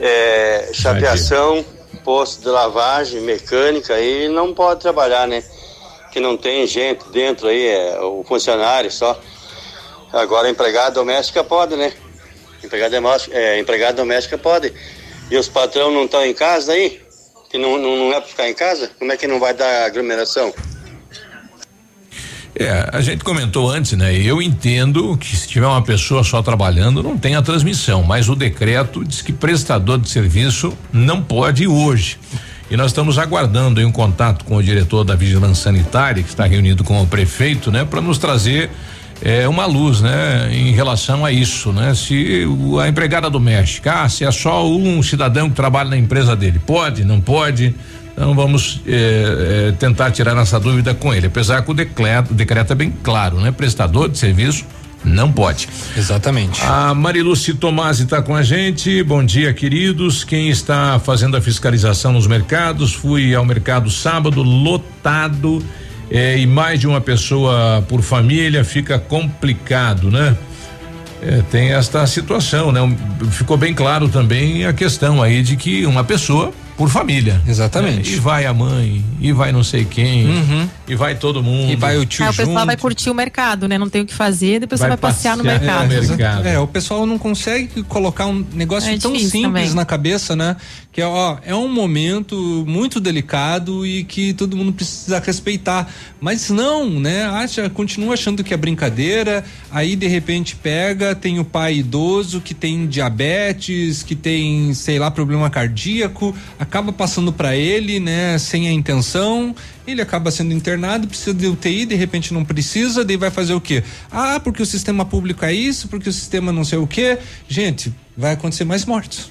Speaker 43: É, chapeação. Posto de lavagem mecânica e não pode trabalhar, né? Que não tem gente dentro aí, é o funcionário só. Agora empregada doméstica pode, né? Empregada é, empregada doméstica pode. E os patrão não estão em casa aí? Que não, não, não é para ficar em casa? Como é que não vai dar aglomeração?
Speaker 1: É, a gente comentou antes, né? Eu entendo que se tiver uma pessoa só trabalhando, não tem a transmissão, mas o decreto diz que prestador de serviço não pode hoje. E nós estamos aguardando um contato com o diretor da Vigilância Sanitária, que está reunido com o prefeito, né, para nos trazer é, uma luz, né, em relação a isso, né? Se a empregada doméstica, ah, se é só um cidadão que trabalha na empresa dele, pode, não pode? Então vamos eh, eh, tentar tirar essa dúvida com ele, apesar que o decreto, o decreto é bem claro, né? Prestador de serviço não pode.
Speaker 2: Exatamente.
Speaker 1: A Mariluce Tomasi está com a gente. Bom dia, queridos. Quem está fazendo a fiscalização nos mercados? Fui ao mercado sábado, lotado. Eh, e mais de uma pessoa por família fica complicado, né? É, tem esta situação, né? Ficou bem claro também a questão aí de que uma pessoa por família.
Speaker 2: Exatamente.
Speaker 1: É, e vai a mãe, e vai não sei quem, uhum. E vai todo mundo.
Speaker 2: E vai o tio
Speaker 3: é,
Speaker 2: O pessoal
Speaker 3: junto. vai curtir o mercado, né? Não tem o que fazer, depois vai, vai passear, no mercado.
Speaker 2: É, mercado. É, o pessoal não consegue colocar um negócio é tão simples também. na cabeça, né? Que ó, é um momento muito delicado e que todo mundo precisa respeitar. Mas não, né? Acha, continua achando que é brincadeira, aí de repente pega, tem o pai idoso que tem diabetes, que tem, sei lá, problema cardíaco, acaba passando para ele, né, sem a intenção, ele acaba sendo internado, precisa de UTI, de repente não precisa, daí vai fazer o quê? Ah, porque o sistema público é isso, porque o sistema não sei o quê. Gente, vai acontecer mais mortes.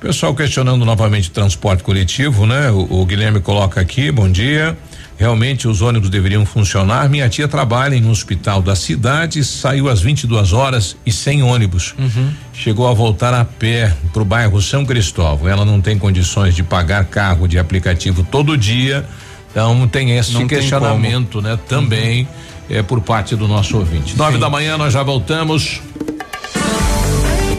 Speaker 1: Pessoal questionando novamente o transporte coletivo, né? O, o Guilherme coloca aqui, bom dia. Realmente os ônibus deveriam funcionar. Minha tia trabalha em um hospital da cidade, saiu às 22 horas e sem ônibus. Uhum. Chegou a voltar a pé para o bairro São Cristóvão. Ela não tem condições de pagar carro de aplicativo todo dia. Então tem esse não questionamento, né? Também uhum. é por parte do nosso ouvinte. Nove da manhã nós já voltamos.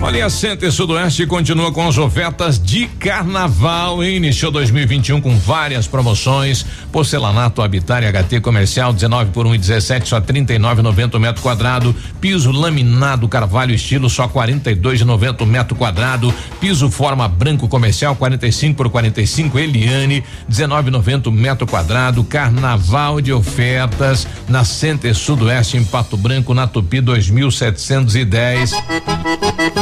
Speaker 1: Olha, a Center Sudoeste continua com as ofertas de carnaval. Iniciou 2021 com várias promoções. Porcelanato Habitat HT comercial 19 por 1 e 17 só 39,90 metro quadrado. Piso laminado Carvalho estilo só 42,90 metro quadrado. Piso forma branco comercial 45 por 45 Eliane 19,90 metro quadrado. Carnaval de ofertas na Center Sudoeste em Pato Branco na Tupi 2710.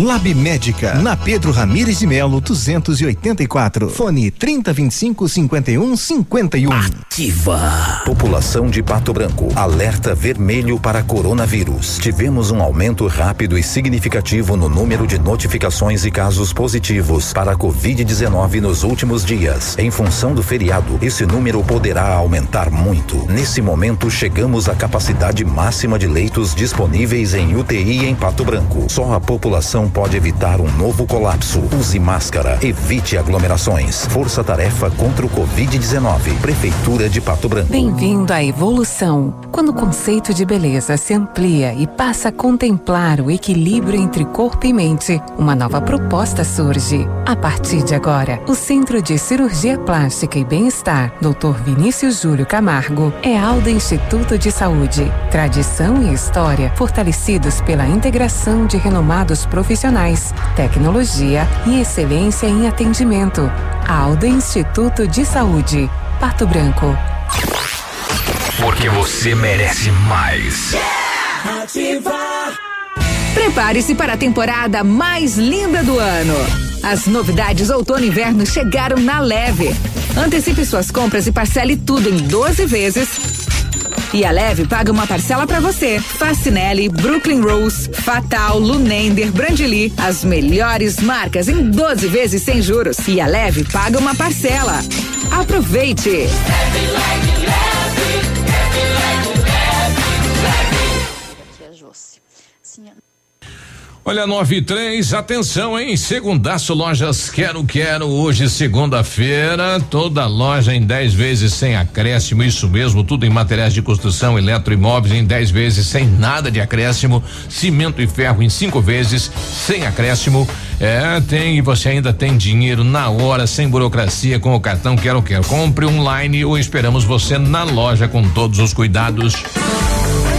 Speaker 44: Lab Médica, na Pedro Ramires de Melo, 284. Fone 3025 51 51.
Speaker 11: Ativa. População de Pato Branco. Alerta vermelho para coronavírus. Tivemos um aumento rápido e significativo no número de notificações e casos positivos para a Covid-19 nos últimos dias. Em função do feriado, esse número poderá aumentar muito. Nesse momento, chegamos à capacidade máxima de leitos disponíveis em UTI em Pato Branco. Só a população pode evitar um novo colapso. Use máscara, evite aglomerações. Força Tarefa contra o Covid-19. Prefeitura de Pato Branco.
Speaker 30: Bem-vindo à evolução. Quando o conceito de beleza se amplia e passa a contemplar o equilíbrio entre corpo e mente, uma nova proposta surge. A partir de agora, o Centro de Cirurgia Plástica e Bem-Estar, Dr. Vinícius Júlio Camargo, é Alda Instituto de Saúde. Tradição e história fortalecidos pela integração de renomados profissionais, tecnologia e excelência em atendimento. Alda Instituto de Saúde, Pato Branco.
Speaker 39: Porque você merece mais.
Speaker 45: Prepare-se para a temporada mais linda do ano. As novidades outono e inverno chegaram na Leve. Antecipe suas compras e parcele tudo em 12 vezes e a Leve paga uma parcela para você. Facinelli, Brooklyn Rose, Fatal, Lunender, Brandly, as melhores marcas em 12 vezes sem juros. E a Leve paga uma parcela. Aproveite! Leve, leve, leve,
Speaker 1: Olha, 9 e 3, atenção, hein? Segundaço Lojas Quero Quero, hoje, segunda-feira, toda loja em 10 vezes sem acréscimo, isso mesmo, tudo em materiais de construção, eletroimóveis em 10 vezes sem nada de acréscimo, cimento e ferro em cinco vezes sem acréscimo. É, tem, e você ainda tem dinheiro na hora, sem burocracia, com o cartão Quero Quero. Compre online ou esperamos você na loja com todos os cuidados.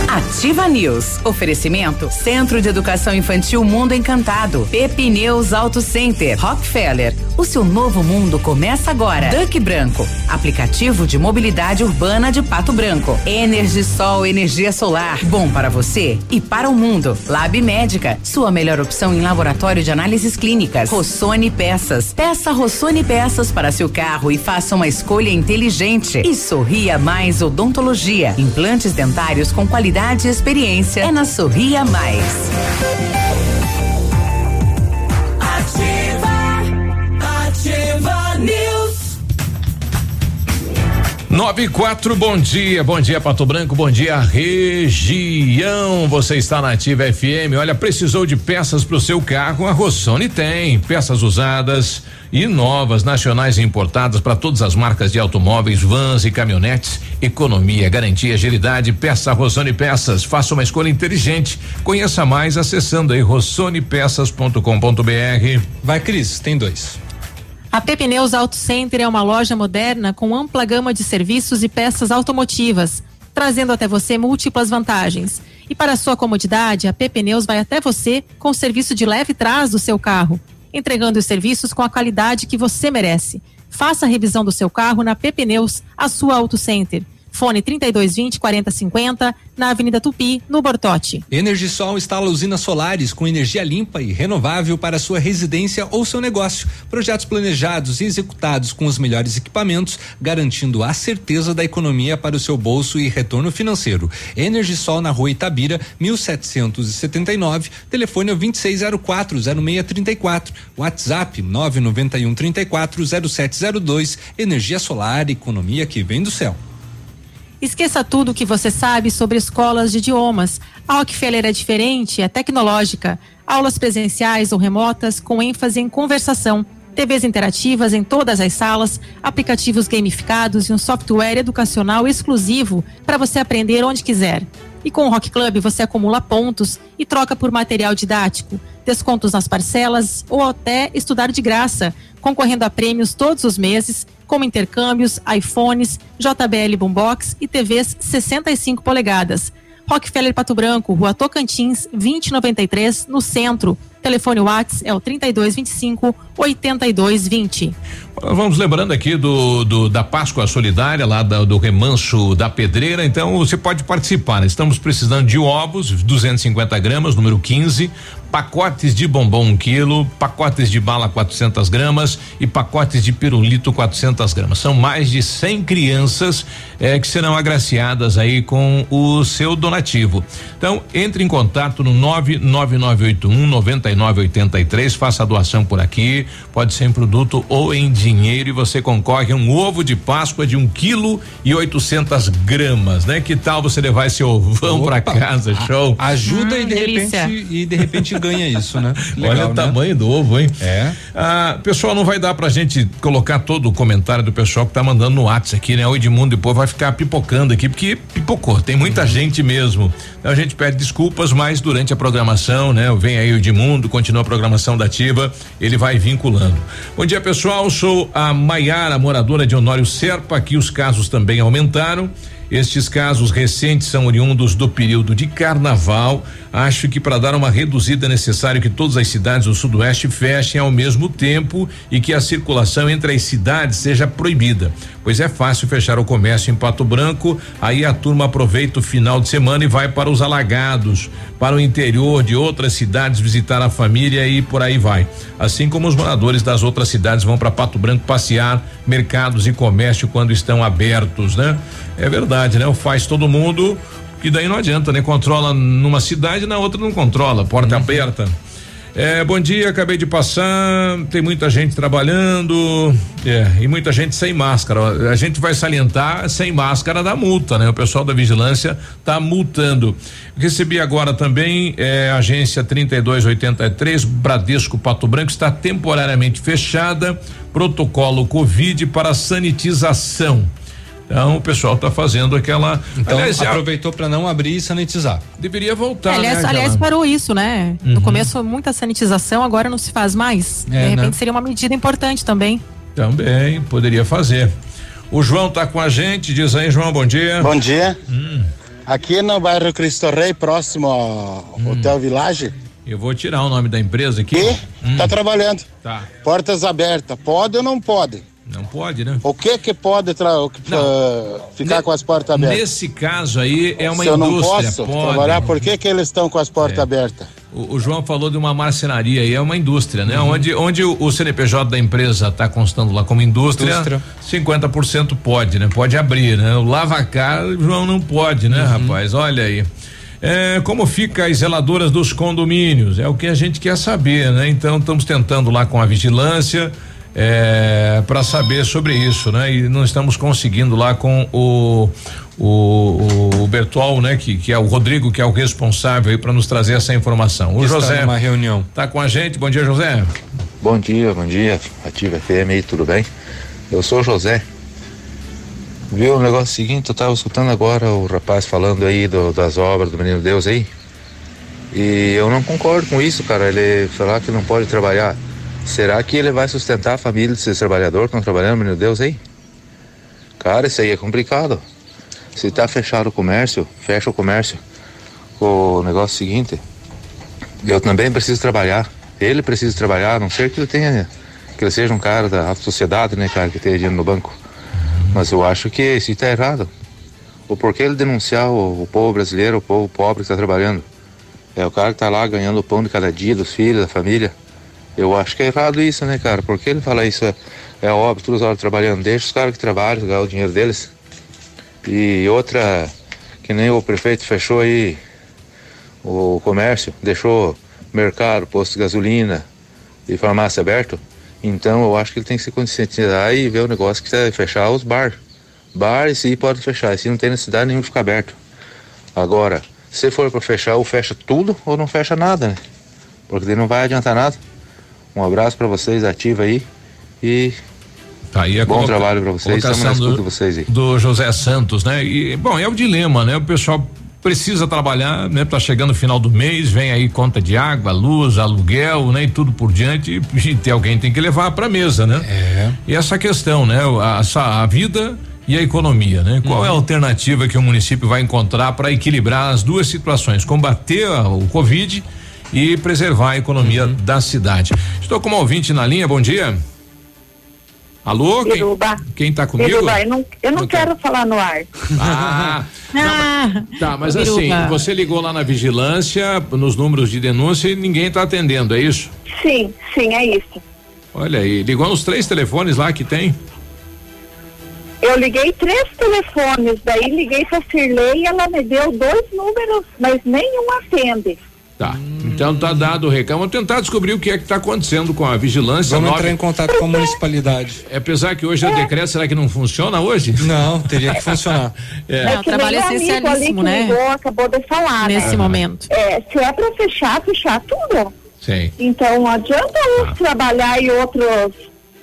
Speaker 19: Ativa News. Oferecimento Centro de Educação Infantil Mundo Encantado. Pepineus Auto Center. Rockefeller. O seu novo mundo começa agora. Duck Branco. Aplicativo de mobilidade urbana de Pato Branco. Energisol energia solar. Bom para você e para o mundo. Lab Médica. Sua melhor opção em laboratório de análises clínicas. Rossoni Peças. Peça Rossoni Peças para seu carro e faça uma escolha inteligente. E Sorria Mais Odontologia. Implantes dentários com qualidade e experiência é na Sorria Mais.
Speaker 1: Ativa, 9 e 4, bom dia, bom dia Pato Branco, bom dia região. Você está na Ativa FM. Olha, precisou de peças para o seu carro? A Rossoni tem. Peças usadas e novas, nacionais e importadas para todas as marcas de automóveis, vans e caminhonetes. Economia, garantia, agilidade. Peça Rossoni Peças. Faça uma escolha inteligente. Conheça mais acessando aí rossonepeças.com.br.
Speaker 2: Vai, Cris, tem dois.
Speaker 3: A Pepineus Auto Center é uma loja moderna com ampla gama de serviços e peças automotivas, trazendo até você múltiplas vantagens. E para sua comodidade, a Pepineus vai até você com o serviço de leve trás do seu carro entregando os serviços com a qualidade que você merece. Faça a revisão do seu carro na PP Neus, a sua Auto Center. Fone 3220 4050 na Avenida Tupi, no Bortote.
Speaker 2: Energisol instala usinas solares com energia limpa e renovável para sua residência ou seu negócio. Projetos planejados e executados com os melhores equipamentos, garantindo a certeza da economia para o seu bolso e retorno financeiro. Energisol na rua Itabira, 1779, telefone é 26040634, WhatsApp 991 34 0702. Energia solar, economia que vem do céu.
Speaker 3: Esqueça tudo o que você sabe sobre escolas de idiomas. A Rockefeller é diferente, é tecnológica. Aulas presenciais ou remotas com ênfase em conversação. TVs interativas em todas as salas, aplicativos gamificados e um software educacional exclusivo para você aprender onde quiser. E com o Rock Club você acumula pontos e troca por material didático, descontos nas parcelas ou até estudar de graça, concorrendo a prêmios todos os meses como intercâmbios, iPhones, JBL Boombox e TVs 65 polegadas. Rockefeller Pato Branco, Rua Tocantins, 2093, no centro. Telefone Whats é o 3225 8220.
Speaker 1: Vamos lembrando aqui do, do da Páscoa Solidária, lá da, do Remanso da Pedreira. Então você pode participar. Né? Estamos precisando de ovos, 250 gramas, número 15, pacotes de bombom um quilo, pacotes de bala 400 gramas e pacotes de pirulito 400 gramas. São mais de 100 crianças eh, que serão agraciadas aí com o seu donativo. Então entre em contato no 99981 9983, faça a doação por aqui. Pode ser em produto ou em dinheiro e você concorre a um ovo de Páscoa de um quilo e 800 gramas, né? Que tal você levar esse ovão para casa? Show.
Speaker 2: A, ajuda hum, e de delícia. repente e de repente ganha isso, né?
Speaker 1: Legal, Olha o né? tamanho do ovo, hein?
Speaker 2: É.
Speaker 1: Ah, pessoal, não vai dar pra gente colocar todo o comentário do pessoal que tá mandando no WhatsApp aqui, né? O Edmundo depois vai ficar pipocando aqui, porque pipocou, tem muita uhum. gente mesmo. Então a gente pede desculpas, mas durante a programação, né? Vem aí o Edmundo, continua a programação da Ativa, ele vai vinculando. Bom dia, pessoal. Sou a Maiara, moradora de Honório Serpa. Aqui os casos também aumentaram. Estes casos recentes são oriundos do período de carnaval. Acho que para dar uma reduzida é necessário que todas as cidades do Sudoeste fechem ao mesmo tempo e que a circulação entre as cidades seja proibida. Pois é fácil fechar o comércio em Pato Branco, aí a turma aproveita o final de semana e vai para os alagados, para o interior de outras cidades visitar a família e por aí vai. Assim como os moradores das outras cidades vão para Pato Branco passear, mercados e comércio quando estão abertos, né? É verdade, né? O faz todo mundo, e daí não adianta, né? Controla numa cidade, na outra não controla, porta uhum. aberta. É, bom dia, acabei de passar. Tem muita gente trabalhando é, e muita gente sem máscara. A gente vai salientar sem máscara da multa, né? O pessoal da vigilância tá multando. Recebi agora também é, agência 3283 Bradesco Pato Branco está temporariamente fechada. Protocolo Covid para sanitização. Então o pessoal está fazendo aquela.
Speaker 2: Então aliás, aproveitou para não abrir e sanitizar.
Speaker 1: Deveria voltar.
Speaker 3: É, aliás,
Speaker 1: né,
Speaker 3: aliás parou isso, né? Uhum. No começo muita sanitização, agora não se faz mais. É, De repente né? seria uma medida importante também.
Speaker 1: Também poderia fazer. O João está com a gente, diz aí, João, bom dia.
Speaker 46: Bom dia. Hum. Aqui no bairro Cristo Rei, próximo ao hum. Hotel Village.
Speaker 1: Eu vou tirar o nome da empresa aqui. E
Speaker 46: hum. tá trabalhando.
Speaker 1: Tá.
Speaker 46: Portas abertas. Pode ou não pode?
Speaker 1: Não pode, né?
Speaker 46: O que que pode uh, ficar ne com as portas abertas?
Speaker 1: Nesse caso aí é uma
Speaker 46: Se
Speaker 1: indústria.
Speaker 46: eu não posso pode. trabalhar, por que que eles estão com as portas é. abertas?
Speaker 1: O, o, João falou de uma marcenaria aí, é uma indústria, né? Uhum. Onde, onde o, o, CNPJ da empresa está constando lá como indústria, indústria, 50% pode, né? Pode abrir, né? O lavacar, o João não pode, né, uhum. rapaz? Olha aí. É, como fica as zeladoras dos condomínios? É o que a gente quer saber, né? Então estamos tentando lá com a vigilância é, para saber sobre isso, né? E não estamos conseguindo lá com o o, o Bertol, né? Que, que é o Rodrigo, que é o responsável aí para nos trazer essa informação. O Está José.
Speaker 2: uma reunião.
Speaker 1: Tá com a gente. Bom dia, José.
Speaker 47: Bom dia, bom dia. Ativa FM aí, tudo bem? Eu sou o José. Viu o negócio seguinte? Eu tava escutando agora o rapaz falando aí do, das obras do Menino Deus aí. E eu não concordo com isso, cara. Ele falar que não pode trabalhar. Será que ele vai sustentar a família desses trabalhadores que estão trabalhando, meu Deus, aí? Cara, isso aí é complicado. Se está fechado o comércio, fecha o comércio. O negócio seguinte, eu também preciso trabalhar. Ele precisa trabalhar, a não ser que ele tenha, que ele seja um cara da sociedade, né, cara, que tenha dinheiro no banco. Mas eu acho que isso está errado. O porquê ele denunciar o, o povo brasileiro, o povo pobre que está trabalhando? É o cara que está lá ganhando o pão de cada dia dos filhos, da família. Eu acho que é errado isso, né, cara? Porque ele fala isso, é, é óbvio, todas as horas trabalhando, deixa os caras que trabalham, ganhar o dinheiro deles. E outra, que nem o prefeito fechou aí o comércio, deixou mercado, posto de gasolina e farmácia aberto. Então eu acho que ele tem que se conscientizar e ver o negócio que é fechar os bar. Bar sim pode fechar, se não tem necessidade nenhuma ficar aberto. Agora, se for para fechar, ou fecha tudo ou não fecha nada, né? Porque daí não vai adiantar nada. Um abraço para vocês, ativa aí. E
Speaker 1: Tá aí
Speaker 47: a bom trabalho para vocês. Estamos
Speaker 1: do, vocês aí. do José Santos, né? E bom, é o dilema, né? O pessoal precisa trabalhar, né? Tá chegando o final do mês, vem aí conta de água, luz, aluguel, né? E tudo por diante, e tem alguém tem que levar para mesa, né?
Speaker 2: É.
Speaker 1: E essa questão, né? A, a vida e a economia, né? Qual uhum. é a alternativa que o município vai encontrar para equilibrar as duas situações, combater o Covid e preservar a economia uhum. da cidade. Estou com uma ouvinte na linha, bom dia. Alô?
Speaker 48: Biruba.
Speaker 1: Quem, quem tá comigo?
Speaker 48: Biruba, eu não, eu não, não quero quer. falar no ar.
Speaker 1: Ah, não, tá, mas assim, você ligou lá na vigilância, nos números de denúncia e ninguém está atendendo, é isso?
Speaker 48: Sim, sim, é isso.
Speaker 1: Olha aí, ligou nos três telefones lá que tem?
Speaker 48: Eu liguei três telefones, daí liguei para Cirlei e ela me deu dois números, mas nenhum atende.
Speaker 1: Tá. Então tá dado o recado. Vamos tentar descobrir o que é que está acontecendo com a vigilância.
Speaker 2: Vamos nove... entrar em contato com a municipalidade.
Speaker 1: É, apesar que hoje é. o decreto, será que não funciona hoje?
Speaker 2: Não, teria que funcionar.
Speaker 48: é. é o trabalho essencialíssimo, né? Ligou, acabou de falar.
Speaker 3: Nesse
Speaker 48: né?
Speaker 3: momento.
Speaker 48: É, se é para fechar, fechar tudo.
Speaker 1: Sim.
Speaker 48: Então não adianta uns ah. trabalhar e outros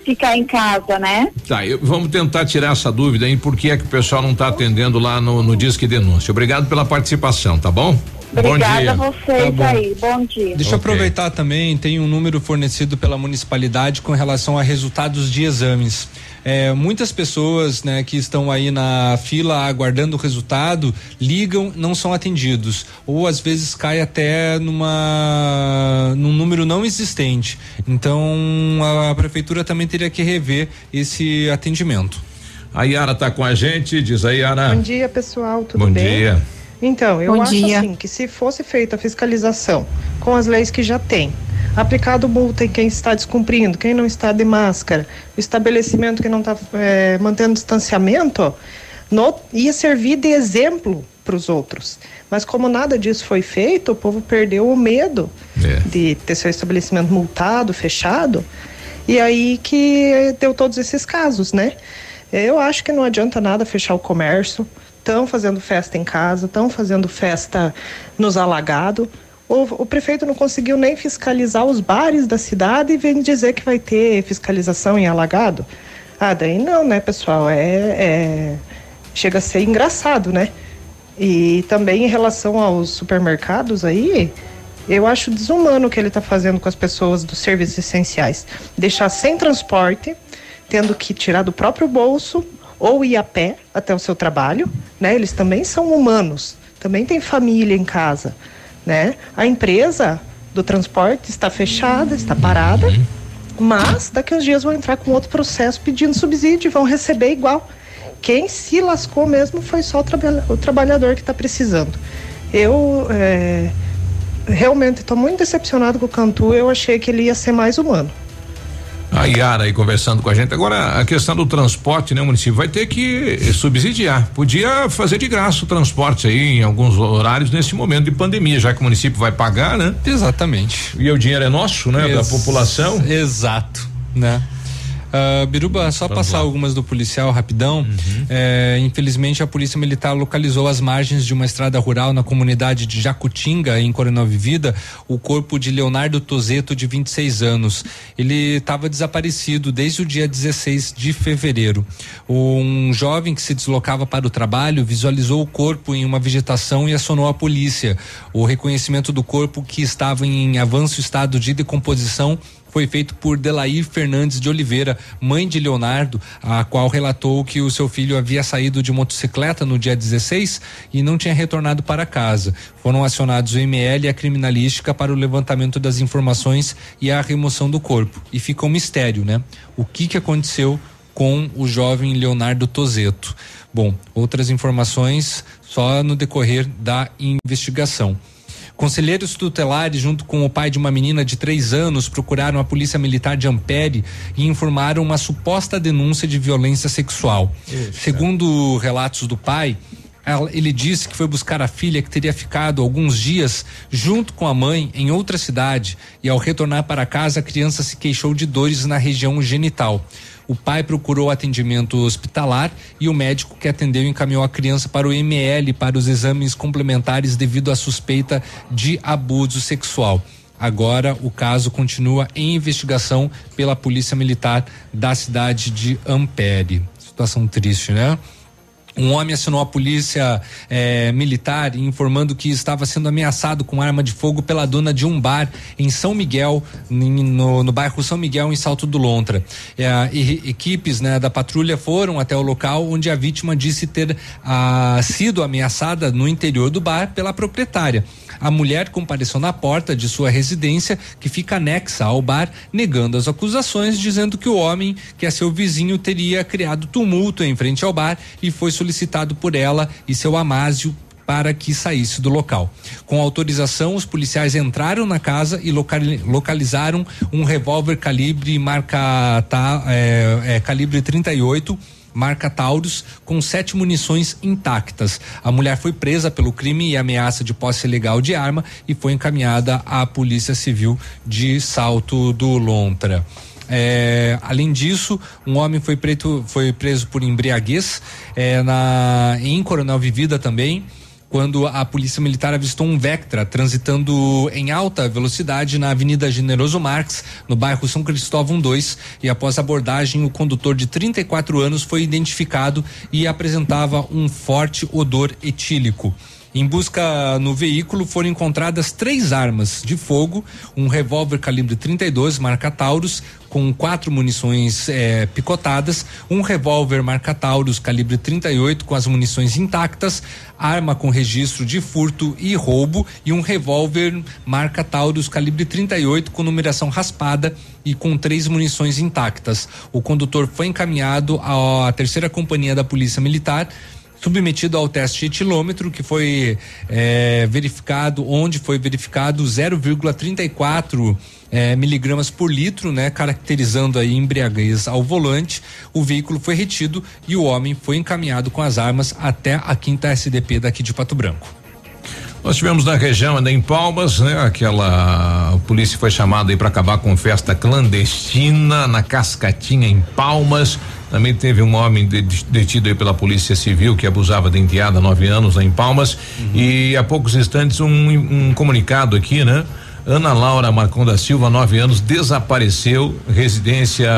Speaker 48: ficar em casa, né?
Speaker 1: Tá, eu, vamos tentar tirar essa dúvida aí, por que é que o pessoal não está atendendo lá no, no Disque Denúncia. Obrigado pela participação, tá bom?
Speaker 48: Obrigada a vocês tá aí, bom dia.
Speaker 2: Deixa eu aproveitar também, tem um número fornecido pela municipalidade com relação a resultados de exames. É, muitas pessoas né, que estão aí na fila aguardando o resultado ligam, não são atendidos. Ou às vezes cai até numa num número não existente. Então a, a prefeitura também teria que rever esse atendimento.
Speaker 1: A Yara está com a gente, diz aí, Yara.
Speaker 49: Bom dia, pessoal, tudo
Speaker 1: Bom
Speaker 49: bem?
Speaker 1: Bom dia.
Speaker 49: Então, eu Bom acho dia. assim que se fosse feita a fiscalização com as leis que já tem, aplicado multa em quem está descumprindo, quem não está de máscara, o estabelecimento que não está é, mantendo distanciamento, no, ia servir de exemplo para os outros. Mas como nada disso foi feito, o povo perdeu o medo é. de ter seu estabelecimento multado, fechado, e aí que deu todos esses casos, né? Eu acho que não adianta nada fechar o comércio, estão fazendo festa em casa, estão fazendo festa nos alagados. O, o, prefeito não conseguiu nem fiscalizar os bares da cidade e vem dizer que vai ter fiscalização em alagado. Ah, daí não, né, pessoal? É, é, chega a ser engraçado, né? E também em relação aos supermercados aí, eu acho desumano o que ele está fazendo com as pessoas dos serviços essenciais. Deixar sem transporte, tendo que tirar do próprio bolso ou ir a pé até o seu trabalho, né? Eles também são humanos, também têm família em casa, né? A empresa do transporte está fechada, está parada, mas daqui uns dias vão entrar com outro processo pedindo subsídio, vão receber igual. Quem se lascou mesmo foi só o, traba o trabalhador que está precisando. Eu é, realmente estou muito decepcionado com o Cantu, eu achei que ele ia ser mais humano.
Speaker 1: A Yara aí conversando com a gente. Agora, a questão do transporte, né? O município vai ter que subsidiar. Podia fazer de graça o transporte aí em alguns horários nesse momento de pandemia, já que o município vai pagar, né?
Speaker 2: Exatamente.
Speaker 1: E o dinheiro é nosso, né? Ex da população.
Speaker 2: Exato, né? Uh, Biruba, só Vamos passar lá. algumas do policial rapidão. Uhum. É, infelizmente, a Polícia Militar localizou as margens de uma estrada rural na comunidade de Jacutinga, em Coronel Vivida, o corpo de Leonardo Tozeto, de 26 anos. Ele estava desaparecido desde o dia 16 de fevereiro. Um jovem que se deslocava para o trabalho visualizou o corpo em uma vegetação e acionou a polícia. O reconhecimento do corpo, que estava em avanço estado de decomposição, foi feito por Delair Fernandes de Oliveira, mãe de Leonardo, a qual relatou que o seu filho havia saído de motocicleta no dia 16 e não tinha retornado para casa. Foram acionados o ML e a criminalística para o levantamento das informações e a remoção do corpo. E fica um mistério, né? O que que aconteceu com o jovem Leonardo Tozeto? Bom, outras informações só no decorrer da investigação. Conselheiros tutelares, junto com o pai de uma menina de três anos, procuraram a Polícia Militar de Ampere e informaram uma suposta denúncia de violência sexual. Isso. Segundo relatos do pai, ele disse que foi buscar a filha que teria ficado alguns dias junto com a mãe em outra cidade e ao retornar para casa a criança se queixou de dores na região genital. O pai procurou atendimento hospitalar e o médico que atendeu encaminhou a criança para o ML para os exames complementares devido à suspeita de abuso sexual. Agora o caso continua em investigação pela Polícia Militar da cidade de Ampere. Situação triste, né? Um homem acionou a polícia eh, militar informando que estava sendo ameaçado com arma de fogo pela dona de um bar em São Miguel, no, no bairro São Miguel, em Salto do Lontra. E, equipes né, da patrulha foram até o local onde a vítima disse ter ah, sido ameaçada no interior do bar pela proprietária. A mulher compareceu na porta de sua residência, que fica anexa ao bar, negando as acusações, dizendo que o homem, que é seu vizinho, teria criado tumulto em frente ao bar e foi solicitado por ela e seu Amásio para que saísse do local. Com autorização, os policiais entraram na casa e localizaram um revólver calibre marca tá, é, é, calibre 38 marca Taurus, com sete munições intactas. A mulher foi presa pelo crime e ameaça de posse ilegal de arma e foi encaminhada à Polícia Civil de Salto do Lontra. É, além disso, um homem foi, preto, foi preso por embriaguez é, na, em Coronel Vivida também quando a polícia militar avistou um Vectra transitando em alta velocidade na Avenida Generoso Marques, no bairro São Cristóvão 2, e após abordagem, o condutor de 34 anos foi identificado e apresentava um forte odor etílico. Em busca no veículo foram encontradas três armas de fogo, um revólver calibre 32 marca Taurus com quatro munições eh, picotadas, um revólver marca Taurus calibre 38 com as munições intactas, arma com registro de furto e roubo e um revólver marca Taurus calibre 38 com numeração raspada e com três munições intactas. O condutor foi encaminhado à terceira companhia da Polícia Militar submetido ao teste etilômetro, que foi é, verificado, onde foi verificado 0,34 é, miligramas por litro, né, caracterizando aí embriaguez ao volante. O veículo foi retido e o homem foi encaminhado com as armas até a quinta SDP daqui de Pato Branco.
Speaker 1: Nós tivemos na região ainda em Palmas, né? Aquela a polícia foi chamada aí para acabar com festa clandestina na Cascatinha em Palmas. Também teve um homem detido aí pela Polícia Civil que abusava da enteada há nove anos lá em Palmas. Uhum. E há poucos instantes um, um comunicado aqui, né? Ana Laura Marcon da Silva, nove anos, desapareceu, residência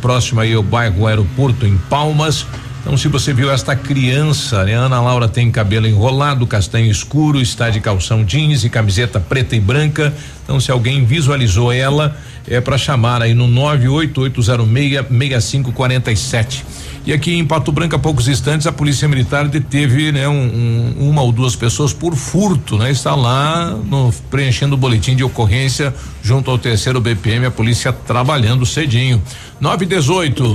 Speaker 1: próxima aí ao bairro Aeroporto em Palmas. Então, se você viu esta criança, né? Ana Laura tem cabelo enrolado, castanho escuro, está de calção jeans e camiseta preta e branca. Então, se alguém visualizou ela, é para chamar aí no 988066547. E aqui em Pato Branco, há poucos instantes, a Polícia Militar deteve, né, um, um, uma ou duas pessoas por furto, né? Está lá no, preenchendo o boletim de ocorrência junto ao terceiro BPM, a polícia trabalhando cedinho. 918.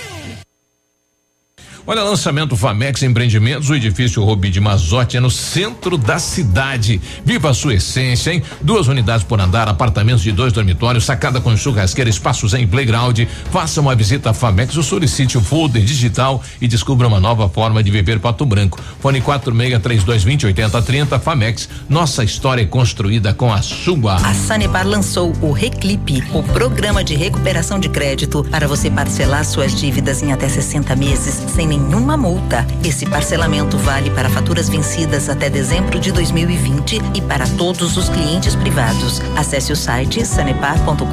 Speaker 1: Olha, lançamento Famex Empreendimentos, o edifício Robi de Mazote é no centro da cidade. Viva a sua essência, hein? Duas unidades por andar, apartamentos de dois dormitórios, sacada com churrasqueira, espaços em playground. Faça uma visita à Famex ou solicite o folder digital e descubra uma nova forma de viver Pato Branco. Fone 463220 8030 Famex. Nossa história é construída com a sua.
Speaker 50: A Sanepar lançou o Reclipe, o programa de recuperação de crédito para você parcelar suas dívidas em até 60 meses sem nenhuma multa. Esse parcelamento vale para faturas vencidas até dezembro de 2020 e para todos os clientes privados. Acesse o site sanepar.com.br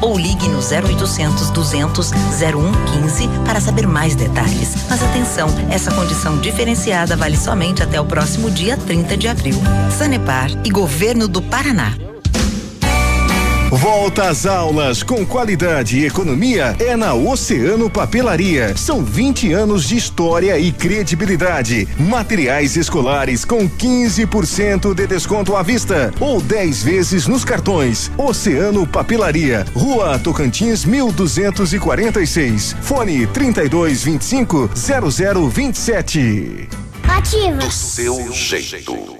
Speaker 50: ou ligue no 0800 200 0115 para saber mais detalhes. Mas atenção, essa condição diferenciada vale somente até o próximo dia 30 de abril. Sanepar e Governo do Paraná.
Speaker 44: Volta às aulas com qualidade e economia é na Oceano Papelaria. São 20 anos de história e credibilidade. Materiais escolares com 15% de desconto à vista ou 10 vezes nos cartões. Oceano Papelaria, Rua Tocantins 1246. Fone 3225 0027.
Speaker 42: Ativa.
Speaker 39: Do seu jeito.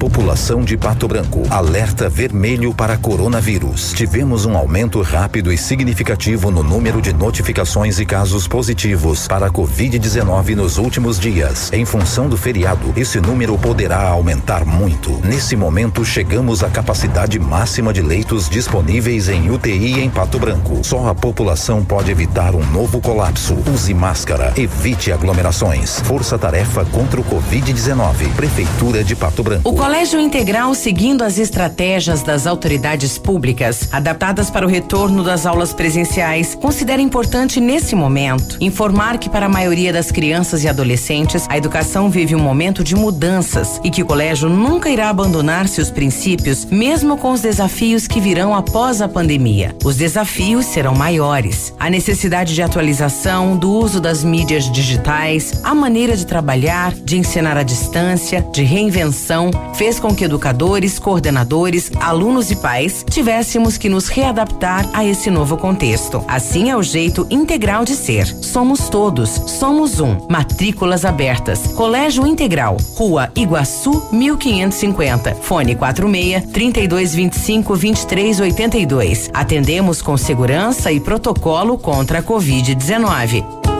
Speaker 11: População de Pato Branco. Alerta vermelho para coronavírus. Tivemos um aumento rápido e significativo no número de notificações e casos positivos para a Covid-19 nos últimos dias. Em função do feriado, esse número poderá aumentar muito. Nesse momento, chegamos à capacidade máxima de leitos disponíveis em UTI em Pato Branco. Só a população pode evitar um novo colapso. Use máscara, evite aglomerações. Força Tarefa contra o Covid-19. Prefeitura de Pato Branco.
Speaker 19: Colégio Integral, seguindo as estratégias das autoridades públicas, adaptadas para o retorno das aulas presenciais, considera importante nesse momento informar que para a maioria das crianças e adolescentes, a educação vive um momento de mudanças e que o colégio nunca irá abandonar seus princípios, mesmo com os desafios que virão após a pandemia. Os desafios serão maiores. A necessidade de atualização, do uso das mídias digitais, a maneira de trabalhar, de ensinar à distância, de reinvenção, fez com que educadores, coordenadores, alunos e pais tivéssemos que nos readaptar a esse novo contexto. Assim é o jeito integral de ser. Somos todos, somos um. Matrículas abertas. Colégio Integral, Rua Iguaçu, 1550. Fone 46 3225 2382. Atendemos com segurança e protocolo contra a Covid-19.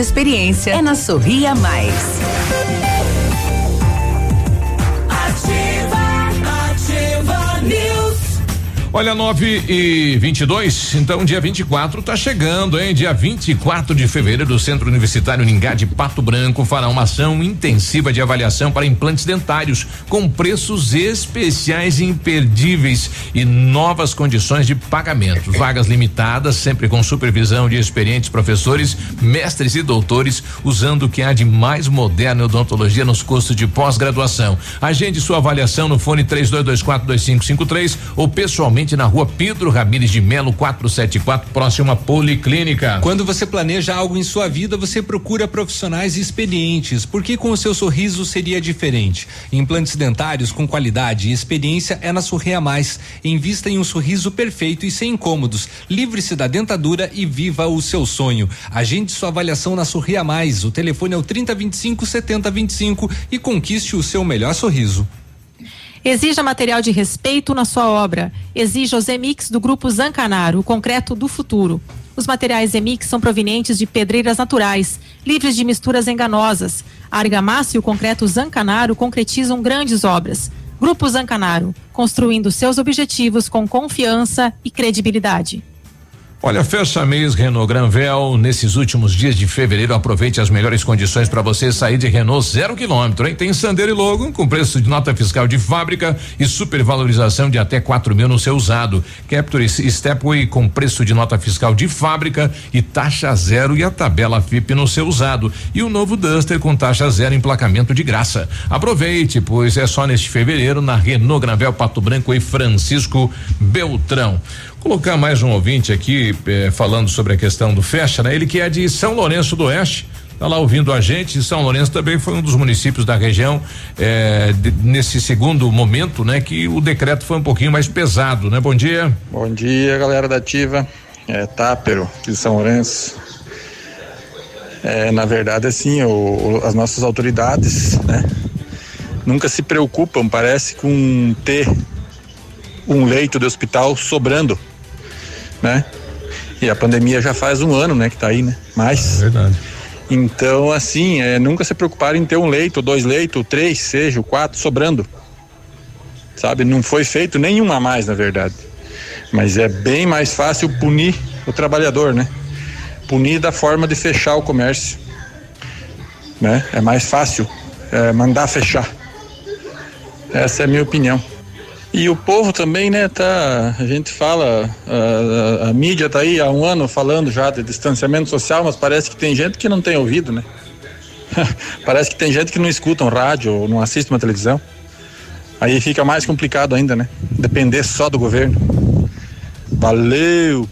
Speaker 19: experiência é na Sorria Mais.
Speaker 1: Olha, 9 e 22, então dia 24 tá chegando, hein? Dia 24 de fevereiro, o Centro Universitário Ningá de Pato Branco fará uma ação intensiva de avaliação para implantes dentários, com preços especiais imperdíveis e novas condições de pagamento. Vagas limitadas, sempre com supervisão de experientes professores, mestres e doutores, usando o que há de mais moderno odontologia nos cursos de pós-graduação. Agende sua avaliação no fone 32242553 ou pessoalmente na rua Pedro Ramires de Melo 474, próximo à Policlínica.
Speaker 2: Quando você planeja algo em sua vida, você procura profissionais experientes, porque com o seu sorriso seria diferente. Implantes dentários com qualidade e experiência é na Sorria Mais. Invista em um sorriso perfeito e sem incômodos. Livre-se da dentadura e viva o seu sonho. Agende sua avaliação na Sorria Mais. O telefone é o 3025 7025 e conquiste o seu melhor sorriso.
Speaker 3: Exija material de respeito na sua obra. Exija os Emix do Grupo Zancanaro, o concreto do futuro. Os materiais Emix são provenientes de pedreiras naturais, livres de misturas enganosas. A argamassa e o concreto Zancanaro concretizam grandes obras. Grupo Zancanaro, construindo seus objetivos com confiança e credibilidade.
Speaker 1: Olha, fecha mês Renault Granvel. Nesses últimos dias de fevereiro, aproveite as melhores condições para você sair de Renault zero quilômetro, hein? Tem Sandero e Logo com preço de nota fiscal de fábrica e supervalorização de até quatro mil no seu usado. Capture Stepway com preço de nota fiscal de fábrica e taxa zero e a tabela FIP no seu usado. E o novo Duster com taxa zero emplacamento de graça. Aproveite, pois é só neste fevereiro na Renault Granvel Pato Branco e Francisco Beltrão. Colocar mais um ouvinte aqui eh, falando sobre a questão do fecha, né? Ele que é de São Lourenço do Oeste, está lá ouvindo a gente. São Lourenço também foi um dos municípios da região eh, de, nesse segundo momento, né? Que o decreto foi um pouquinho mais pesado, né? Bom dia.
Speaker 51: Bom dia, galera da Ativa. É Tápero, de São Lourenço. É, na verdade, assim, o, as nossas autoridades, né? Nunca se preocupam, parece, com ter um leito de hospital sobrando né? E a pandemia já faz um ano, né, que tá aí, né? Mais.
Speaker 1: É verdade.
Speaker 51: Então, assim, é, nunca se preocupar em ter um leito, dois leitos, três, seja, quatro, sobrando. sabe? Não foi feito nenhuma a mais, na verdade. Mas é bem mais fácil punir o trabalhador, né? Punir da forma de fechar o comércio, né? É mais fácil é, mandar fechar. Essa é a minha opinião. E o povo também, né, tá, a gente fala, a, a, a, mídia tá aí há um ano falando já de distanciamento social, mas parece que tem gente que não tem ouvido, né? parece que tem gente que não escuta um rádio ou não assiste uma televisão. Aí fica mais complicado ainda, né? Depender só do governo. Valeu!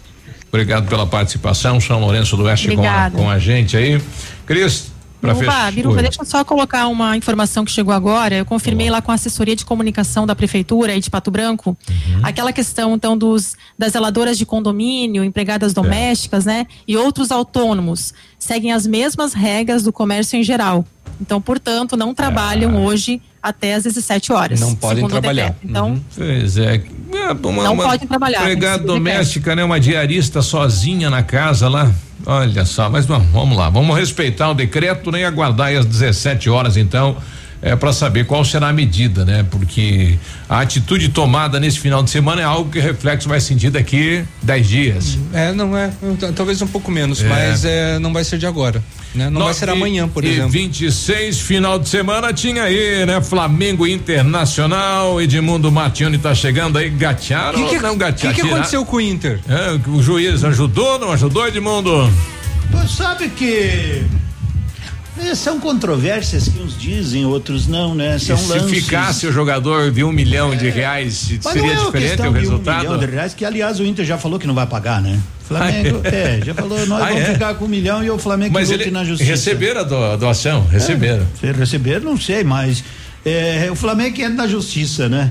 Speaker 1: Obrigado pela participação, São Lourenço do Oeste com a, com a gente aí. Cris,
Speaker 3: Pra Biruba, Biruba, deixa eu só colocar uma informação que chegou agora. Eu confirmei lá com a assessoria de comunicação da prefeitura aí de Pato Branco, uhum. aquela questão então dos das zeladoras de condomínio, empregadas domésticas, é. né, e outros autônomos seguem as mesmas regras do comércio em geral. Então, portanto, não trabalham ah. hoje até às 17 horas.
Speaker 2: Não podem trabalhar.
Speaker 3: Então,
Speaker 1: uhum. pois é.
Speaker 3: é uma, não pode trabalhar.
Speaker 1: Empregada doméstica, né? Uma diarista sozinha na casa lá. Olha só, mas vamos, vamos lá, vamos respeitar o decreto nem né, aguardar às 17 horas então é, para saber qual será a medida, né? Porque a atitude tomada nesse final de semana é algo que o reflexo vai sentir daqui 10 dias.
Speaker 2: É, não é, talvez um pouco menos, é. mas é, não vai ser de agora. Né? Não vai ser amanhã, por
Speaker 1: e
Speaker 2: exemplo.
Speaker 1: 26, final de semana tinha aí, né? Flamengo Internacional, Edmundo Martione tá chegando aí, gatearam
Speaker 2: que que, não gatearam? O que, que aconteceu com o Inter?
Speaker 1: É, o juiz ajudou, não ajudou, Edmundo?
Speaker 52: Pois sabe que são controvérsias que uns dizem, outros não, né? São
Speaker 1: e se lances. ficasse o jogador de um milhão de reais, é, seria é diferente o resultado? Um milhão de
Speaker 52: reais, que aliás o Inter já falou que não vai pagar, né? Flamengo, ah, é? é, já falou, nós ah, vamos é? ficar com um milhão e o Flamengo
Speaker 1: mas lute na justiça. Receberam a doação? Receberam.
Speaker 52: É, receberam, não sei, mas é, o Flamengo entra na justiça, né?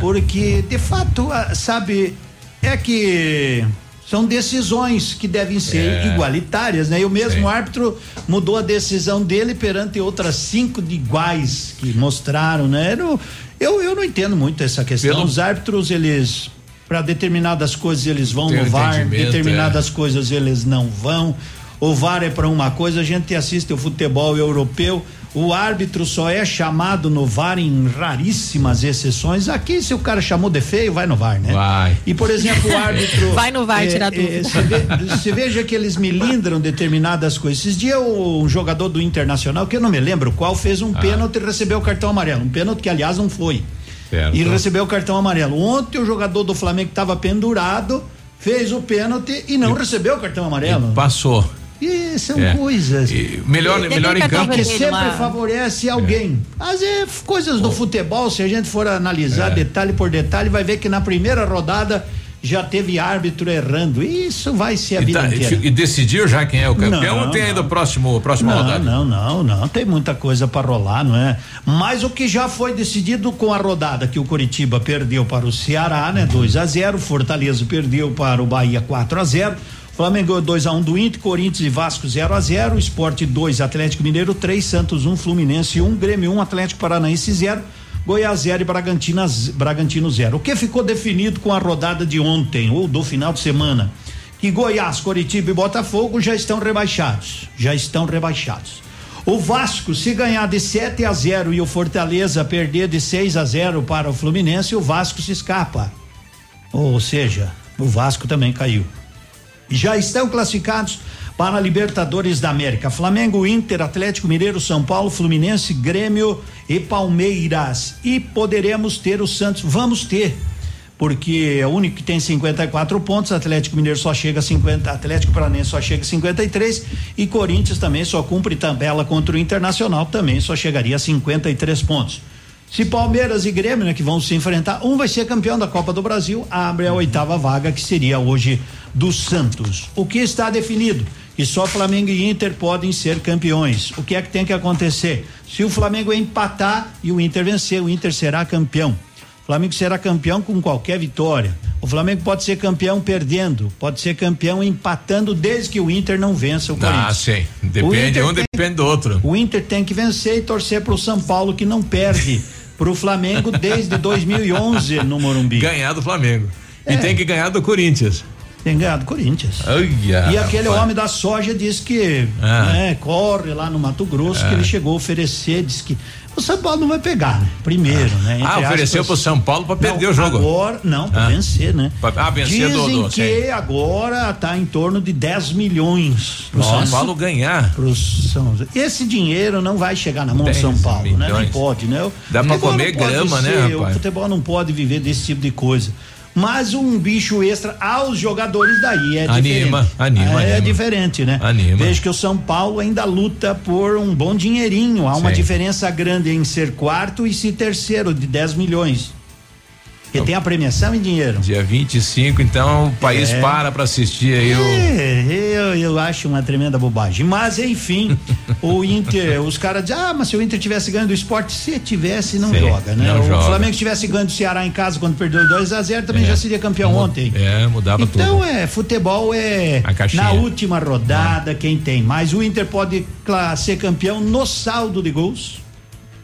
Speaker 52: Porque, de fato, sabe, é que são decisões que devem ser é. igualitárias, né? E o mesmo Sim. árbitro mudou a decisão dele perante outras cinco de iguais que mostraram, né? Eu, eu, eu não entendo muito essa questão. Pelo... Os árbitros, eles, para determinadas coisas, eles vão Tem no VAR, determinadas é. coisas eles não vão. O VAR é para uma coisa, a gente assiste o futebol europeu, o árbitro só é chamado no VAR em raríssimas exceções. Aqui, se o cara chamou de feio, vai no VAR, né?
Speaker 1: Vai.
Speaker 52: E, por exemplo, o árbitro.
Speaker 3: vai no VAR é, tirar dúvida. É,
Speaker 52: você, ve, veja que eles milindram determinadas coisas. Esses dias, um jogador do Internacional, que eu não me lembro qual, fez um ah. pênalti e recebeu o cartão amarelo. Um pênalti que, aliás, não foi. Certo. E recebeu o cartão amarelo. Ontem, o jogador do Flamengo estava pendurado, fez o pênalti e não e, recebeu o cartão amarelo.
Speaker 1: passou.
Speaker 52: E são é. coisas.
Speaker 1: E melhor, e, melhor em campo.
Speaker 52: Que sempre lá. favorece alguém. É. Às vezes, coisas do futebol, se a gente for analisar é. detalhe por detalhe, vai ver que na primeira rodada já teve árbitro errando. Isso vai ser a vida tá, inteira.
Speaker 1: E decidiu já quem é o campeão não, ou tem não. ainda o próximo, próxima
Speaker 52: não,
Speaker 1: rodada?
Speaker 52: Não, não, não. Tem muita coisa para rolar, não é? Mas o que já foi decidido com a rodada que o Curitiba perdeu para o Ceará, né? 2 a 0 Fortaleza perdeu para o Bahia 4 a 0 Flamengo 2 a 1 um do Inter, Corinthians e Vasco 0 a 0 Esporte 2, Atlético Mineiro 3, Santos 1, um, Fluminense 1, um, Grêmio 1, um, Atlético Paranaense 0, Goiás 0 e Bragantino, Bragantino 0. O que ficou definido com a rodada de ontem ou do final de semana? Que Goiás, Coritiba e Botafogo já estão rebaixados. Já estão rebaixados. O Vasco, se ganhar de 7 a 0 e o Fortaleza perder de 6 a 0 para o Fluminense, o Vasco se escapa. Ou seja, o Vasco também caiu já estão classificados para a Libertadores da América. Flamengo, Inter, Atlético Mineiro, São Paulo, Fluminense, Grêmio e Palmeiras. E poderemos ter o Santos, vamos ter, porque é o único que tem 54 pontos, Atlético Mineiro só chega a 50, Atlético Paranense só chega a 53 e Corinthians também só cumpre tabela contra o Internacional, também só chegaria a 53 pontos. Se Palmeiras e Grêmio, né, que vão se enfrentar, um vai ser campeão da Copa do Brasil, abre a oitava vaga, que seria hoje do Santos. O que está definido? Que só Flamengo e Inter podem ser campeões. O que é que tem que acontecer? Se o Flamengo empatar e o Inter vencer, o Inter será campeão. O Flamengo será campeão com qualquer vitória. O Flamengo pode ser campeão perdendo, pode ser campeão empatando, desde que o Inter não vença o ah, Corinthians. Ah,
Speaker 1: sim. Depende um, depende do outro.
Speaker 52: O Inter tem que vencer e torcer para o São Paulo que não perde para o Flamengo desde 2011 no Morumbi.
Speaker 1: Ganhar do Flamengo. É. E tem que ganhar do Corinthians.
Speaker 52: Tem ganhado Corinthians.
Speaker 1: Olha,
Speaker 52: e aquele
Speaker 1: rapaz.
Speaker 52: homem da soja disse que
Speaker 1: Ah.
Speaker 52: né, corre lá no Mato Grosso,
Speaker 1: Ah.
Speaker 52: que ele chegou a oferecer, disse que o São Paulo não vai pegar, né? Primeiro, né?
Speaker 1: Ah,
Speaker 52: Entre
Speaker 1: ofereceu
Speaker 52: aspas.
Speaker 1: pro São Paulo pra perder
Speaker 52: Não,
Speaker 1: o jogo.
Speaker 52: Agora, não, pra
Speaker 1: Ah.
Speaker 52: vencer, né?
Speaker 1: Pra- ah, vencer do-
Speaker 52: Dizem
Speaker 1: do-
Speaker 52: que
Speaker 1: sim.
Speaker 52: agora tá em torno de 10 milhões.
Speaker 1: Pro São Paulo ganhar.
Speaker 52: Pro São... Esse dinheiro não vai chegar na mão do
Speaker 1: 10
Speaker 52: São Paulo, né?
Speaker 1: milhões.
Speaker 52: Não pode, né? O
Speaker 1: Dá pra
Speaker 52: futebol
Speaker 1: comer grama, né, rapaz?
Speaker 52: O futebol não pode viver desse tipo de coisa. Mas um bicho extra aos jogadores daí é
Speaker 1: Anima,
Speaker 52: diferente.
Speaker 1: anima,
Speaker 52: É
Speaker 1: anima.
Speaker 52: diferente, né?
Speaker 1: Anima.
Speaker 52: Vejo que o São Paulo ainda luta por um bom dinheirinho. Há uma
Speaker 1: Sim.
Speaker 52: diferença grande em ser quarto e ser terceiro, de 10 milhões. Porque tem a premiação em dinheiro.
Speaker 1: Dia 25, então o país
Speaker 52: É.
Speaker 1: para pra assistir aí o.
Speaker 52: É, eu, eu acho uma tremenda bobagem. Mas, enfim, o Inter, os caras dizem, ah, mas se o Inter tivesse ganho do esporte, se tivesse, não
Speaker 1: Sim,
Speaker 52: joga, né?
Speaker 1: não
Speaker 52: o
Speaker 1: joga.
Speaker 52: Flamengo tivesse ganho do Ceará em casa quando perdeu 2 a 0 também
Speaker 1: É.
Speaker 52: já seria campeão ontem.
Speaker 1: É, mudava
Speaker 52: Então
Speaker 1: tudo.
Speaker 52: é, futebol é na última rodada quem tem. Mas o Inter pode ser campeão no saldo de gols.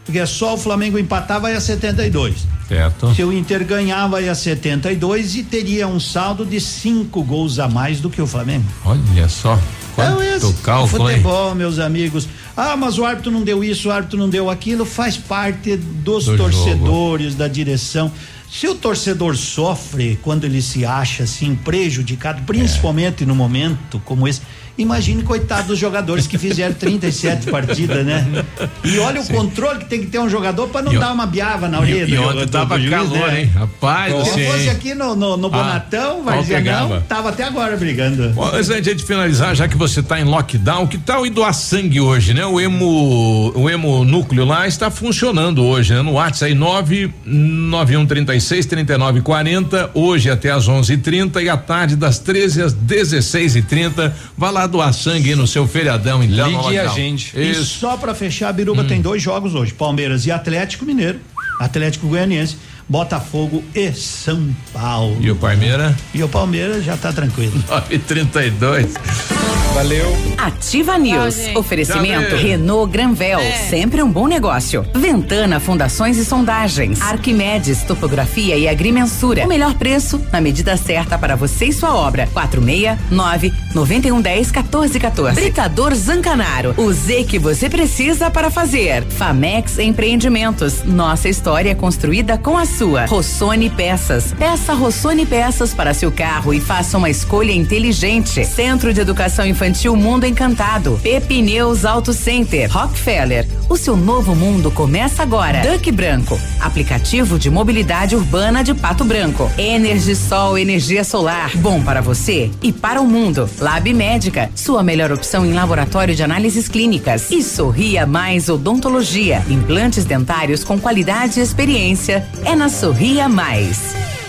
Speaker 52: Porque é só o Flamengo empatar vai a 72.
Speaker 1: Certo.
Speaker 52: Se o Inter ganhar vai a 72 e teria um saldo de cinco gols a mais do que o Flamengo.
Speaker 1: Olha só.
Speaker 52: Então
Speaker 1: Quanto
Speaker 52: esse
Speaker 1: cálculo, hein?
Speaker 52: futebol, meus amigos. Ah, mas o árbitro não deu isso, o árbitro não deu aquilo, faz parte dos
Speaker 1: Do
Speaker 52: torcedores, da direção. Se o torcedor sofre quando ele se acha assim prejudicado, principalmente no momento como esse, imagine coitado dos jogadores que fizeram 37 partidas, né? E olha o controle que tem que ter um jogador para não
Speaker 1: E
Speaker 52: dar uma biava na orelha
Speaker 1: E, e
Speaker 52: jogador,
Speaker 1: ontem tava
Speaker 52: juiz,
Speaker 1: calor,
Speaker 52: né?
Speaker 1: hein? Rapaz, do
Speaker 52: Se fosse aqui no, no, no
Speaker 1: Ah,
Speaker 52: Bonatão, Varzianão,
Speaker 1: pegava?
Speaker 52: tava até agora brigando.
Speaker 1: Bom, antes da gente finalizar, já que você está em lockdown, que tal ir doar sangue hoje, né? O Emo, o Emo Núcleo lá está funcionando hoje, né? No WhatsApp aí 99136 3940, hoje até às 11:30 e à tarde das 13 às 16:30. Vá lá doar sangue aí no seu feriadão, então.
Speaker 52: Ligue a
Speaker 1: lockdown.
Speaker 52: E
Speaker 1: Isso.
Speaker 52: só pra fechar, a Biruba
Speaker 1: Hum.
Speaker 52: tem dois jogos hoje: Palmeiras e Atlético Mineiro, Atlético Goianiense, Botafogo e São Paulo.
Speaker 1: E o Palmeiras?
Speaker 52: E o Palmeiras já tá tranquilo.
Speaker 1: 932.
Speaker 2: Valeu.
Speaker 19: Ativa News.
Speaker 52: gente.
Speaker 19: Oferecimento
Speaker 52: Tchau.
Speaker 19: Renault Granvel, sempre um bom negócio. Ventana Fundações e Sondagens. Arquimedes Topografia e Agrimensura. O melhor preço na medida certa para você e sua obra. 469 9110 1414. Britador Zancanaro. O Z que você precisa para fazer. Famex Empreendimentos. Nossa história é construída com a sua. Rossoni Peças. Peça Rossoni Peças para seu carro e faça uma escolha inteligente. Centro de Educação Infantil Mundo Encantado. Pepineus Auto Center. Rockefeller. O seu novo mundo começa agora. Duck Branco. Aplicativo de mobilidade urbana de Pato Branco. Energisol energia solar. Bom para você e para o mundo. Lab Médica. Sua melhor opção em laboratório de análises clínicas. E Sorria Mais Odontologia. Implantes dentários com qualidade e experiência. É na Sorria Mais.